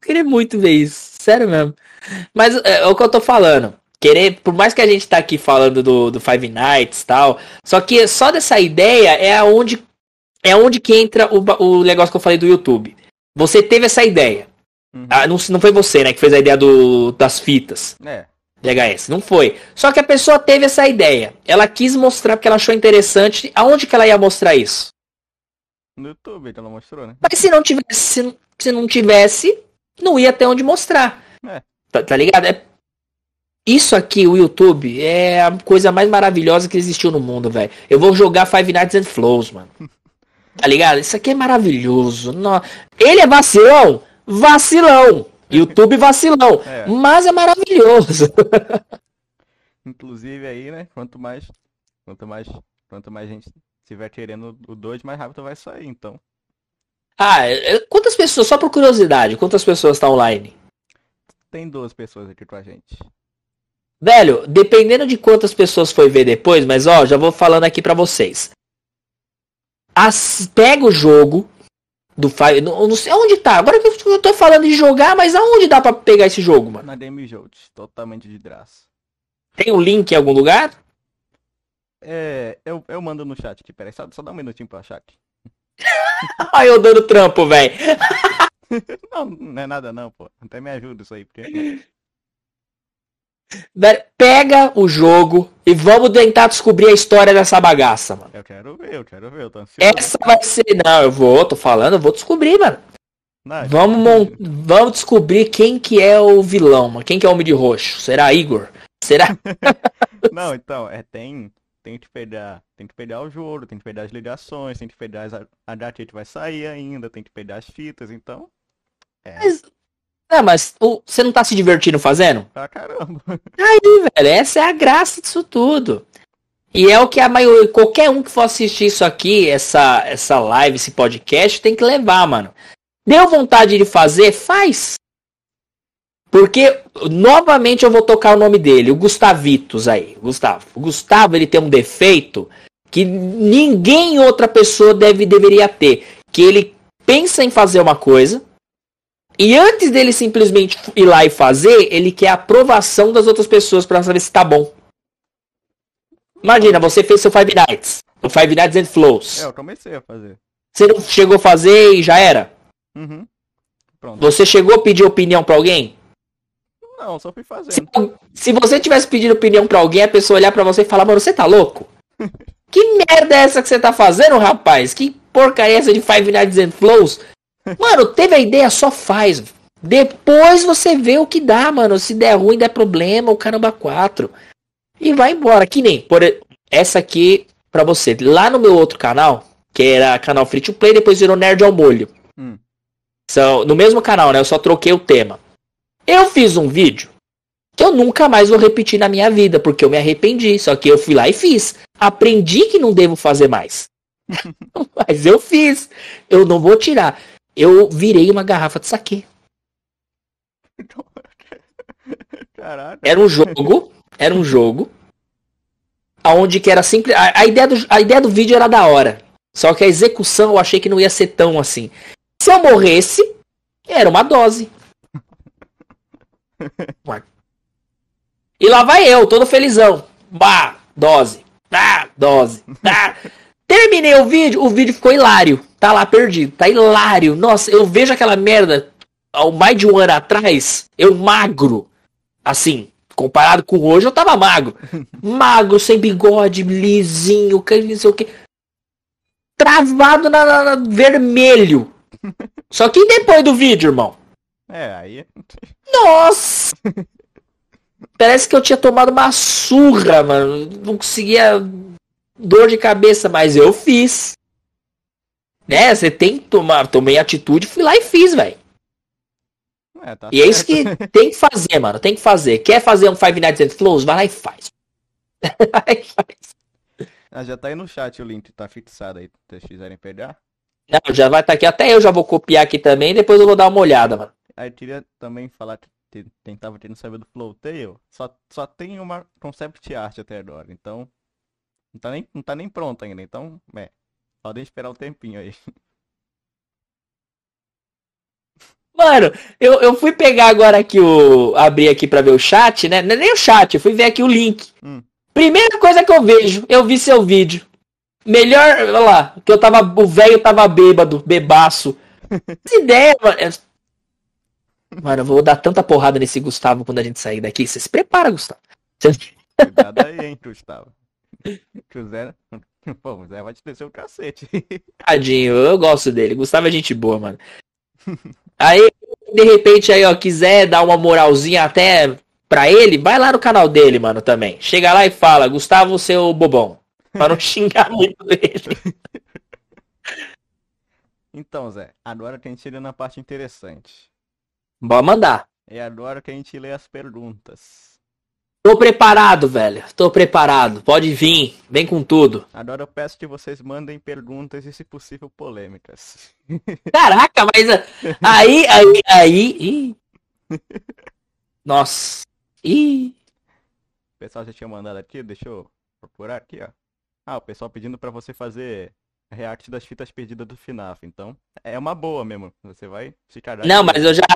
Queria muito ver isso, sério mesmo. Mas é, é o que eu tô falando. Querer, por mais que a gente tá aqui falando do, do Five Nights e tal, só que só dessa ideia é aonde é onde que entra o, o negócio que eu falei do YouTube. Você teve essa ideia. Uhum. Ah, não, não foi você, né, que fez a ideia do, das fitas. É. VHS, não foi. Só que a pessoa teve essa ideia. Ela quis mostrar porque ela achou interessante. Aonde que ela ia mostrar isso? No YouTube que ela mostrou, né? Mas se não tivesse, se, não tivesse, não ia ter onde mostrar. É. Tá, tá ligado? É isso aqui, o YouTube, é a coisa mais maravilhosa que existiu no mundo, velho. Eu vou jogar Five Nights and Flows, mano. Tá ligado? Isso aqui é maravilhoso. Ele é vacilão? Vacilão. YouTube vacilão. É. Mas é maravilhoso. Inclusive aí, né? Quanto mais. Quanto mais. Quanto mais gente estiver querendo o 2, mais rápido vai sair, então. Ah, é, é, quantas pessoas, só por curiosidade, quantas pessoas estão tá online? Tem duas pessoas aqui com a gente. Velho, dependendo de quantas pessoas foi ver depois, mas ó, já vou falando aqui para vocês. As, pega o jogo do Fire. Não, não, sei onde tá. Agora que eu tô falando de jogar, mas aonde dá para pegar esse jogo, mano? Na Game Jolt, totalmente de graça. Tem o um link em algum lugar? É, eu, eu mando no chat aqui, peraí, só, só dá um minutinho pra achar aqui. Ai, eu dando trampo, velho. não, não é nada não, pô. Até me ajuda isso aí, porque. Pega o jogo e vamos tentar descobrir a história dessa bagaça, mano. Eu quero ver, eu quero ver, eu tô ansioso. Essa vai ser. Não, eu vou, tô falando, eu vou descobrir, mano. Vamos, mon... vamos descobrir quem que é o vilão, mano. Quem que é o Homem de Roxo? Será Igor? Será? Não, então, é, tem, tem que pegar, tem que pegar o jogo, tem que pegar as ligações, tem que pegar as, a data que vai sair ainda, tem que pegar as fitas, então. É. Mas é, mas o, você não tá se divertindo fazendo? Ah, caramba. Aí, velho, essa é a graça disso tudo. E é o que a maioria, qualquer um que for assistir isso aqui, essa, essa live, esse podcast, tem que levar, mano. Deu vontade de fazer? Faz. Porque, novamente, eu vou tocar o nome dele, o Gustavitos aí. Gustavo. O Gustavo, ele tem um defeito que ninguém outra pessoa deve, deveria ter. Que ele pensa em fazer uma coisa, e antes dele simplesmente ir lá e fazer, ele quer a aprovação das outras pessoas para saber se tá bom. Imagina, você fez seu Five Nights. O Five Nights and Flows. É, eu comecei a fazer. Você não chegou a fazer e já era? Uhum. Pronto. Você chegou a pedir opinião para alguém? Não, só fui fazendo. Se, se você tivesse pedido opinião para alguém, a pessoa olhar para você e falar, mano, você tá louco? que merda é essa que você tá fazendo, rapaz? Que porcaria é essa de Five Nights and Flows? Mano, teve a ideia, só faz. Depois você vê o que dá, mano. Se der ruim, der problema, o caramba 4. E vai embora. Que nem, por essa aqui pra você. Lá no meu outro canal, que era canal Free to Play, depois virou Nerd ao Molho. Hum. São, no mesmo canal, né? Eu só troquei o tema. Eu fiz um vídeo que eu nunca mais vou repetir na minha vida, porque eu me arrependi. Só que eu fui lá e fiz. Aprendi que não devo fazer mais. Mas eu fiz. Eu não vou tirar eu virei uma garrafa de saque. Caraca. Era um jogo, era um jogo, aonde que era simples. A, a, ideia do, a ideia do vídeo era da hora. Só que a execução eu achei que não ia ser tão assim. Se eu morresse, era uma dose. E lá vai eu, todo felizão. Bah, dose. Ah, dose. Ah. Terminei o vídeo, o vídeo ficou hilário. Tá lá perdido, tá hilário. Nossa, eu vejo aquela merda ao mais de um ano atrás, eu magro. Assim, comparado com hoje, eu tava magro. Magro, sem bigode, lisinho, não sei o que. Travado na, na, na vermelho. Só que depois do vídeo, irmão? É, aí. Nossa! Parece que eu tinha tomado uma surra, mano. Não conseguia dor de cabeça, mas eu fiz. Né? Você tem que tomar, tomei atitude, fui lá e fiz, velho. É, tá e certo. é isso que tem que fazer, mano. Tem que fazer. Quer fazer um Five Nights at Flows? Vai lá e faz. vai e faz. Ah, já tá aí no chat o link, tá fixado aí, se vocês quiserem pegar. Não, já vai estar tá aqui. Até eu já vou copiar aqui também, depois eu vou dar uma olhada, mano. Aí eu queria também falar que tentava tendo saber do Flowtail, só, só tem uma concept art até agora, então não tá nem, não tá nem pronto ainda, então, é, podem esperar um tempinho aí. Mano, eu, eu fui pegar agora aqui o. abrir aqui pra ver o chat, né? Não é nem o chat, eu fui ver aqui o link. Hum. Primeira coisa que eu vejo, eu vi seu vídeo. Melhor, olha lá, que eu tava. O velho tava bêbado, bebaço. Essa ideia, mano. É mano, eu vou dar tanta porrada nesse Gustavo quando a gente sair daqui. Você se prepara, Gustavo. Cuidado aí, hein, Gustavo. Que o Zé. Pô, o Zé vai te descer o cacete. Tadinho, eu gosto dele. Gustavo é gente boa, mano. Aí, de repente, aí, ó, quiser dar uma moralzinha até pra ele, vai lá no canal dele, mano, também. Chega lá e fala, Gustavo, seu bobão. Pra não xingar muito ele. Então, Zé, agora que a gente chega na parte interessante. Bora mandar. É agora que a gente lê as perguntas. Tô preparado, velho. Tô preparado. Pode vir. Vem com tudo. Agora eu peço que vocês mandem perguntas e, se possível, polêmicas. Caraca, mas aí, aí, aí. Ih. Nossa. Ih. O pessoal já tinha mandado aqui, deixa eu procurar aqui, ó. Ah, o pessoal pedindo para você fazer react das fitas perdidas do FNAF. Então, é uma boa mesmo. Você vai ficar. Não, mas eu já.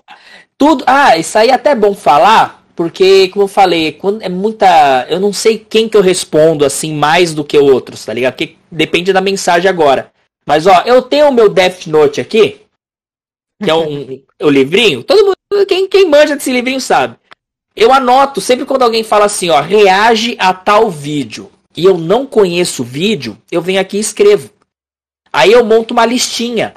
Tudo. Ah, isso aí é até bom falar. Porque, como eu falei, quando é muita. Eu não sei quem que eu respondo assim mais do que outros, tá ligado? Porque depende da mensagem agora. Mas ó, eu tenho o meu Death Note aqui, que é um, o livrinho. Todo mundo, quem, quem manja desse livrinho sabe. Eu anoto sempre quando alguém fala assim, ó, reage a tal vídeo. E eu não conheço o vídeo, eu venho aqui e escrevo. Aí eu monto uma listinha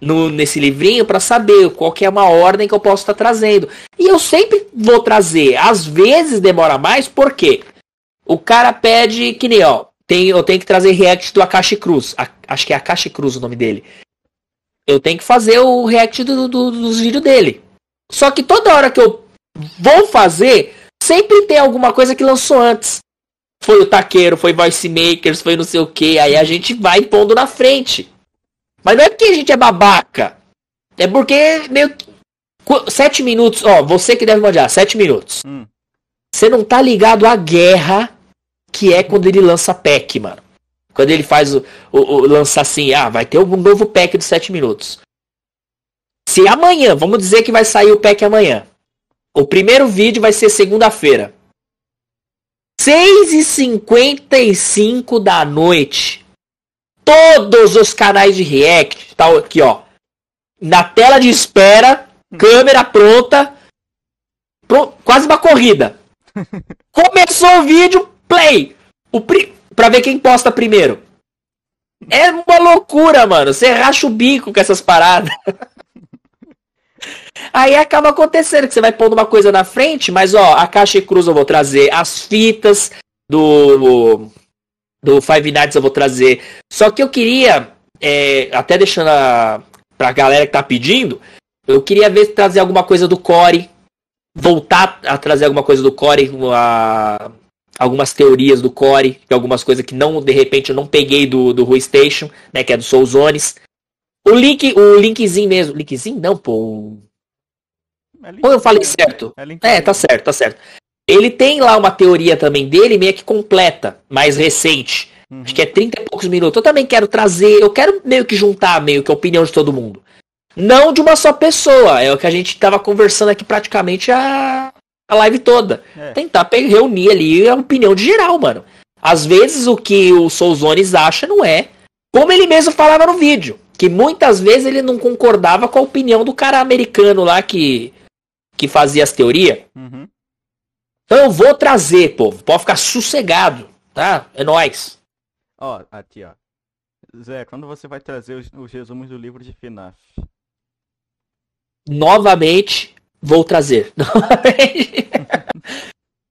no, nesse livrinho para saber qual que é uma ordem que eu posso estar tá trazendo. E eu sempre vou trazer. Às vezes demora mais, porque o cara pede que nem, ó, tem, eu tenho que trazer react do Akashi Cruz. A, acho que é Akashi Cruz o nome dele. Eu tenho que fazer o react do, do, dos vídeos dele. Só que toda hora que eu vou fazer, sempre tem alguma coisa que lançou antes. Foi o Taqueiro, foi Voice Makers, foi não sei o que. Aí a gente vai pondo na frente. Mas não é porque a gente é babaca. É porque meio que. Sete minutos, ó, você que deve manjar, sete minutos. Hum. Você não tá ligado à guerra que é quando ele lança pack, mano. Quando ele faz o, o, o lança assim, ah, vai ter um novo pack de sete minutos. Se amanhã, vamos dizer que vai sair o pack amanhã. O primeiro vídeo vai ser segunda-feira. 6h55 da noite todos os canais de react, tá aqui, ó. Na tela de espera, câmera pronta, pro, quase uma corrida. Começou o vídeo, play. O pri, pra ver quem posta primeiro. É uma loucura, mano. Você racha o bico com essas paradas. Aí acaba acontecendo que você vai pondo uma coisa na frente, mas ó, a caixa cruz eu vou trazer as fitas do do Five Nights eu vou trazer. Só que eu queria, é, até deixando a, pra galera que tá pedindo, eu queria ver trazer alguma coisa do Core. Voltar a trazer alguma coisa do Core, a, algumas teorias do Core, algumas coisas que não, de repente, eu não peguei do, do Rui Station, né? Que é do Soul Zones. O link, o linkzinho mesmo. Linkzinho? Não, pô. É Ou eu falei certo? É, é, tá certo, tá certo. Ele tem lá uma teoria também dele, meio que completa, mais recente. Uhum. Acho que é 30 e poucos minutos. Eu também quero trazer, eu quero meio que juntar meio que a opinião de todo mundo. Não de uma só pessoa. É o que a gente tava conversando aqui praticamente a, a live toda. É. Tentar reunir ali a opinião de geral, mano. Às vezes o que o Souzones acha não é como ele mesmo falava no vídeo. Que muitas vezes ele não concordava com a opinião do cara americano lá que, que fazia as teorias. Uhum. Então eu vou trazer, povo. Pode ficar sossegado, tá? É nóis. Ó, aqui, ó. Zé, quando você vai trazer os, os resumos do livro de FNAF? Novamente, vou trazer.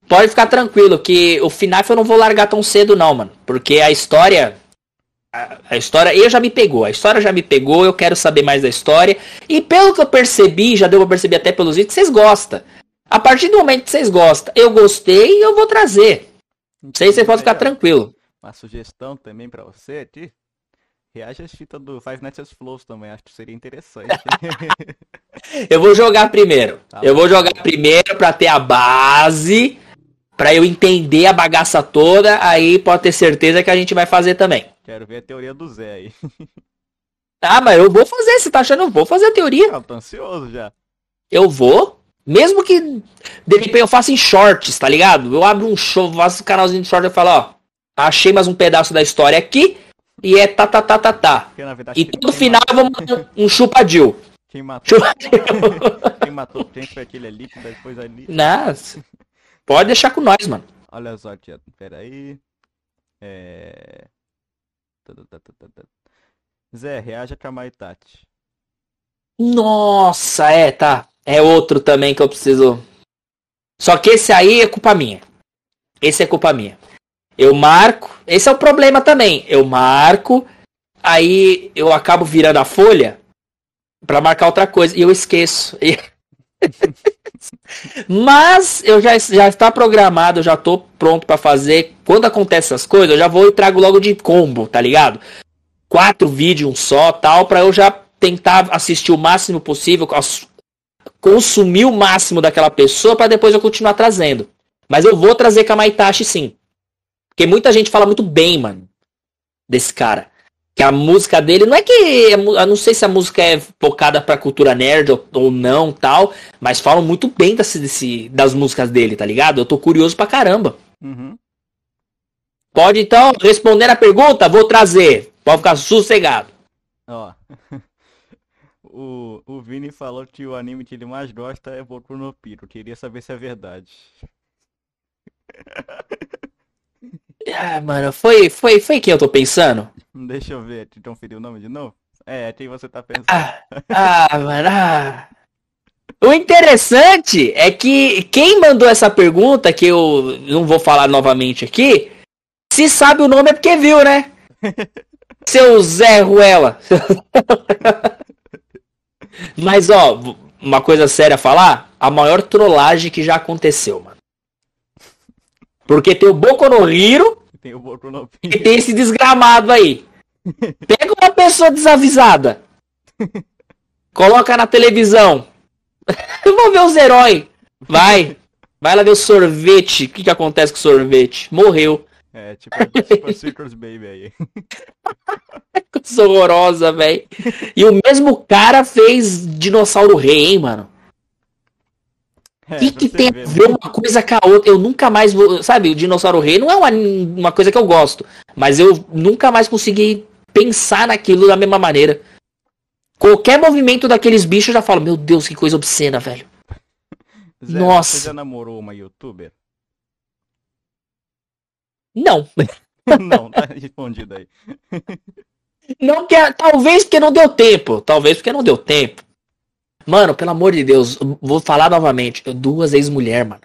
Pode ficar tranquilo que o FNAF eu não vou largar tão cedo não, mano. Porque a história... A, a história eu já me pegou. A história já me pegou, eu quero saber mais da história. E pelo que eu percebi, já deu pra perceber até pelos vídeos, vocês gostam. A partir do momento que vocês gostam, eu gostei, eu vou trazer. Não sei se você pode ficar tranquilo. uma sugestão também pra você aqui. Reage às fitas do Five Nights at Flows também, acho que seria interessante. Eu vou jogar primeiro. Tá eu vou jogar primeiro pra ter a base, pra eu entender a bagaça toda, aí pode ter certeza que a gente vai fazer também. Quero ver a teoria do Zé aí. Ah, mas eu vou fazer, você tá achando? Eu vou fazer a teoria. Eu tô ansioso já. Eu vou. Mesmo que de repente eu faça em shorts, tá ligado? Eu abro um show, faço um canalzinho de short e falo, ó, achei mais um pedaço da história aqui e é tá tá tá tá tá. Verdade. E no final eu vou mandar um chupadil. Quem matou, Chupadil. quem matou quem foi aquele ali, que depois ali. Nossa. Pode deixar com nós, mano. Olha só, tia. Pera aí. É. Tá, tá, tá. Zé, reaja com a Maitati. Nossa, é, tá. É outro também que eu preciso. Só que esse aí é culpa minha. Esse é culpa minha. Eu marco. Esse é o problema também. Eu marco, aí eu acabo virando a folha pra marcar outra coisa e eu esqueço. E- Mas eu já, já está programado, eu já tô pronto pra fazer. Quando acontece essas coisas, eu já vou e trago logo de combo, tá ligado? Quatro vídeos, um só, tal, pra eu já tentar assistir o máximo possível, cons- consumir o máximo daquela pessoa pra depois eu continuar trazendo. Mas eu vou trazer Kamaitachi sim. Porque muita gente fala muito bem, mano, desse cara. Que a música dele, não é que. Eu não sei se a música é focada pra cultura nerd ou, ou não, tal. Mas falam muito bem desse, desse- das músicas dele, tá ligado? Eu tô curioso pra caramba. Uhum. Pode então responder a pergunta? Vou trazer. Pode ficar sossegado. Ó. O, o Vini falou que o anime que ele mais gosta é Boku no Piro. Queria saber se é verdade. Ah, mano, foi, foi, foi quem eu tô pensando? Deixa eu ver, te conferir o nome de novo? É, quem você tá pensando? Ah, ah, mano. ah. O interessante é que quem mandou essa pergunta, que eu não vou falar novamente aqui, se sabe o nome é porque viu, né? Seu Zé Ruela. Mas, ó, uma coisa séria a falar, a maior trollagem que já aconteceu, mano. Porque tem o Boku no Hiro Tem o Boku no e tem esse desgramado aí. Pega uma pessoa desavisada. Coloca na televisão. Eu vou ver os heróis. Vai. Vai lá ver o sorvete. O que, que acontece com o sorvete? Morreu. É, tipo, tipo a Circus Baby aí. Coisa horrorosa, velho. E o mesmo cara fez Dinossauro Rei, hein, mano? É, O que, pra que você tem a ver, ver uma coisa com a outra? Eu nunca mais vou. Sabe, o Dinossauro Rei não é uma, uma coisa que eu gosto. Mas eu nunca mais consegui pensar naquilo da mesma maneira. Qualquer movimento daqueles bichos eu já falo, meu Deus, que coisa obscena, velho. Zé, Nossa. Você já namorou uma youtuber? Não. Não, tá respondido aí. Não quer. Talvez porque não deu tempo. Talvez porque não deu tempo. Mano, pelo amor de Deus, eu vou falar novamente. Eu duas ex-mulher, mano.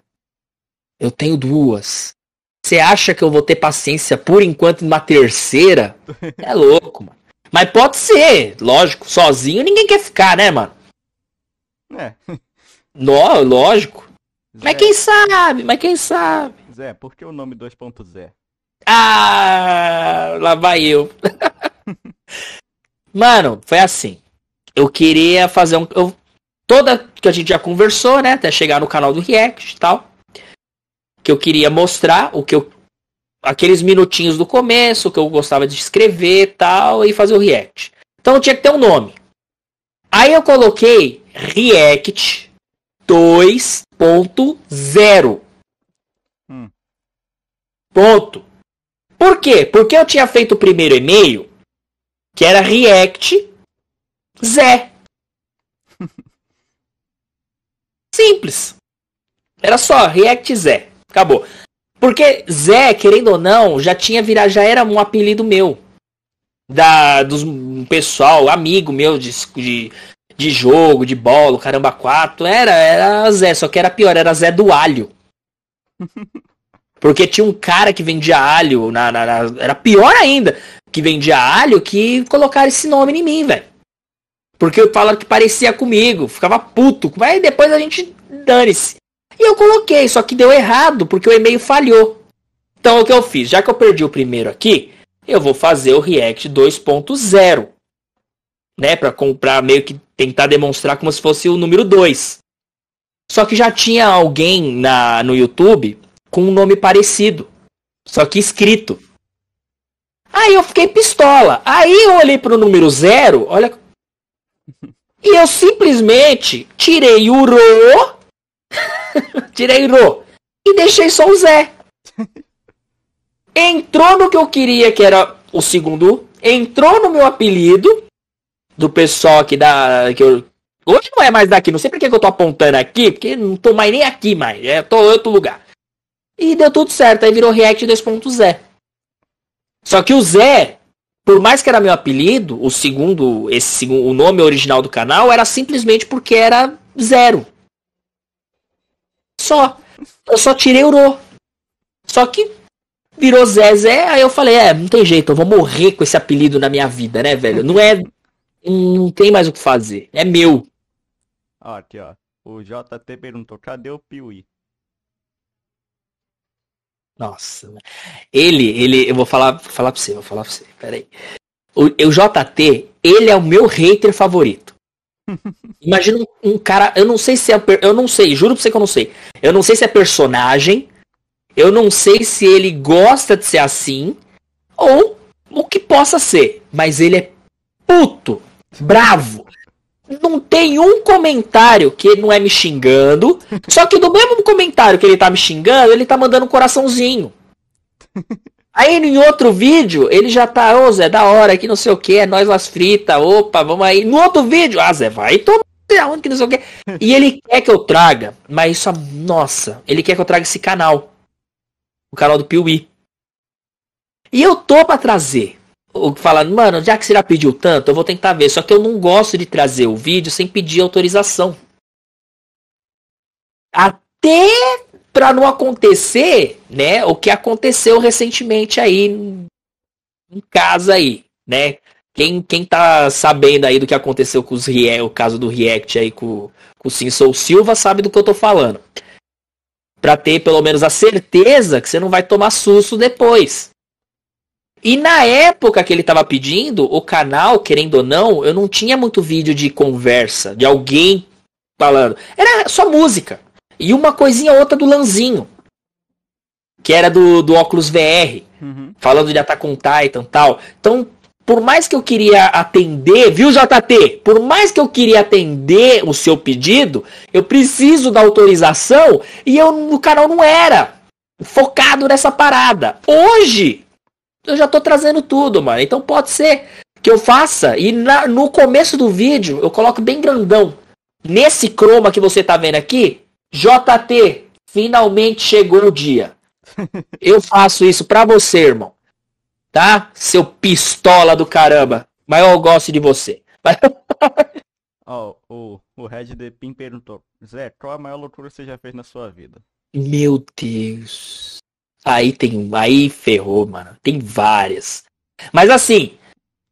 Eu tenho duas. Você acha que eu vou ter paciência por enquanto numa terceira? É louco, mano. Mas pode ser, lógico. Sozinho ninguém quer ficar, né, mano? É. Nó, lógico. Zé, Mas quem sabe? Mas quem sabe? Zé, por que o nome 2.0? Ah, lá vai eu. Mano, foi assim. Eu queria fazer um. Eu, toda que a gente já conversou, né? Até chegar no canal do React e tal. Que eu queria mostrar o que eu. Aqueles minutinhos do começo, que eu gostava de escrever e tal, e fazer o React. Então tinha que ter um nome. Aí eu coloquei React 2.0. Hum. Ponto. Por quê? Porque eu tinha feito o primeiro e-mail, que era React Zé. Simples. Era só React Zé. Acabou. Porque Zé, querendo ou não, já tinha virado, já era um apelido meu. Da, dos pessoal, amigo meu de, de, de jogo, de bola, caramba, quatro. Era, era Zé, só que era pior, era Zé do Alho. Porque tinha um cara que vendia alho, na, na- na- era pior ainda, que vendia alho, que colocaram esse nome em mim, velho. Porque falaram que parecia comigo, ficava puto. Mas depois a gente dane-se. E eu coloquei, só que deu errado, porque o e-mail falhou. Então o que eu fiz? Já que eu perdi o primeiro aqui, eu vou fazer o React 2.0. Né? Pra comprar, meio que tentar demonstrar como se fosse o número 2. Só que já tinha alguém na, no YouTube com um nome parecido. Só que escrito. Aí eu fiquei pistola. Aí eu olhei pro número zero, olha. E eu simplesmente tirei o Ro. tirei o Ro. E deixei só o Zé. Entrou no que eu queria, que era o segundo. Entrou no meu apelido. Do pessoal aqui da. Que eu, hoje não é mais daqui. Não sei porque que eu tô apontando aqui. Porque não tô mais nem aqui mais. É, tô em outro lugar. E deu tudo certo. Aí virou React 2.0. Só que o Zé, por mais que era meu apelido, o segundo, esse o nome original do canal era simplesmente porque era zero. Só. Eu só tirei o Ro. Só que virou Zé Zé, aí eu falei, é, não tem jeito, eu vou morrer com esse apelido na minha vida, né, velho? Não é. Não tem mais o que fazer. É meu. Aqui, ó. O JT perguntou, cadê o Piuí? Nossa. Ele, ele, eu vou falar, vou falar pra você, vou falar pra você. Pera aí. O, o JT, ele é o meu hater favorito. Imagina um, um, cara, eu não sei se é, eu não sei, juro pra você que eu não sei. Eu não sei se é personagem, eu não sei se ele gosta de ser assim, ou o que possa ser, mas ele é puto, bravo, não tem um comentário que ele não é me xingando. Só que do mesmo comentário que ele tá me xingando, ele tá mandando um coraçãozinho. Aí em outro vídeo, ele já tá, ô Zé, da hora, que não sei o que, é nós las fritas, opa, vamos aí. No outro vídeo, ah, Zé, vai tomar aonde que não sei o que. E ele quer que eu traga, mas isso, nossa, ele quer que eu traga esse canal. O canal do Piuí. E eu tô pra trazer falando, mano, já que você já pediu tanto, eu vou tentar ver. Só que eu não gosto de trazer o vídeo sem pedir autorização. Até para não acontecer, né, o que aconteceu recentemente aí em casa aí, né? Quem, quem tá sabendo aí do que aconteceu com os React, o caso do React aí com, com o Sinsou Silva sabe do que eu tô falando. Pra ter pelo menos a certeza que você não vai tomar susto depois. E na época que ele estava pedindo, o canal, querendo ou não, eu não tinha muito vídeo de conversa, de alguém falando. Era só música. E uma coisinha outra do Lanzinho. Que era do, do óculos VR. Uhum. Falando de Attack on Titan tal. Então, por mais que eu queria atender, viu, JT? Por mais que eu queria atender o seu pedido, eu preciso da autorização e eu, o canal não era focado nessa parada. Hoje, eu já tô trazendo tudo, mano. Então pode ser que eu faça e na, no começo do vídeo eu coloco bem grandão. Nesse croma que você tá vendo aqui, JT, finalmente chegou o dia. Eu faço isso pra você, irmão. Tá? Seu pistola do caramba. Mas eu gosto de você. Ó, oh, o, o Red The Pin perguntou: Zé, qual a maior loucura você já fez na sua vida? Meu Deus. Aí tem. Aí ferrou, mano. Tem várias. Mas assim.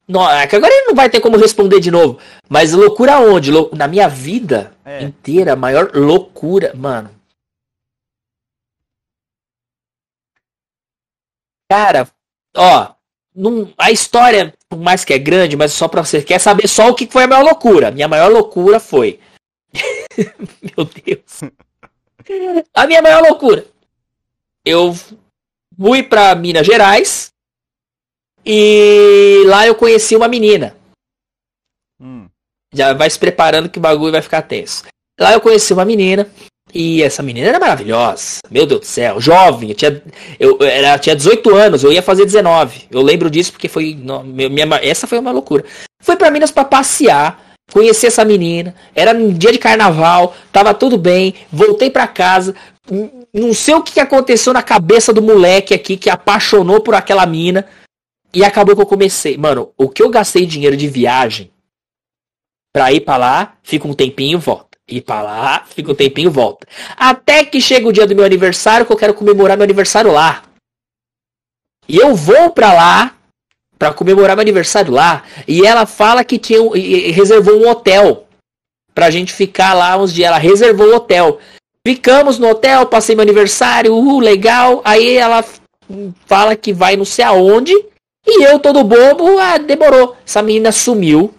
Não, é agora ele não vai ter como responder de novo. Mas loucura onde? Lou na minha vida é. inteira, a maior loucura. Mano. Cara, ó. Num, a história, por mais que é grande, mas só pra você quer saber só o que foi a maior loucura. Minha maior loucura foi. Meu Deus. A minha maior loucura eu fui para Minas Gerais e lá eu conheci uma menina. Hum. Já vai se preparando que o bagulho vai ficar tenso. Lá eu conheci uma menina e essa menina era maravilhosa. Meu Deus do céu, jovem. Eu tinha, eu, era, tinha 18 anos, eu ia fazer 19. Eu lembro disso porque foi. Minha, essa foi uma loucura. Fui para Minas para passear. Conheci essa menina, era um dia de carnaval, tava tudo bem, voltei para casa, não sei o que aconteceu na cabeça do moleque aqui que apaixonou por aquela mina. E acabou que eu comecei. Mano, o que eu gastei dinheiro de viagem pra ir pra lá, fica um tempinho volta. Ir pra lá, fica um tempinho volta. Até que chega o dia do meu aniversário, que eu quero comemorar meu aniversário lá. E eu vou pra lá, pra comemorar meu aniversário lá. E ela fala que tinha, reservou um hotel pra gente ficar lá uns dias. Ela reservou o um hotel. Ficamos no hotel, passei meu aniversário, uh, legal. Aí ela fala que vai não sei aonde. E eu, todo bobo, ah, demorou. Essa menina sumiu.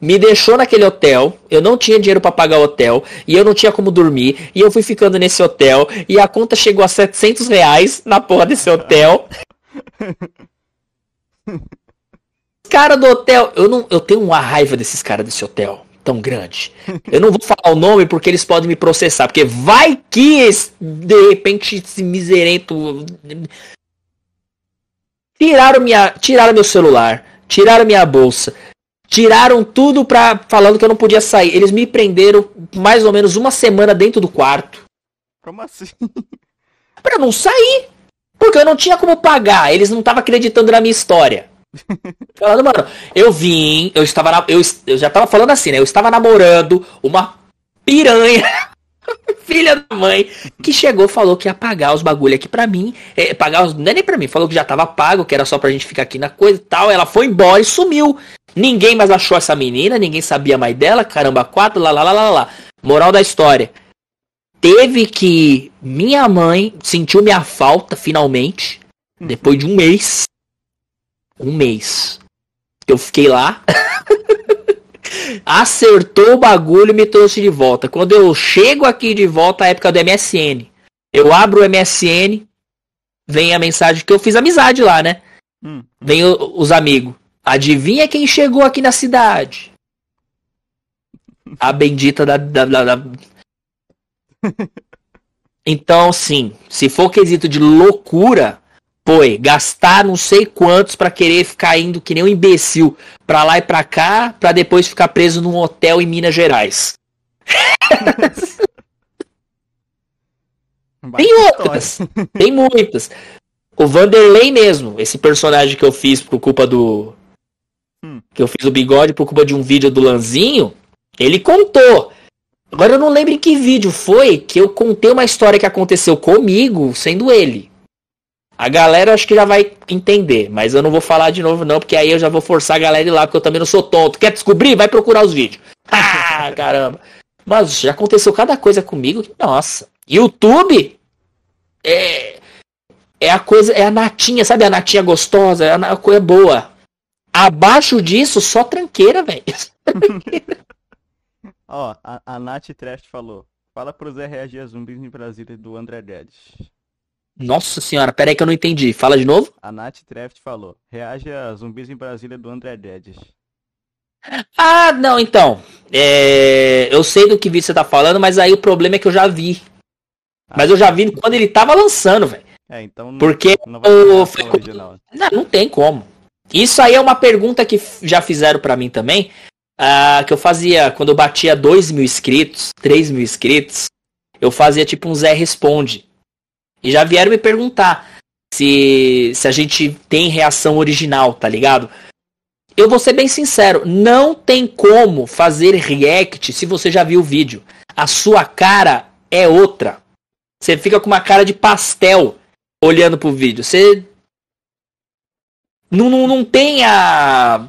Me deixou naquele hotel. Eu não tinha dinheiro para pagar o hotel. E eu não tinha como dormir. E eu fui ficando nesse hotel. E a conta chegou a 700 reais na porra desse hotel. cara do hotel. Eu, não, eu tenho uma raiva desses caras desse hotel tão grande. Eu não vou falar o nome porque eles podem me processar. Porque vai que de repente esse miserento. Tiraram, minha, tiraram meu celular, tiraram minha bolsa, tiraram tudo pra, falando que eu não podia sair. Eles me prenderam mais ou menos uma semana dentro do quarto. Como assim? Pra não sair. Porque eu não tinha como pagar. Eles não estavam acreditando na minha história. Falando, mano, eu vim, eu estava na, eu, eu já tava falando assim, né? Eu estava namorando uma piranha, filha da mãe, que chegou falou que ia pagar os bagulho aqui pra mim. É, pagar os. Não é nem pra mim, falou que já tava pago, que era só pra gente ficar aqui na coisa e tal. Ela foi embora e sumiu. Ninguém mais achou essa menina, ninguém sabia mais dela, caramba, quatro, lá, lá, lá, lá, lá. Moral da história. Teve que. Minha mãe sentiu minha falta, finalmente. Depois de um mês um mês. Eu fiquei lá. acertou o bagulho e me trouxe de volta. Quando eu chego aqui de volta, a época do MSN. Eu abro o MSN, vem a mensagem que eu fiz amizade lá, né? Hum. Vem o, os amigos. Adivinha quem chegou aqui na cidade? A bendita da. da, da, da... Então, sim, se for quesito de loucura, foi gastar não sei quantos para querer ficar indo que nem um imbecil pra lá e pra cá, pra depois ficar preso num hotel em Minas Gerais. tem outras, tem muitas. O Vanderlei mesmo, esse personagem que eu fiz por culpa do. Hum. Que eu fiz o bigode por culpa de um vídeo do Lanzinho, ele contou. Agora eu não lembro em que vídeo foi que eu contei uma história que aconteceu comigo, sendo ele. A galera acho que já vai entender, mas eu não vou falar de novo não, porque aí eu já vou forçar a galera ir lá, porque eu também não sou tonto. Quer descobrir? Vai procurar os vídeos. Ah, caramba. Mas já aconteceu cada coisa comigo que, nossa. YouTube é, é a coisa, é a natinha, sabe a natinha gostosa, é a coisa boa. Abaixo disso, só tranqueira, velho. Ó, a, a Nath Trest falou. Fala pro Zé reagir a zumbis em Brasília do André Guedes. Nossa senhora, peraí que eu não entendi. Fala de novo. A Nath Treft falou. Reage a zumbis em Brasília do André Dedes. Ah, não, então. É... Eu sei do que você tá falando, mas aí o problema é que eu já vi. Ah, mas eu já vi quando ele tava lançando, velho. É, então não, Porque não, o... não, não tem como. Isso aí é uma pergunta que já fizeram para mim também. Uh, que eu fazia quando eu batia 2 mil inscritos, 3 mil inscritos. Eu fazia tipo um Zé Responde. E já vieram me perguntar se, se a gente tem reação original, tá ligado? Eu vou ser bem sincero, não tem como fazer react se você já viu o vídeo. A sua cara é outra. Você fica com uma cara de pastel olhando pro vídeo. Você não, não, não tem a.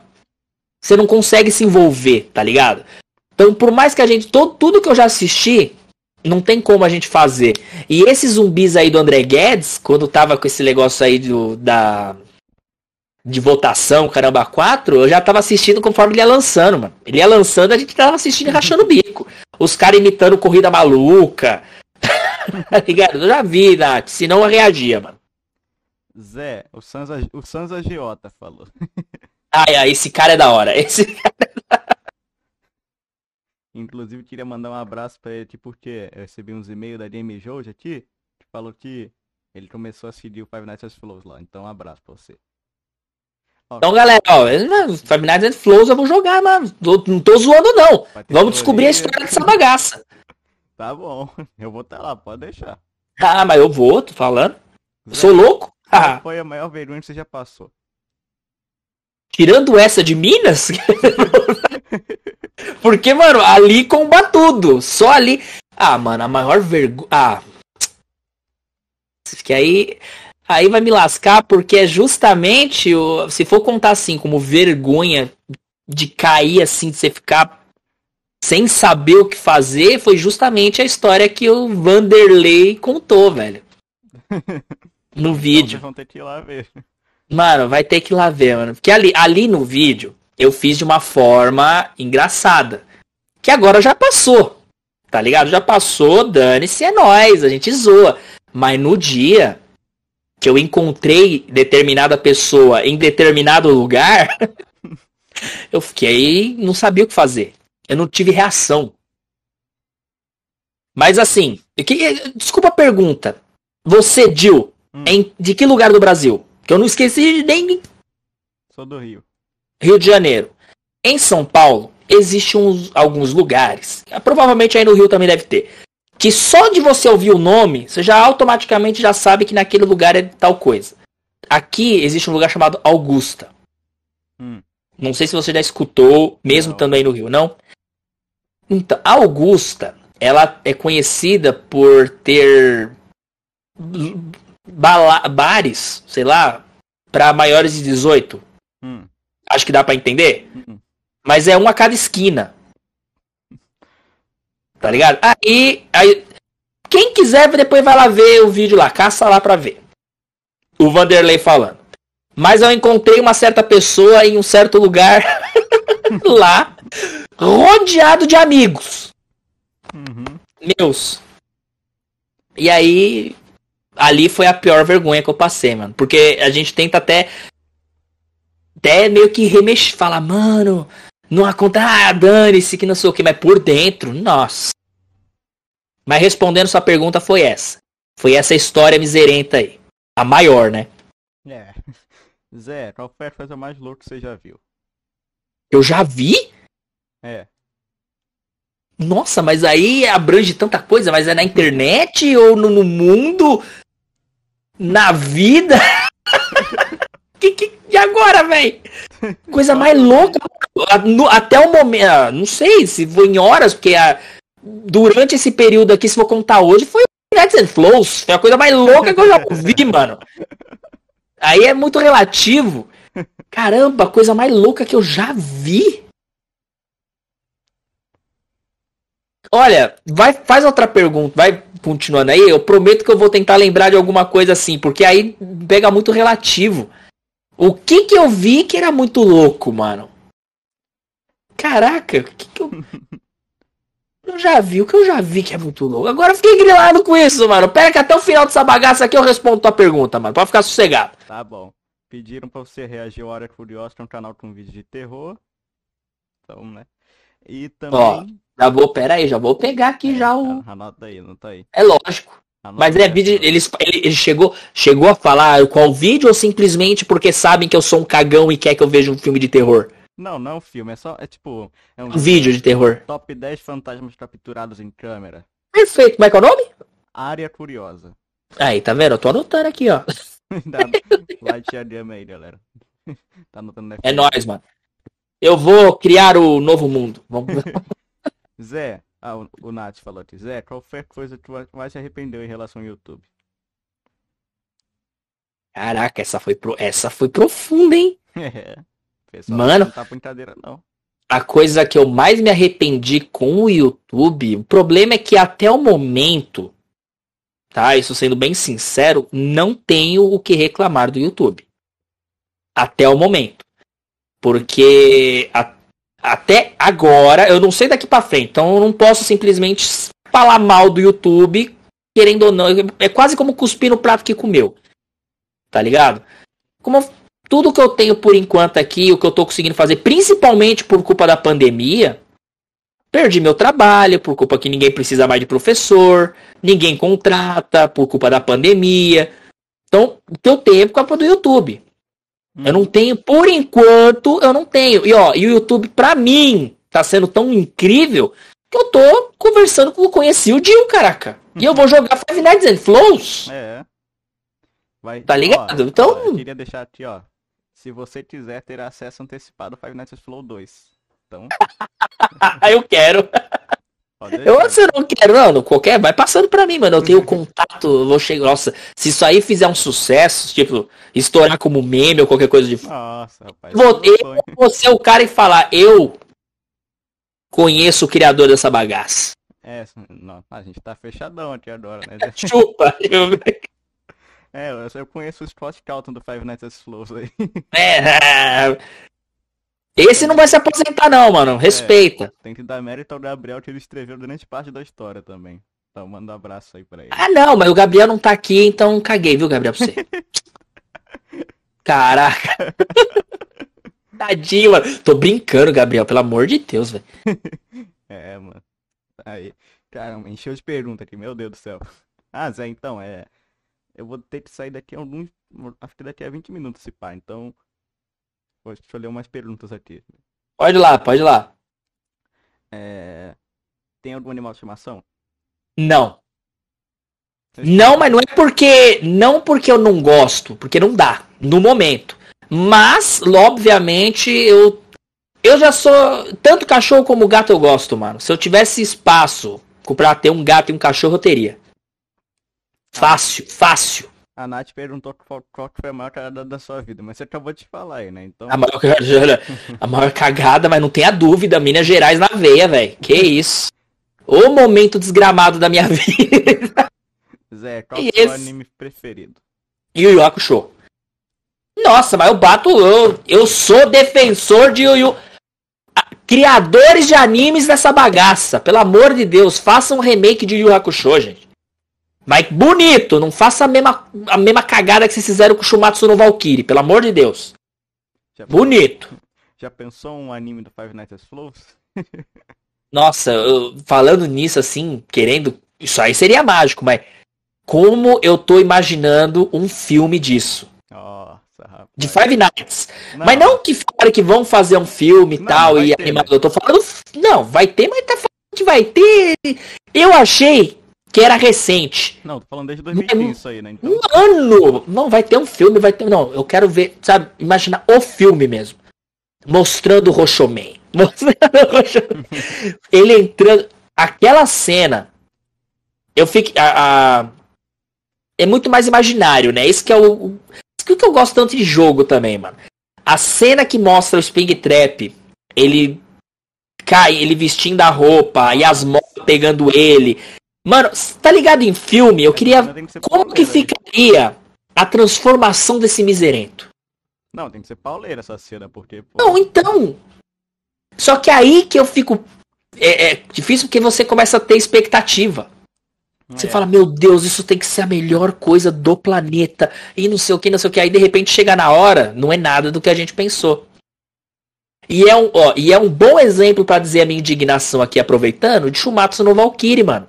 Você não consegue se envolver, tá ligado? Então, por mais que a gente. Todo, tudo que eu já assisti, não tem como a gente fazer. E esses zumbis aí do André Guedes, quando tava com esse negócio aí do, da. De votação, caramba, 4, eu já tava assistindo conforme ele ia lançando, mano. Ele ia lançando, a gente tava assistindo e rachando o bico. Os caras imitando corrida maluca. tá ligado? Eu já vi, Nath. Senão eu reagia, mano. Zé, o Sanza, o Sanza Giota falou. ai, ai, esse cara é da hora. Esse cara é da hora. Inclusive, queria mandar um abraço para ele, porque eu recebi uns e-mails da DM Jojo aqui, que falou que ele começou a seguir o Five Nights at Flows lá. Então, um abraço pra você. Ó, então, galera, ó, Five Nights at Flows eu vou jogar, mano. Não tô zoando, não. Vamos descobrir a história dessa bagaça. Tá bom, eu vou estar tá lá, pode deixar. Ah, mas eu vou, tô falando. Zé, Sou louco? Qual foi a maior vergonha que você já passou? Tirando essa de Minas? Porque, mano, ali comba tudo. Só ali. Ah, mano, a maior vergonha. Ah. Que aí. Aí vai me lascar, porque é justamente. O... Se for contar assim, como vergonha de cair assim, de você ficar sem saber o que fazer, foi justamente a história que o Vanderlei contou, velho. No vídeo. Então vocês vão ter que ir lá ver. Mano, vai ter que ir lá ver, mano. Porque ali, ali no vídeo eu fiz de uma forma engraçada. Que agora já passou. Tá ligado? Já passou, dane-se, é nóis, a gente zoa. Mas no dia que eu encontrei determinada pessoa em determinado lugar, eu fiquei. não sabia o que fazer. Eu não tive reação. Mas assim, que, desculpa a pergunta. Você, Jill, Hum. em, de que lugar do Brasil? Que eu não esqueci nem Sou do Rio. Rio de Janeiro. Em São Paulo, existem uns- alguns lugares, provavelmente aí no Rio também deve ter, que só de você ouvir o nome, você já automaticamente já sabe que naquele lugar é tal coisa. Aqui existe um lugar chamado Augusta. Hum. Não sei se você já escutou, mesmo estando aí no Rio, não? Então, a Augusta, ela é conhecida por ter bala- bares, sei lá, para maiores de 18. Hum. Acho que dá pra entender. Hum. Mas é um a cada esquina. Tá ligado? Aí, aí. Quem quiser, depois vai lá ver o vídeo lá. Caça lá pra ver. O Vanderlei falando. Mas eu encontrei uma certa pessoa em um certo lugar lá, rodeado de amigos Uhum. meus. E aí, ali foi a pior vergonha que eu passei, mano. Porque a gente tenta até. Até meio que remexer, falar, mano, não acontece, ah, dane-se que não sei o que, mas por dentro, nossa. Mas respondendo sua pergunta foi essa. Foi essa história miserenta aí. A maior, né? É. Zé, qual foi a coisa mais louca que você já viu? Eu já vi? É. Nossa, mas aí abrange tanta coisa, mas é na internet ou no, no mundo? Na vida? que, que, e agora, velho? Coisa mais louca. Até o momento. ah, Não sei se foi em horas, porque a- durante esse período aqui, se for contar hoje, foi Nuts and Flows. Foi a coisa mais louca que eu já ouvi, mano. Aí é muito relativo. Caramba, a coisa mais louca que eu já vi. Olha, vai, faz outra pergunta, vai continuando aí. Eu prometo que eu vou tentar lembrar de alguma coisa assim, porque aí pega muito relativo. O que que eu vi que era muito louco, mano? Caraca, o que que eu. Eu já vi, o que eu já vi que é muito louco. Agora eu fiquei grilado com isso, mano. Pera que até o final dessa bagaça aqui eu respondo tua pergunta, mano. Pode ficar sossegado. Tá bom. Pediram pra você reagir ao Hora Curiosa, que é um canal com vídeo de terror. Então, né? E também. Já vou, pera aí, já vou pegar aqui já o. Ah, Anota aí, anota aí. É lógico. Anota Mas é vídeo. ele, ele chegou, chegou a falar qual vídeo ou simplesmente porque sabem que eu sou um cagão e quer que eu veja um filme de terror? Não, não é um filme, é só. É tipo. É um Um vídeo de terror. top 10 fantasmas capturados em câmera. Perfeito. Como é que é o nome? Área Curiosa. Aí, tá vendo? Eu tô anotando aqui, ó. Adiama aí, galera. Tá anotando É nóis, mano. Eu vou criar o novo mundo. Vamos ver. Zé, ah, o, o Nath falou aqui. Zé, qual foi a coisa que tu mais se arrependeu em relação ao YouTube? Caraca, essa foi, pro... essa foi profunda, hein? É. Pessoal, Mano. Não tá brincadeira, não. A coisa que eu mais me arrependi com o YouTube, o problema é que até o momento, tá? Isso sendo bem sincero, não tenho o que reclamar do YouTube. Até o momento. Porque a- até agora, eu não sei daqui pra frente, então eu não posso simplesmente falar mal do YouTube, querendo ou não. É quase como cuspir no prato que comeu. Tá ligado? Como tudo que eu tenho por enquanto aqui, o que eu tô conseguindo fazer, principalmente por culpa da pandemia, perdi meu trabalho, por culpa que ninguém precisa mais de professor, ninguém contrata, por culpa da pandemia. Então, o que eu tenho é por culpa do YouTube. Eu não tenho, por enquanto, eu não tenho. E ó, e o YouTube, pra mim, tá sendo tão incrível que eu tô conversando com, conheci o Dio, caraca. E eu vou jogar Five Nights and Flows. É. Vai, Tá ligado? ó, Então- ó, eu queria deixar aqui, ó. Se você quiser ter acesso antecipado ao Five Nights at Flow 2. Então, eu quero. Eu se eu não quero, não, não, qualquer, vai passando pra mim, mano. Eu tenho contato, eu vou chegar. Nossa, se isso aí fizer um sucesso, tipo, estourar como meme ou qualquer coisa de. Nossa, rapaz. Vou- sonho. Você é o cara e falar, eu conheço o criador dessa bagaça. É, não, a gente tá fechadão aqui agora, né? Chupa! É, eu, eu conheço o Scott Calton do Five Nights at Flows aí. É. Esse não vai se aposentar não, mano. Respeita. Tem que dar mérito ao Gabriel que ele escreveu durante parte da história também. Então manda um abraço aí pra ele. Ah, não, mas o Gabriel não tá aqui, então caguei, viu, Gabriel, pra você. Caraca. Tadinho, mano. Tô brincando, Gabriel, pelo amor de Deus, velho. É, mano. Aí. Caramba, encheu de pergunta aqui, meu Deus do céu. Ah, Zé, então, é. Eu vou ter que sair daqui a alguns. Acho que daqui a 20 minutos, se pá. Então. Deixa eu ler umas perguntas aqui. Pode ir lá, pode ir lá. É. Tem algum animal de estimação? Não. Não, mas não é porque. Não porque eu não gosto, porque não dá, no momento. Mas, obviamente, eu. Eu já sou. Tanto cachorro como gato eu gosto, mano. Se eu tivesse espaço pra ter um gato e um cachorro, eu teria. Fácil, fácil. A Nath perguntou qual, que foi a maior cagada da sua vida, mas você acabou de falar aí, né? Então. A maior, a maior cagada, mas não tenha dúvida, Minas Gerais na veia, velho. Que isso. O momento desgramado da minha vida. Zé, qual é o seu anime preferido? Yu Yu Hakusho. Nossa, mas eu bato. Eu, eu sou defensor de Yu Yu. Criadores de animes dessa bagaça. Pelo amor de Deus, façam um remake de Yu Hakusho, gente. Mas bonito, não faça a mesma, a mesma cagada que vocês fizeram com o Shumatsu no Valkyrie, pelo amor de Deus. Já bonito. Já pensou um anime do Five Nights at Flows? Nossa, eu, falando nisso assim, querendo. Isso aí seria mágico, mas. Como eu tô imaginando um filme disso? Nossa, rapaz. De Five Nights. Não. Mas não que fale que vão fazer um filme e tal, e animado. Eu tô falando. Não, vai ter, mas tá falando que vai ter. Eu achei que era recente. Não, tô falando desde 2015 isso aí, né? Então... Um ano! Não, vai ter um filme, vai ter. Não, eu quero ver, sabe, imaginar o filme mesmo. Mostrando o Rochoman. Mostrando o Rochoman. Ele entrando. Aquela cena. Eu fico. A, a, é muito mais imaginário, né? Isso que é o. Isso que eu gosto tanto de jogo também, mano. A cena que mostra o Springtrap, ele cai, ele vestindo a roupa e as motos pegando ele. Mano, tá ligado em filme? Eu queria. Como que ficaria a transformação desse miserento? Não, tem que ser pauleira essa cena, porque. Pô... Não, então. Só que aí que eu fico. É, é, difícil porque você começa a ter expectativa. Você é. fala, meu Deus, isso tem que ser a melhor coisa do planeta. E não sei o que, não sei o que. Aí de repente chega na hora, não é nada do que a gente pensou. E é um, ó, e é um bom exemplo para dizer a minha indignação aqui, aproveitando, de Shumatsu no Valkyrie, mano.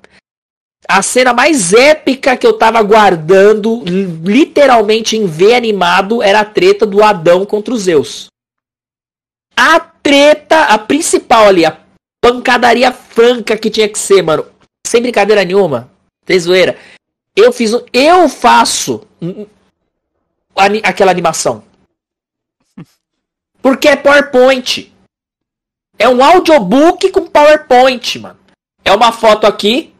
A cena mais épica que eu tava guardando, literalmente em ver animado, era a treta do Adão contra os Zeus. A treta, a principal ali, a pancadaria franca que tinha que ser, mano. Sem brincadeira nenhuma. Tem zoeira. Eu fiz. Eu faço aquela animação. Porque é PowerPoint. É um audiobook com PowerPoint, mano. É uma foto aqui,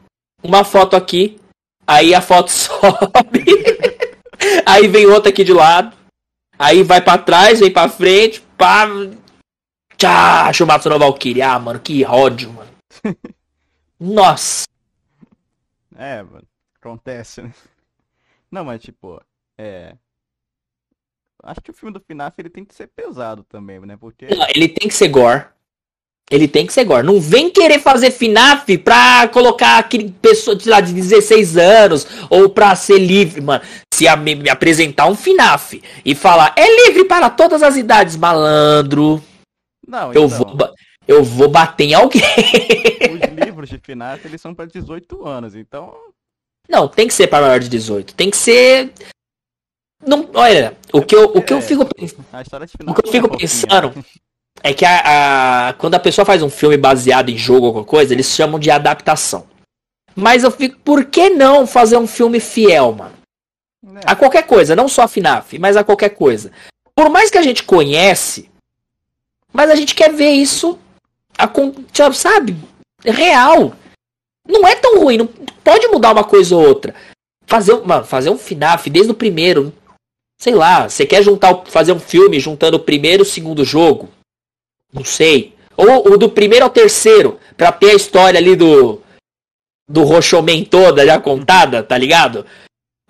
uma foto aqui, aí a foto sobe, aí vem outra aqui de lado, aí vai para trás, vem para frente, pá. Tchá, Shumatsu no Valkyrie. Ah, mano, que ódio, mano. Nossa. É, mano, acontece, né? Não, mas tipo, é. Acho que o filme do FNAF ele tem que ser pesado também, né? Porque. Não, ele tem que ser gore. Ele tem que ser gore. Não vem querer fazer FNAF pra colocar aquele pessoa de lá de 16 anos ou pra ser livre, mano. Se a, me, me apresentar um FNAF e falar é livre para todas as idades, malandro. Não, eu então... vou eu vou bater em alguém. Os livros de FNAF eles são para 18 anos, então Não, tem que ser para maior de 18. Tem que ser não, olha, o que eu, o que eu é, fico, o que eu fico é pensando é que a, a, quando a pessoa faz um filme baseado em jogo ou alguma coisa, eles chamam de adaptação. Mas eu fico, por que não fazer um filme fiel, mano? É. A qualquer coisa, não só a FNAF, mas a qualquer coisa. Por mais que a gente conhece, mas a gente quer ver isso, a, sabe, real. Não é tão ruim, não pode mudar uma coisa ou outra. Fazer, mano, fazer um FNAF desde o primeiro, sei lá, você quer juntar, fazer um filme juntando o primeiro e o segundo jogo? Não sei. Ou o do primeiro ao terceiro, pra ter a história ali do. Do Rochomen toda já contada, tá ligado?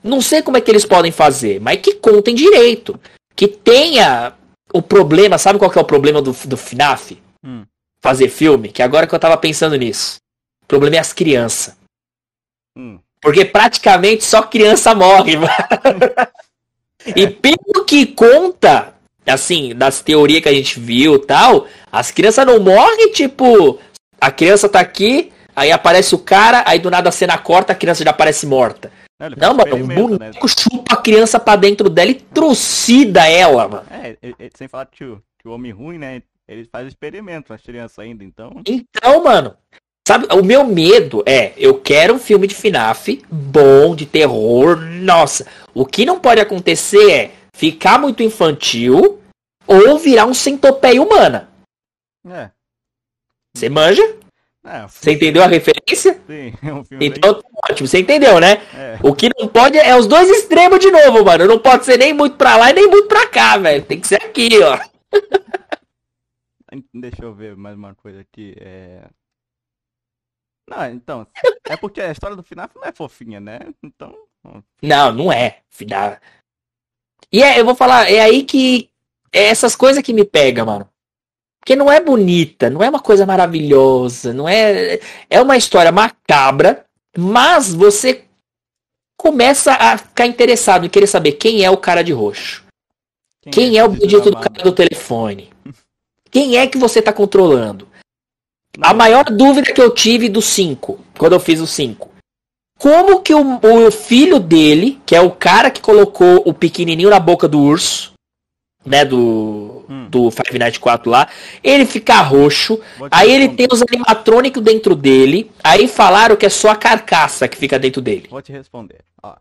Não sei como é que eles podem fazer, mas que contem direito. Que tenha o problema, sabe qual que é o problema do, do FNAF? Hum. Fazer filme? Que agora que eu tava pensando nisso. O problema é as crianças. Hum. Porque praticamente só criança morre, mano. E pelo que conta, assim, das teorias que a gente viu tal, as crianças não morrem, tipo, a criança tá aqui, aí aparece o cara, aí do nada a cena corta, a criança já aparece morta. Não, ele Não, mano, o experimento, né? boneco chupa a criança pra dentro dela e trucida ela, mano. É, sem falar que o, que o homem ruim, né? Ele faz experimento com as crianças ainda, então. Então, mano, sabe, o meu medo é, eu quero um filme de FNAF bom, de terror, nossa. O que não pode acontecer é ficar muito infantil ou virar um centopeia humana. É. Você manja? É, Você entendeu a referência? sim, é um filme Então, tá ótimo, você entendeu, né? bem. É. O que não pode é os dois extremos de novo, mano. Não pode ser nem muito pra lá e nem muito pra cá, velho. Tem que ser aqui, ó. Deixa eu ver mais uma coisa aqui. É... Não, então. É porque a história do FNAF não é fofinha, né? Então. Não, não é. Filha. E é, eu vou falar, é aí que. É essas coisas que me pega, mano. Porque não é bonita, não é uma coisa maravilhosa, não é. É uma história macabra, mas você começa a ficar interessado em querer saber quem é o cara de roxo. Quem é o esse bendito do cara do telefone? Quem é que você tá controlando? A maior dúvida que eu tive do 5, quando eu fiz o 5. Como que o, o filho dele, que é o cara que colocou o pequenininho na boca do urso, né, do, Hum. do Five Nights 4 lá, ele fica roxo, aí ele tem os animatrônicos dentro dele, aí falaram que é só a carcaça que fica dentro dele. Vou te responder. Ó,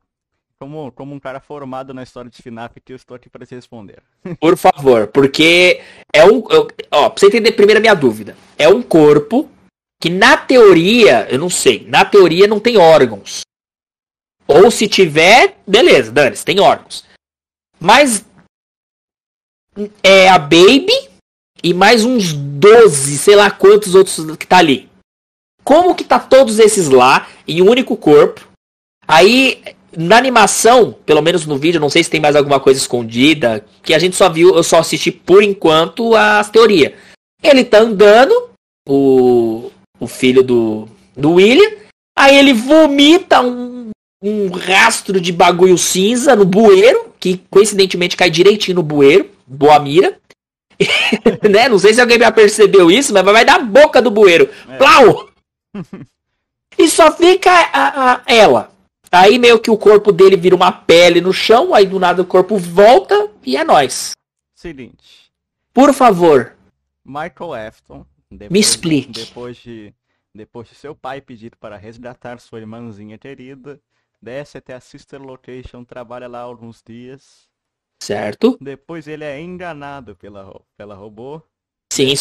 como, como um cara formado na história de FNAF, que eu estou aqui para te responder. Por favor, porque é um. Ó, pra você entender primeiro a minha dúvida. É um corpo que, na teoria, eu não sei, na teoria não tem órgãos. Ou se tiver, beleza, dane tem órgãos. Mas é a Baby e mais uns 12, sei lá quantos outros que tá ali. Como que tá todos esses lá em um único corpo? Aí na animação, pelo menos no vídeo, não sei se tem mais alguma coisa escondida, que a gente só viu, eu só assisti por enquanto as teorias. Ele tá andando, o, o filho do, do William, aí ele vomita um, um rastro de bagulho cinza no bueiro, que coincidentemente cai direitinho no bueiro, boa mira. né? Não sei se alguém já percebeu isso, mas vai dar a boca do bueiro. É. Plau! e só fica a- a- ela. Aí meio que o corpo dele vira uma pele no chão, aí do nada o corpo volta e é nóis. Seguinte. Por favor, Michael Afton. Depois, Me explique. Depois de, depois de seu pai pedir para resgatar sua irmãzinha querida, desce até a Sister Location, trabalha lá alguns dias. certo? Depois ele é enganado pela, pela robô. Sim,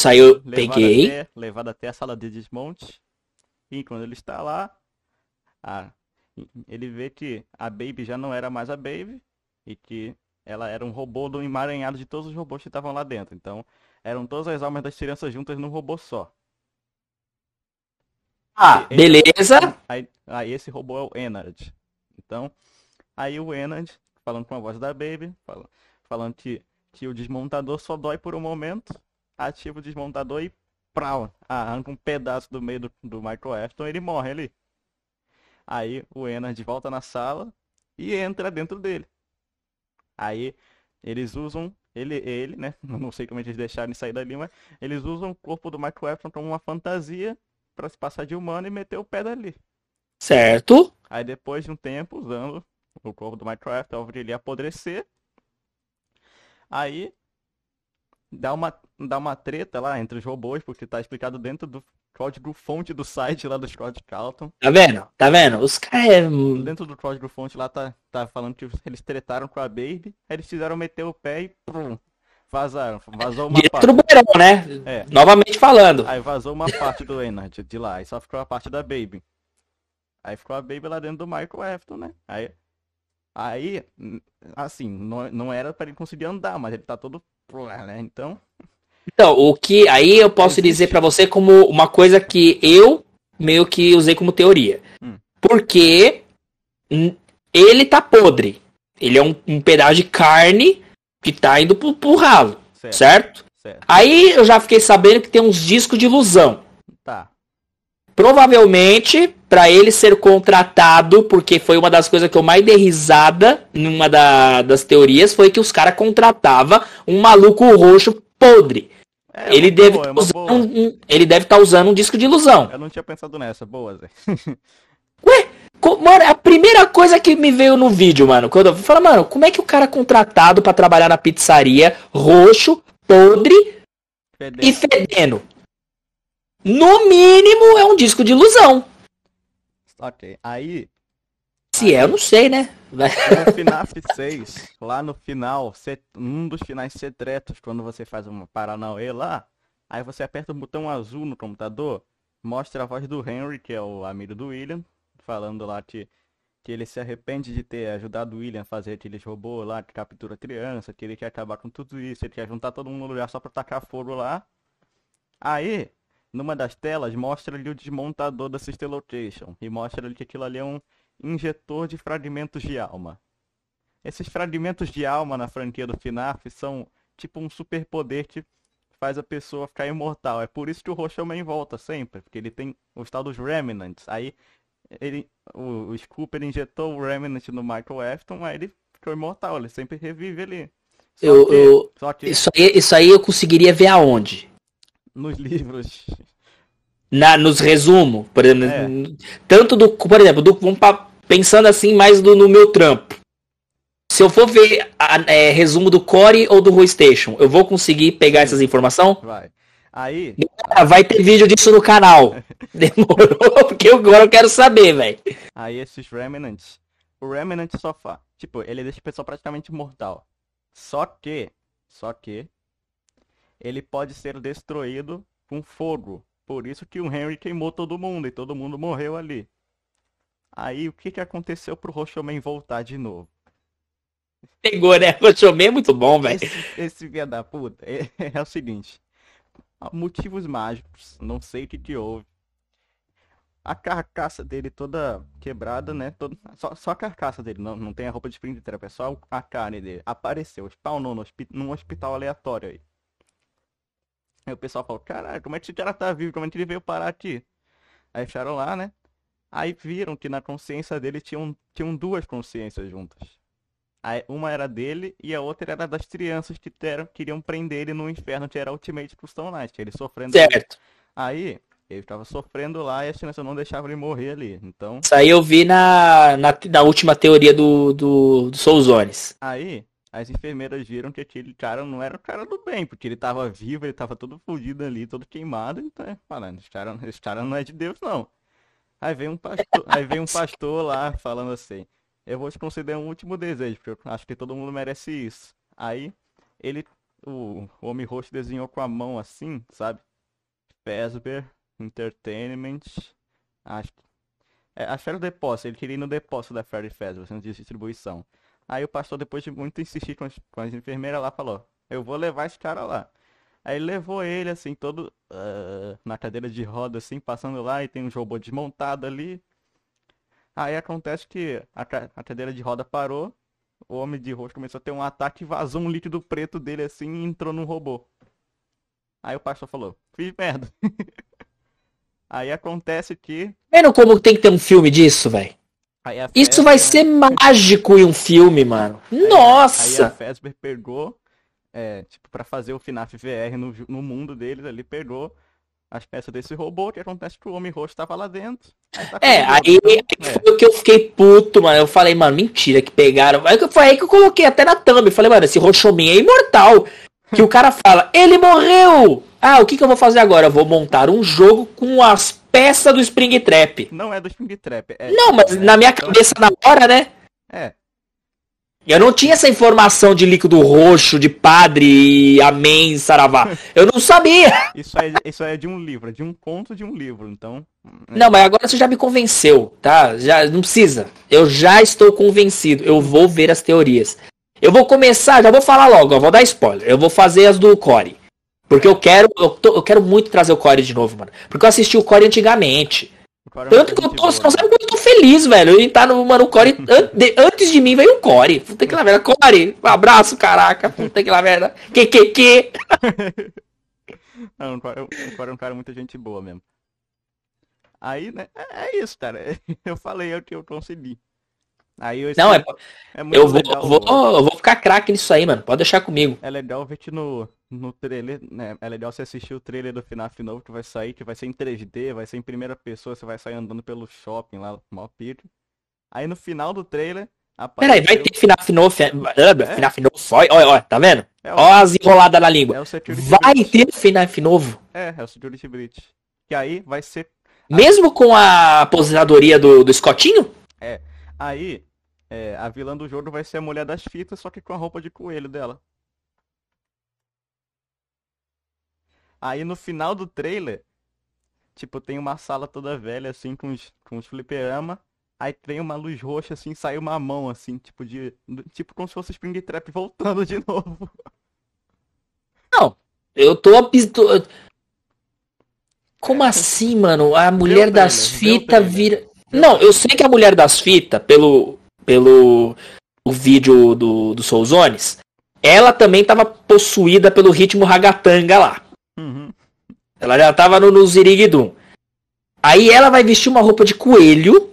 levado peguei. Até, levado até a sala de desmonte. E quando ele está lá, a- ele vê que a Baby já não era mais a Baby. E que ela era um robô do emaranhado de todos os robôs que estavam lá dentro. Então, eram todas as almas das crianças juntas num robô só. Ah, beleza. Aí, aí esse robô é o Enard. Então, aí o Enard, falando com a voz da Baby, fala- falando que, que o desmontador só dói por um momento, ativa o desmontador e prau, arranca um pedaço do meio do, do Michael Afton e ele morre ali. Aí o Enard volta na sala e entra dentro dele. Aí eles usam ele, ele, né? Não sei como eles deixaram sair dali, mas eles usam o corpo do Michael Afton como uma fantasia pra se passar de humano e meter o pé dali. Certo. Aí depois de um tempo, usando o corpo do Minecraft, ao ele apodrecer, aí dá uma, dá uma treta lá entre os robôs, porque tá explicado dentro do código fonte do site lá do Scott Carlton. Tá vendo? Tá vendo? Os caras é. Dentro do código fonte lá tá, tá falando que eles tretaram com a Baby, aí eles fizeram meter o pé e pum, vazaram. Vazou uma Direto parte. do beirão, né? É. Novamente falando. Aí vazou uma parte do Enard de lá, e só ficou a parte da Baby. Aí ficou a Baby lá dentro do Michael Afton, né? Aí, aí assim, não, não era pra ele conseguir andar, mas ele tá todo, né? Então, Então, o que aí eu posso dizer pra você como uma coisa que eu meio que usei como teoria. Hum. Porque ele tá podre. Ele é um, um pedaço de carne que tá indo pro, pro ralo, certo. certo? certo? Aí eu já fiquei sabendo que tem uns discos de ilusão. Tá. Provavelmente, para ele ser contratado, porque foi uma das coisas que eu mais dei risada numa da, das teorias, foi que os caras contratavam um maluco roxo podre. É, ele, deve boa, tá um, um, ele deve estar tá usando um disco de ilusão. Eu não tinha pensado nessa, boa, Zé. Ué, mano, a primeira coisa que me veio no vídeo, mano, quando eu falo, mano, como é que o cara é contratado para trabalhar na pizzaria, roxo, podre fedendo. e fedendo? No mínimo é um disco de ilusão. Ok, aí. Se aí, é, eu não sei, né? No FNAF 6, lá no final, um dos finais secretos, quando você faz uma Paranauê lá, aí você aperta o botão azul no computador, mostra a voz do Henry, que é o amigo do William, falando lá que, que ele se arrepende de ter ajudado o William a fazer aqueles robôs lá que captura criança, que ele quer acabar com tudo isso, ele quer juntar todo mundo no lugar só pra tacar fogo lá. Aí, numa das telas, mostra ali o desmontador da System Location e mostra ali que aquilo ali é um injetor de fragmentos de alma. Esses fragmentos de alma na franquia do FNAF são tipo um superpoder que faz a pessoa ficar imortal. É por isso que o Roshaman volta sempre, porque ele tem os tal dos Remnants. Aí ele, o, o Scooper injetou o Remnant no Michael Afton, aí ele ficou imortal, ele sempre revive ali. Só eu, que, eu, que... Isso, aí, isso aí eu conseguiria ver aonde? Nos livros. Na, nos resumos, por exemplo, é. tanto do, por exemplo, do, vamos pra, pensando assim mais do, no meu trampo. Se eu for ver a, é, resumo do Core ou do Station, eu vou conseguir pegar essas informações? Vai. Aí. Ah, vai ter vídeo disso no canal. Demorou, porque agora eu quero saber, velho. Aí esses Remnants. O Remnant sofá. Tipo, ele deixa o pessoal praticamente mortal. Só que. Só que. Ele pode ser destruído com fogo. Por isso que o Henry queimou todo mundo e todo mundo morreu ali. Aí o que que aconteceu pro Roshoman voltar de novo? Pegou, né? Roshoman é muito bom, velho. Esse, esse filho da puta é, é o seguinte motivos mágicos, não sei o que que houve. A carcaça dele toda quebrada, né? Todo... Só, só a carcaça dele, não, não tem a roupa de Springtrap, é só a carne dele. Apareceu, spawnou no num hospital aleatório aí. Aí o pessoal falou, caralho, como é que esse cara tá vivo? Como é que ele veio parar aqui? Aí acharam lá, né? Aí viram que na consciência dele tinham, tinham duas consciências juntas. Uma era dele e a outra era das crianças que teram, queriam prender ele no inferno, que era Ultimate Custom Night, ele sofrendo. Certo. Aí, ele tava sofrendo lá e as crianças não deixavam ele morrer ali. Então. Isso aí eu vi na, na, na última teoria do, do, do Souzones. Aí, as enfermeiras viram que aquele cara não era o cara do bem, porque ele tava vivo, ele tava todo fudido ali, todo queimado, então é, falando, esse cara, esse cara não é de Deus, não. Aí vem um pastor, aí vem um pastor lá falando assim eu vou te conceder um último desejo, porque eu acho que todo mundo merece isso. Aí, ele, o, o Homem Roxo desenhou com a mão assim, sabe? Fesber, Entertainment, acho que... É, acho que era o depósito, ele queria ir no depósito da Fairy Fesber, centro de distribuição. Aí o pastor, depois de muito insistir com as, com as enfermeiras lá, falou, eu vou levar esse cara lá. Aí levou ele, assim, todo uh, na cadeira de roda, assim, passando lá, e tem um robô desmontado ali. Aí acontece que a, a cadeira de roda parou, o homem de rosto começou a ter um ataque, vazou um líquido preto dele assim e entrou num robô. Aí o pastor falou, fiz merda. Aí acontece que. Vendo como tem que ter um filme disso, velho? Isso vai ser mágico em um filme, mano. Aí, Nossa! Aí a Fesber pegou, é, tipo, pra fazer o FNAF VR no, no mundo deles ali, pegou as peças desse robô, que acontece que o Homem Roxo tava lá dentro. Aí tá é, aí, aí é. foi o que eu fiquei puto, mano. Eu falei, mano, mentira que pegaram. Aí foi aí que eu coloquei até na thumb. Falei, mano, esse Roxomin é imortal. Que o cara fala, ele morreu! Ah, o que, que eu vou fazer agora? Eu vou montar um jogo com as peças do Springtrap. Não é do Springtrap. É... Não, mas na minha então, cabeça na hora, né? É. Eu não tinha essa informação de líquido roxo, de padre, amém, saravá. Eu não sabia. Isso é, isso é de um livro, é de um conto de um livro, então. É. Não, mas agora você já me convenceu, tá? Já não precisa. Eu já estou convencido. Eu vou ver as teorias. Eu vou começar, já vou falar logo, eu vou dar spoiler. Eu vou fazer as do Core. Porque eu quero, eu, tô, eu quero muito trazer o Core de novo, mano. Porque eu assisti o Core antigamente. É Tanto que eu tô, você não sabe eu tô feliz, velho. Ele tá no, mano, o Core. an- de- antes de mim veio o Core. Puta que lá merda. Core, um abraço, caraca. Puta que lá merda. Que, que, que. Não, o Corey é um cara muito gente boa mesmo. Aí, né? É, é isso, cara. Eu falei, eu, eu consegui. Aí eu, Não, é, é muito eu vou, legal. vou, eu vou ficar craque nisso aí, mano. Pode deixar comigo. É legal ver que no, no trailer, né? É legal você assistir o trailer do FNAF novo que vai sair, que vai ser em 3D, vai ser em primeira pessoa, você vai sair andando pelo shopping lá, mó pique. Aí no final do trailer, Peraí, vai apareceu- ter FNAF novo. ah, FNAF novo. Olha, olha, tá vendo? É o, Ó as enroladas na língua. é Vai Breach. ter FNAF novo. É, é o Security Breach. Que aí vai ser. Mesmo com a aposentadoria do, do Scottinho? Aí, é, a vilã do jogo vai ser a mulher das fitas, só que com a roupa de coelho dela. Aí no final do trailer, tipo, tem uma sala toda velha, assim, com os, com os fliperama. Aí tem uma luz roxa, assim, sai uma mão, assim, tipo de. Tipo como se fosse Springtrap voltando de novo. Não. Eu tô. tô- Como assim, mano? A mulher das trailer, o fitas vira. Não, eu sei que a mulher das fitas, pelo. pelo. o vídeo do, do Souzones, ela também tava possuída pelo ritmo ragatanga lá. Uhum. Ela já tava no, no Ziriguidum. Aí ela vai vestir uma roupa de coelho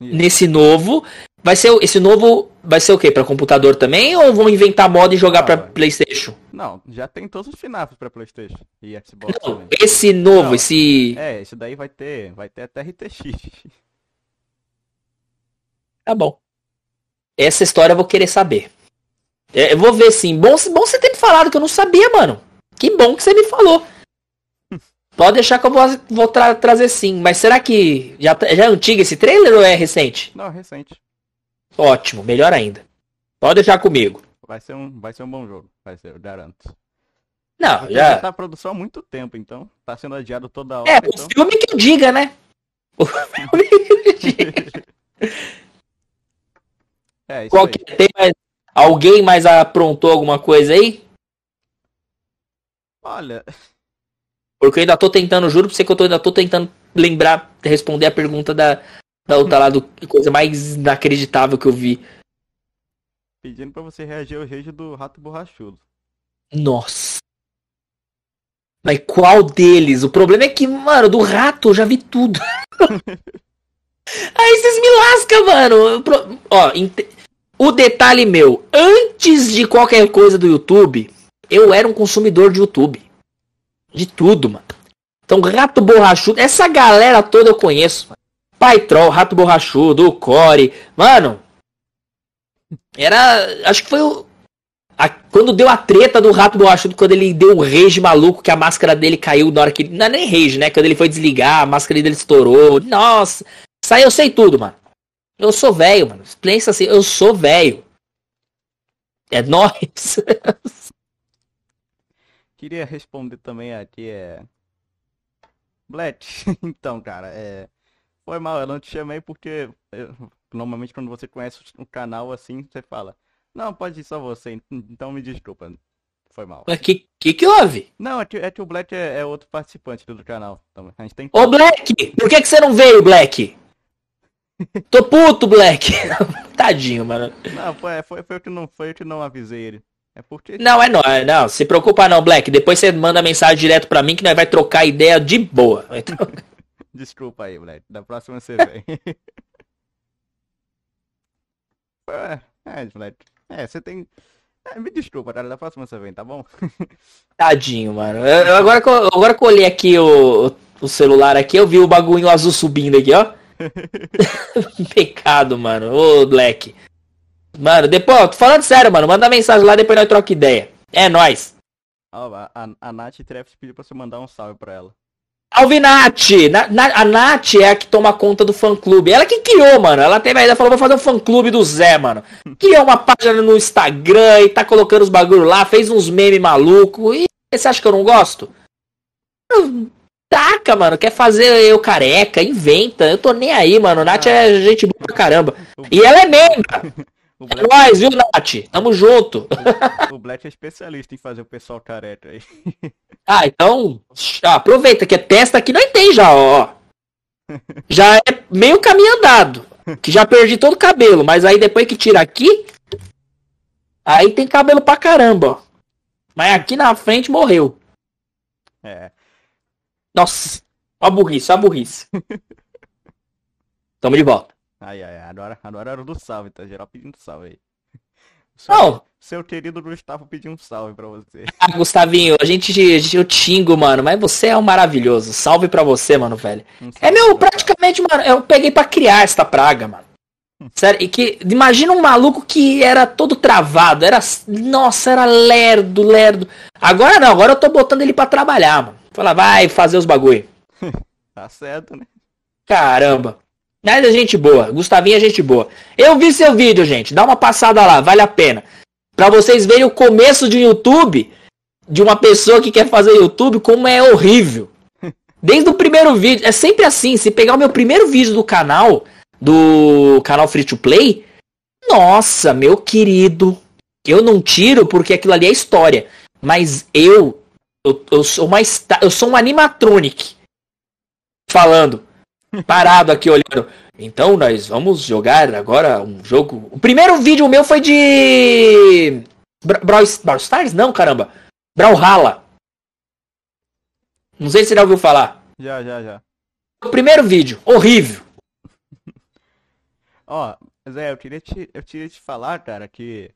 nesse novo. Vai ser esse novo vai ser o quê? Pra computador também ou vão inventar moda e jogar pra vai. PlayStation? Não, já tem todos os FNAFs pra Playstation e Xbox Não, também. esse novo, Não. esse É, esse daí vai ter. Vai ter até RTX. Tá bom. Essa história eu vou querer saber. É, Eu vou ver sim. Bom, bom você ter me falado que eu não sabia, mano. Que bom que você me falou. Pode deixar que eu vou, vou tra- trazer sim. Mas será que já, já é antigo esse trailer ou é recente? Não, é recente. Ótimo, melhor ainda. Pode deixar comigo. Vai ser um, vai ser um bom jogo. Vai ser, eu garanto. Não, Já já. tá produção há muito tempo, então. Tá sendo adiado toda hora. É, então... o filme que eu diga, né? O filme que eu diga. É, isso Qual aí. que é? tem mais? Alguém mais aprontou alguma coisa aí? Olha, Porque eu ainda tô tentando, juro pra você que eu tô, ainda tô tentando lembrar, responder a pergunta da, da outra lá, do coisa mais inacreditável que eu vi. pedindo pra você reagir ao rage do rato borrachudo. Nossa. Mas qual deles? O problema é que, mano, do rato eu já vi tudo. Aí vocês me lascam, mano. Pro- Ó, ente- o detalhe meu, antes de qualquer coisa do YouTube, eu era um consumidor de YouTube. De tudo, mano. Então, Rato Borrachudo, essa galera toda eu conheço. Pai Troll, Rato Borrachudo, Core. Mano, era. Acho que foi o. a- quando deu a treta do Rato Borrachudo, quando ele deu o rage maluco, que a máscara dele caiu na hora que. Não é nem rage, né? Quando ele foi desligar, a máscara dele estourou. Nossa, aí eu sei tudo, mano. Eu sou velho, mano. Pensa assim, eu sou velho. É nóis. Queria responder também aqui, é. Black, então, cara, é. Foi mal, eu não te chamei porque eu- normalmente quando você conhece o canal assim, você fala, não, pode ir só você, então me desculpa. Foi mal. Mas que, que que houve? Não, é que, é que o Black é, é outro participante do canal. Então, a gente tem Ô, Black! Por que, que você não veio, Black? Tô puto, Black. Tadinho, mano. Não, foi, foi, foi eu que não foi eu que não avisei ele. É porque. Não, é nóis. Não, se preocupa não, Black. Depois você manda mensagem direto pra mim que nós vai trocar ideia de boa. Então, Desculpa aí, Black. Da próxima você vem. é, é, Black. É, você tem. É, me desculpa, cara. Da próxima você vem, tá bom? tadinho, mano. Eu- agora, que eu, agora que eu olhei aqui o, o celular aqui, eu vi o bagulho azul subindo aqui, ó. Pecado, mano. Ô, Black. Mano, depois, ó, tô falando sério, mano. Manda mensagem lá, depois nós troca ideia. É nóis. Ó, a, a, a Nath Trefs pediu pra você mandar um salve pra ela. Salve, Nath! Na- na- a Nath é a que toma conta do fã-clube. Ela que criou, mano. Ela teve a ideia, falou, vou fazer um fã-clube do Zé, mano. Criou uma página no Instagram e tá colocando os bagulho lá, fez uns memes maluco. E você acha que eu não gosto? Hum, Taca, mano. Quer fazer eu careca, inventa. Eu tô nem aí, mano. Nath é gente boa pra caramba. E ela é membra. O É Black, nóis, viu, Nath? Tamo junto. o Black é especialista em fazer o pessoal careca aí. Ah, então, aproveita que é testa que nós tem já, ó. Já é meio caminho andado. Que já perdi todo o cabelo, mas aí depois que tira aqui, aí tem cabelo pra caramba, ó. Mas aqui na frente morreu. É. Nossa, ó a burrice, ó a burrice. Tamo de volta. Ai, ai. Agora, agora era o do salve, tá? Geral pedindo salve aí. Seu, Não, seu querido Gustavo pediu um salve pra você. ah, Gustavinho, a gente, eu tingo, mano, mas você é um maravilhoso. Salve pra você, mano, velho. Um É meu, praticamente, mano, eu peguei pra criar esta praga, mano. Sério, e que imagina um maluco que era todo travado, era, nossa, era lerdo, lerdo. Agora não, agora eu tô botando ele pra trabalhar, mano. Fala, vai fazer os bagulho. Tá certo, né? Caramba. Mas é gente boa, Gustavinho é gente boa. Eu vi seu vídeo, gente, dá uma passada lá, vale a pena. Pra vocês verem o começo de YouTube de uma pessoa que quer fazer YouTube, como é horrível. Desde o primeiro vídeo, é sempre assim, se pegar o meu primeiro vídeo do canal, do canal Free to Play, nossa, meu querido, eu não tiro porque aquilo ali é história, mas eu eu, eu sou uma esta- eu sou um animatronic falando, parado aqui olhando. Então nós vamos jogar agora um jogo. O primeiro vídeo meu foi de Bra- Brawl, Brawl Stars? Não, caramba. Brawlhalla. Não sei se você já ouviu falar. Já, já, já. O primeiro vídeo, horrível. Ó, Zé, eu queria te, eu queria te falar, cara, que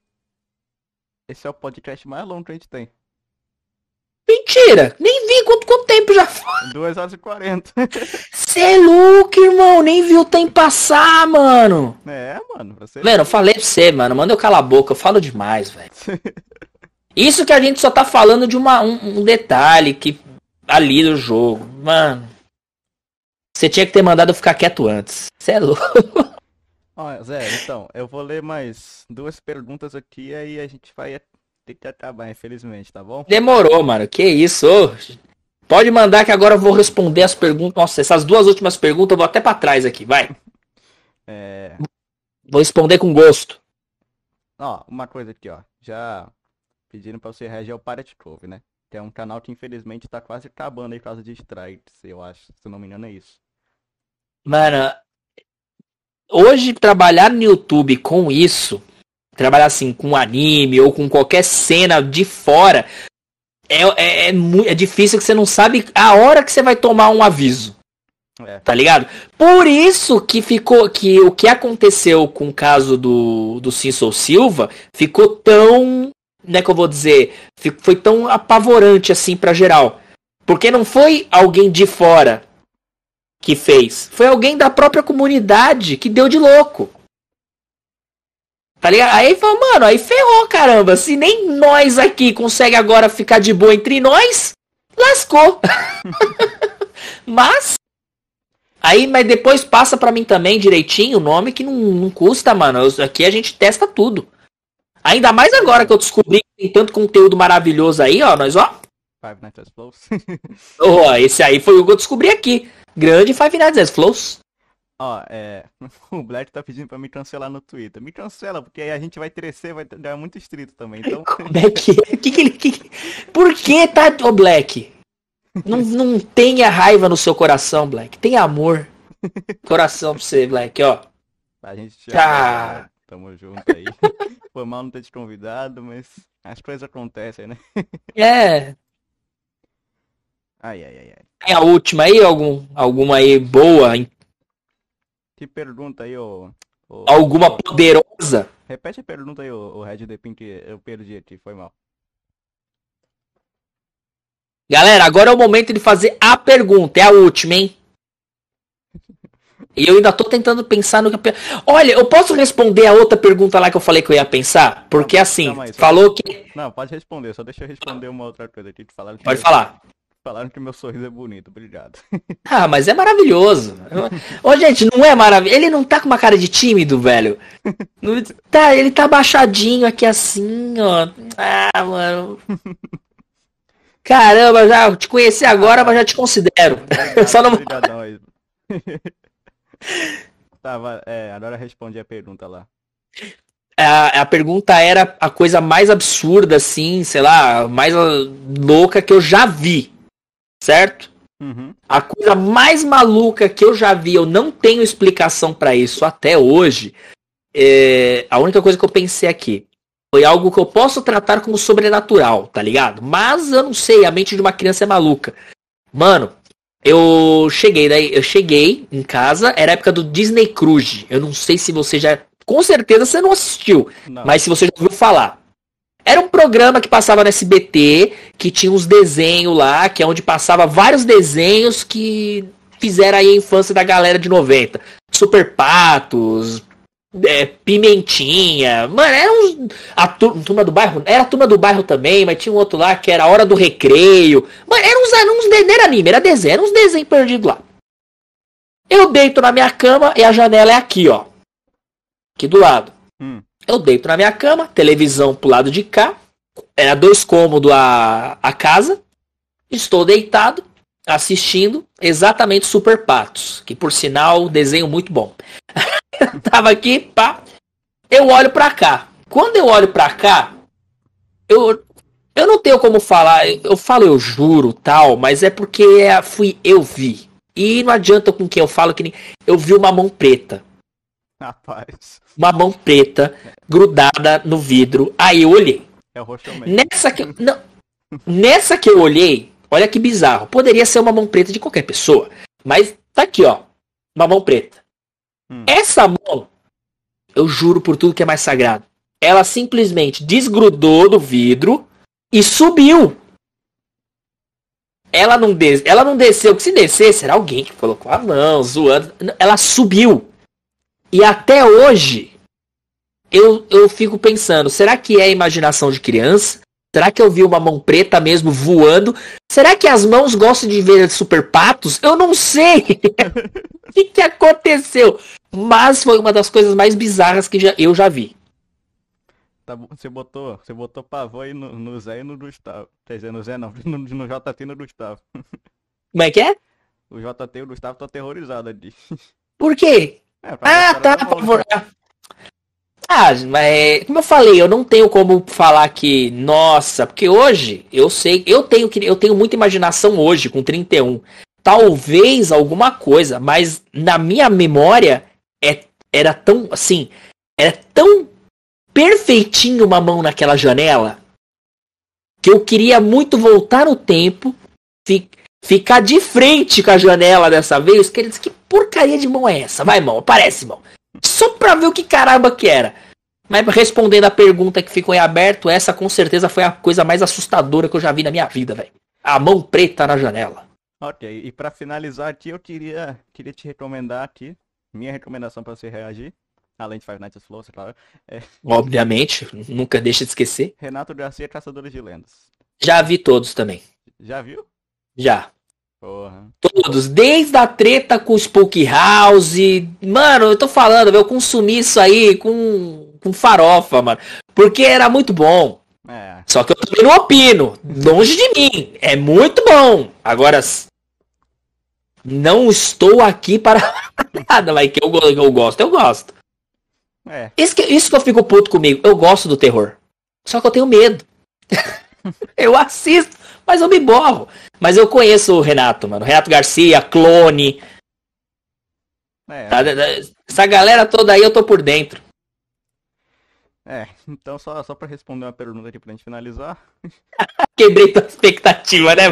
esse é o podcast mais longo que a gente tem. Mentira, nem vi quanto, quanto tempo já foi. 2 horas e 40. Cê é louco, irmão. Nem viu o tempo passar, mano. É, mano, você. Mano, eu falei pra você, mano. Manda eu calar a boca. Eu falo demais, velho. Isso que a gente só tá falando de uma, um, um detalhe que ali do jogo. Mano. Você tinha que ter mandado eu ficar quieto antes. Você é louco. Ó, Zé, então, eu vou ler mais duas perguntas aqui, aí a gente vai ter que acabar, infelizmente, tá bom? Demorou, mano. Que isso? ô. Pode mandar que agora eu vou responder as perguntas. Nossa, essas duas últimas perguntas eu vou até pra trás aqui. Vai. É. Vou responder com gosto. Ó, uma coisa aqui, ó. Já pediram pra você reagir ao Pirate Cove, né? Que é um canal que infelizmente tá quase acabando aí por causa de strikes, eu acho. Se não me engano é isso. Mano, hoje trabalhar no YouTube com isso, trabalhar assim com anime ou com qualquer cena de fora, é, é, é, é difícil que você não sabe a hora que você vai tomar um aviso, É. tá ligado? Por isso que ficou, que o que aconteceu com o caso do, do Simpson Silva ficou tão, né que eu vou dizer, foi tão apavorante assim pra geral. Porque não foi alguém de fora que fez. Foi alguém da própria comunidade que deu de louco. Tá ligado? Aí falou, mano, aí ferrou, caramba. Se nem nós aqui consegue agora ficar de boa entre nós, lascou. mas. Aí, mas depois passa pra mim também direitinho o nome que não, não custa, mano. Eu- Aqui a gente testa tudo. Ainda mais agora que eu descobri que tem tanto conteúdo maravilhoso aí, ó. Nós, ó. Five Nights at Flows. Ó, esse aí foi o que eu descobri aqui. Grande Five Nights at Flows. Ó, é. O Black tá pedindo pra me cancelar no Twitter. Me cancela, porque aí a gente vai crescer, vai dar muito estrito também. Então, Como é que é? Que que ele, que- Por que tá, ô Black? Não, não tenha raiva no seu coração, Black. Tenha amor. Coração pra você, Black, ó. a gente já. Tá. Tamo junto aí. Foi mal não ter te convidado, mas as coisas acontecem, né? É. Ai, ai, ai, ai. Tem a última aí, algum, alguma aí boa, Que pergunta aí, ô. ô- alguma ô- poderosa? Repete a pergunta aí, ô, ô Red Depin, que eu perdi aqui, foi mal. Galera, agora é o momento de fazer a pergunta. É a última, hein? E eu ainda tô tentando pensar no que. Olha, eu posso responder a outra pergunta lá que eu falei que eu ia pensar? Porque assim, aí, falou que. Não, pode responder, só deixa eu responder uma outra coisa aqui. que Falaram Pode falar. Falaram que meu sorriso é bonito, obrigado. Ah, mas é maravilhoso. Ô, gente, não é maravilhoso. Ele não tá com uma cara de tímido, velho. Não Tá, ele tá baixadinho aqui assim, ó. Ah, mano. Caramba, já te conheci agora, mas já te considero. Obrigado, Só não- obrigadão aí. Vai- é, agora responde a pergunta lá. A, a pergunta era a coisa mais absurda, assim, sei lá, mais louca que eu já vi. Certo? Uhum. A coisa mais maluca que eu já vi, eu não tenho explicação pra isso até hoje. É, a única coisa que eu pensei aqui foi algo que eu posso tratar como sobrenatural, tá ligado? Mas eu não sei, a mente de uma criança é maluca. Mano, eu cheguei daí, eu cheguei em casa, era a época do Disney Cruise. Eu não sei se você já, com certeza você não assistiu, Não. mas se você já ouviu falar. Era um programa que passava no SBT, que tinha uns desenhos lá, que é onde passava vários desenhos que fizeram aí a infância da galera de 90. Super Patos, é, Pimentinha. Mano, era uns. A tur- turma do bairro. Era a turma do bairro também, mas tinha um outro lá que era a hora do recreio. Mano, era uns, era uns não era anime, era desenho, era uns desenhos perdidos lá. Eu deito na minha cama e a janela é aqui, ó. Aqui do lado. Hum. Eu deito na minha cama, televisão pro lado de cá. Era dois cômodos a, a casa. Estou deitado, assistindo exatamente Super Patos. Que por sinal, desenho muito bom. eu tava aqui, pá. Eu olho pra cá. Quando eu olho pra cá, eu, eu não tenho como falar. Eu falo eu juro tal, mas é porque é, fui eu vi. E não adianta com quem eu falo que nem. Eu vi uma mão preta Rapaz. uma mão preta grudada no vidro. Aí eu olhei. É o Roxoman. Nessa que, eu- não, nessa que eu olhei, olha que bizarro. Poderia ser uma mão preta de qualquer pessoa. Mas tá aqui, ó. Uma mão preta. Hum. Essa mão, eu juro por tudo que é mais sagrado. Ela simplesmente desgrudou do vidro e subiu. Ela não, des... ela não desceu, que se descesse era alguém que colocou a mão, zoando. Ela subiu. E até hoje, eu, eu fico pensando, será que é imaginação de criança? Será que eu vi uma mão preta mesmo voando? Será que as mãos gostam de ver super patos? Eu não sei. O que, que aconteceu? Mas foi uma das coisas mais bizarras que já, eu já vi. Tá bom, você botou, você botou pavô aí no, no Zé e no Gustavo. Quer dizer, no Zé não, no, no JT e no Gustavo. Como é que é? O JT e o Gustavo estão aterrorizados ali. Por quê? É, pra Ah, tá. história da por mão, né? favor. Ah, mas como eu falei, eu não tenho como falar que, nossa, porque hoje eu sei, eu tenho que eu tenho muita imaginação hoje com 31. Talvez alguma coisa, mas na minha memória é, era tão assim, era tão perfeitinho uma mão naquela janela que eu queria muito voltar no tempo, fi- ficar de frente com a janela dessa vez, que que porcaria de mão é essa? Vai, mão, aparece, mão. Só pra ver o que caramba que era. Mas respondendo a pergunta que ficou em aberto, essa com certeza foi a coisa mais assustadora que eu já vi na minha vida, velho. A mão preta na janela. Ok, e pra finalizar aqui, eu queria, queria te recomendar aqui, minha recomendação pra você reagir, além de Five Nights at Freddy's, claro, Obviamente, nunca deixa de esquecer. Renato Garcia, Caçadores de Lendas. Já vi todos também. Já viu? Já. Porra. Todos, desde a treta com o Spook House. Mano, eu tô falando, eu consumi isso aí com, com farofa, mano. Porque era muito bom. É, Só que eu também não opino. Longe de mim. É muito bom. Agora, não estou aqui para nada, mas que eu, eu gosto, eu gosto. é, Isso que, isso que eu fico puto comigo. Eu gosto do terror. Só que eu tenho medo. eu assisto, mas eu me borro. Mas eu conheço o Renato, mano. Renato Garcia, Clone. é, tá? Essa galera toda aí eu tô por dentro. é. Então, só, só pra responder uma pergunta aqui pra gente finalizar. Quebrei tua expectativa, né?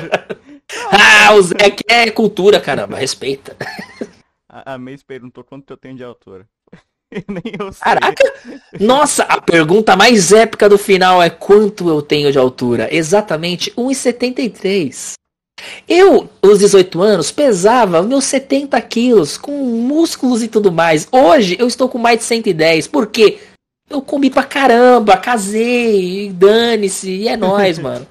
Ah, o Zé aqui é cultura, caramba. Respeita. A, a Mace perguntou quanto eu tenho de altura. Nem eu sei. Caraca! Nossa, a pergunta mais épica do final é quanto eu tenho de altura? Exatamente 1,73. Eu, aos 18 anos, pesava meus 70 quilos, com músculos e tudo mais. Hoje eu estou com mais de 110. Por quê? Eu comi pra caramba, casei, dane-se, e é nóis, mano.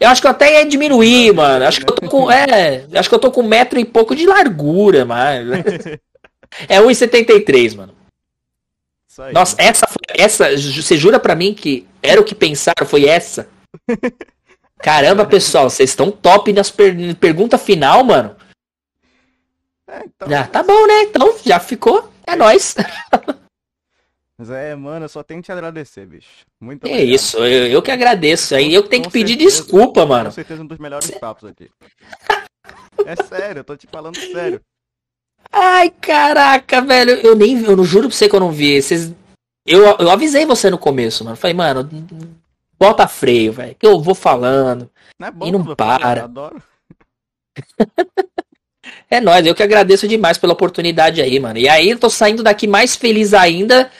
Eu acho que eu até ia diminuir, mano. Acho que eu tô com. É, acho que eu tô com um metro e pouco de largura, mas. É 1,73, mano. Aí. Nossa, essa foi. Essa, ju- você jura pra mim que era o que pensaram? Foi essa? Caramba, pessoal, vocês estão top nas per pergunta final, mano. É, então, Já tá bom, né? Então já ficou. É nóis. Mas é, mano, eu só tenho que te agradecer, bicho. Muito É obrigado. isso, eu, eu que agradeço. Aí eu que tenho Com que pedir certeza, desculpa, mano. Com certeza um dos melhores papos aqui. É sério, eu tô te falando sério. Ai, caraca, velho. Eu nem vi, eu não juro pra você que eu não vi. Vocês... Eu, eu avisei você no começo, mano. Falei, mano, bota freio, velho. Que eu vou falando. Não é bom E não para. eu adoro. É nóis, eu que agradeço demais pela oportunidade aí, mano. E aí eu tô saindo daqui mais feliz ainda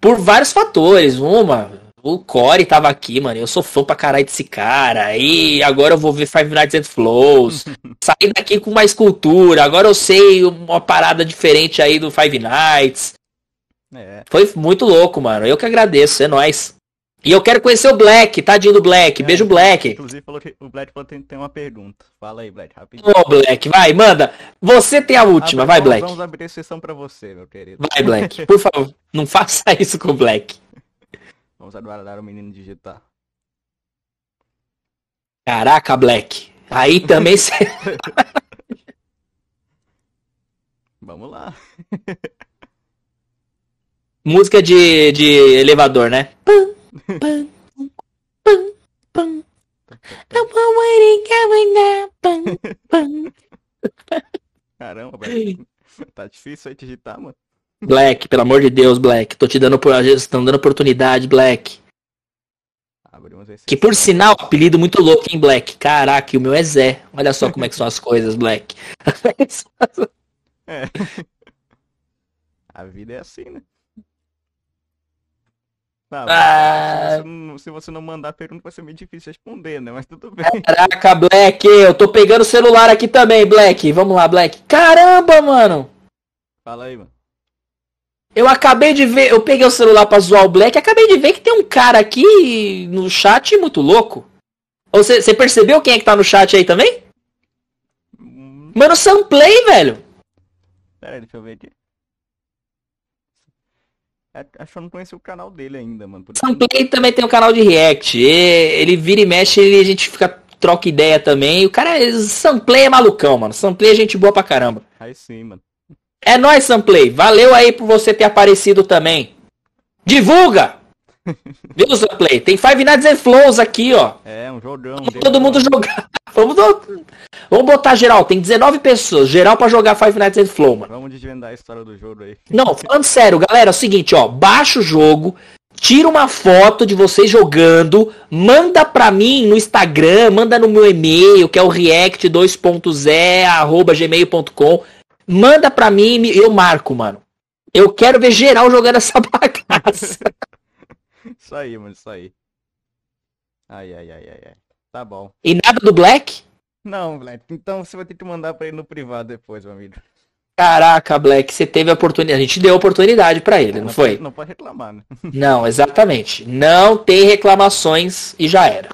por vários fatores. Uma, o Core tava aqui, mano. Eu sou fã pra caralho desse cara. E agora eu vou ver Five Nights at Flows. Sair daqui com mais cultura. Agora eu sei uma parada diferente aí do Five Nights. É. Foi muito louco, mano. Eu que agradeço, é nóis. E eu quero conhecer o Black, tadinho do Black. Beijo, É, Black. Inclusive falou que o Black falou que tem, uma pergunta. Fala aí, Black, rapidinho. Ô, Black, vai, manda. Você tem a última, vai, vamos- Black. Vamos abrir a sessão pra você, meu querido. Vai, Black. Por favor, não faça isso com o Black. Vamos aguardar o menino digitar. Caraca, Black. Aí também. Vamos lá. Música de, de elevador, né? Caramba, Black. Tá difícil aí digitar, mano. Black, pelo amor de Deus, Black. Tô te dando, por- estão dando oportunidade, Black. Que por sinal, apelido muito louco, hein, Black? Caraca, e o meu é Zé. Olha só como é que são as coisas, Black. É. A vida é assim, né? Tá, Ah. se, você não, se você não mandar pergunta, vai ser meio difícil responder, né? Mas tudo bem. Caraca, Black, eu tô pegando o celular aqui também, Black. Vamos lá, Black. Caramba, mano. Fala aí, mano. Eu acabei de ver, eu peguei o celular pra zoar o Black, acabei de ver que tem um cara aqui no chat muito louco. Você percebeu quem é que tá no chat aí também? Mano, Samplay, velho. Pera aí, deixa eu ver aqui. É, Acho que eu não conheci o canal dele ainda, mano. Samplay também tem um canal de react. Ele vira e mexe, ele, a gente fica troca ideia também. O cara, Samplay é malucão, mano. Samplay é gente boa pra caramba. Aí sim, mano. É nóis, Samplay. Valeu aí por você ter aparecido também. Divulga! Viu, Samplay? Tem Five Nights and Flows aqui, ó. É, um jogão. Vamos todo mundo jogar. Vamos, Vamos botar geral. Tem 19 pessoas. Geral pra jogar Five Nights at Flow, mano. Vamos desvendar a história do jogo aí. Não, falando sério, galera, é o seguinte, ó. Baixa o jogo. Tira uma foto de vocês jogando, manda pra mim no Instagram, manda no meu e-mail, que é o react2.0, Manda pra mim e eu marco, mano. Eu quero ver geral jogando essa bagaça. Isso aí, mano, isso aí. Ai, ai, ai, ai, ai. Tá bom. E nada do Black? Não, Black, então você vai ter que mandar pra ele no privado depois, meu amigo. Caraca, Black, você teve a oportunidade. A gente deu a oportunidade pra ele, não foi? Pode, não pode reclamar, né? Não, exatamente. Não tem reclamações e já era.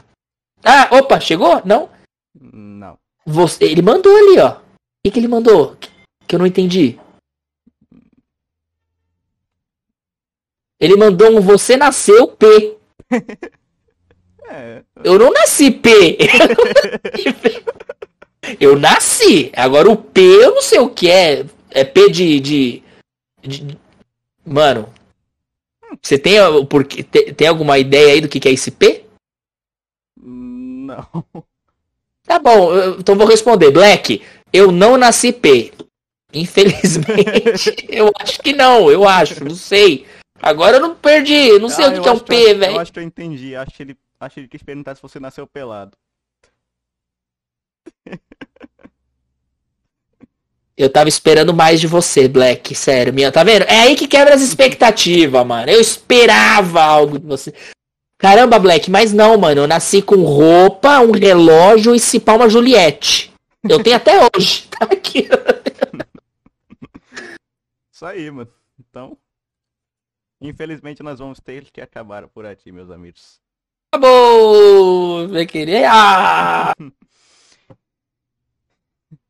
Ah, opa, chegou? Não? Não. Você, ele mandou ali, ó. O que, que ele mandou? Que eu não entendi. Ele mandou um você nasceu P. É. Eu não nasci P. Eu nasci. Agora o P eu não sei o que é. É P de. de, de- Mano. Você tem, o porquê- tem, alguma ideia aí do que, que é esse P? Não. Tá bom, então vou responder. Black, eu não nasci P. Infelizmente, eu acho que não, eu acho, não sei. Agora eu não perdi, eu não sei Ah, o que, que é um acho P, eu- Eu velho. acho que eu entendi. Acho que ele, acho que ele quis perguntar se você nasceu pelado. Eu tava esperando mais de você, Black, sério, minha, tá vendo? É aí que quebra as expectativas, mano. Eu esperava algo de você. Caramba, Black, mas não, mano. Eu nasci com roupa, um relógio e se pá uma Juliette. Eu tenho até hoje. Tá aqui. Isso aí, mano. Então, infelizmente nós vamos ter que acabar por aqui, meus amigos. Acabou, meu querido. Ah!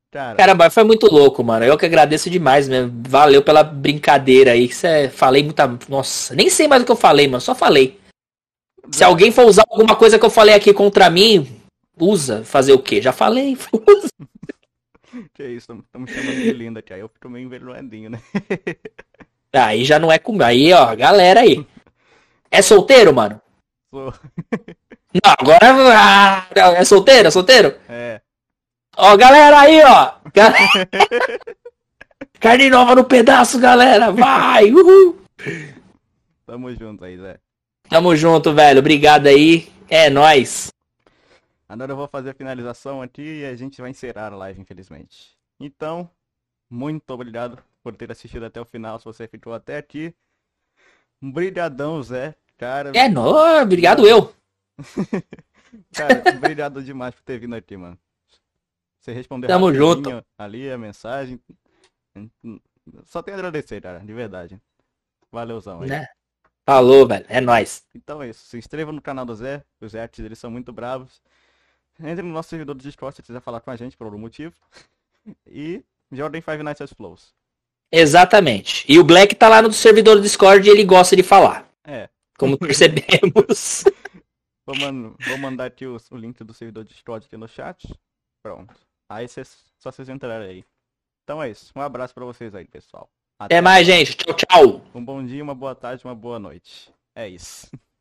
Cara, Caramba, foi muito louco, mano. Eu que agradeço demais mesmo. Valeu pela brincadeira aí. Que cê... Falei muita. Nossa, nem sei mais o que eu falei, mano. Só falei. Se alguém for usar alguma coisa que eu falei aqui contra mim, usa. Fazer o quê? Já falei. que isso, estamos chamando de linda aqui. Aí eu fico meio envergonhadinho, né? Aí já não é comigo. Aí, ó, galera aí. É solteiro, mano? Sou- Não, agora. Ah, não, é solteiro? É solteiro? É, Ó, galera aí, ó. Carne nova no pedaço, galera. Vai! Uhul! Tamo junto aí, Zé. Tamo junto, velho. Obrigado aí. É nóis. Agora eu vou fazer a finalização aqui e a gente vai encerrar a live, infelizmente. Então, muito obrigado por ter assistido até o final, se você ficou até aqui. Brigadão, Zé. Cara, É nóis. Obrigado eu. cara, obrigado demais por ter vindo aqui, mano. Você respondeu Tamo junto. ali a mensagem. Só tenho a agradecer, cara, de verdade. Valeuzão aí. Né? Falou, velho. É nóis. Então é isso. Se inscreva no canal do Zé. Os reacts eles são muito bravos. Entre no nosso servidor do Discord se quiser falar com a gente por algum motivo. E Jordan Five Nights at Flows. Exatamente. E o Black tá lá no servidor do Discord e ele gosta de falar. É. Como percebemos. Vou, man- vou mandar aqui o, o link do servidor do Discord aqui no chat. Pronto. Aí cês, só vocês entrarem aí. Então é isso. Um abraço pra vocês aí, pessoal. Até mais, gente. Tchau, tchau. Um bom dia, uma boa tarde, uma boa noite. É isso.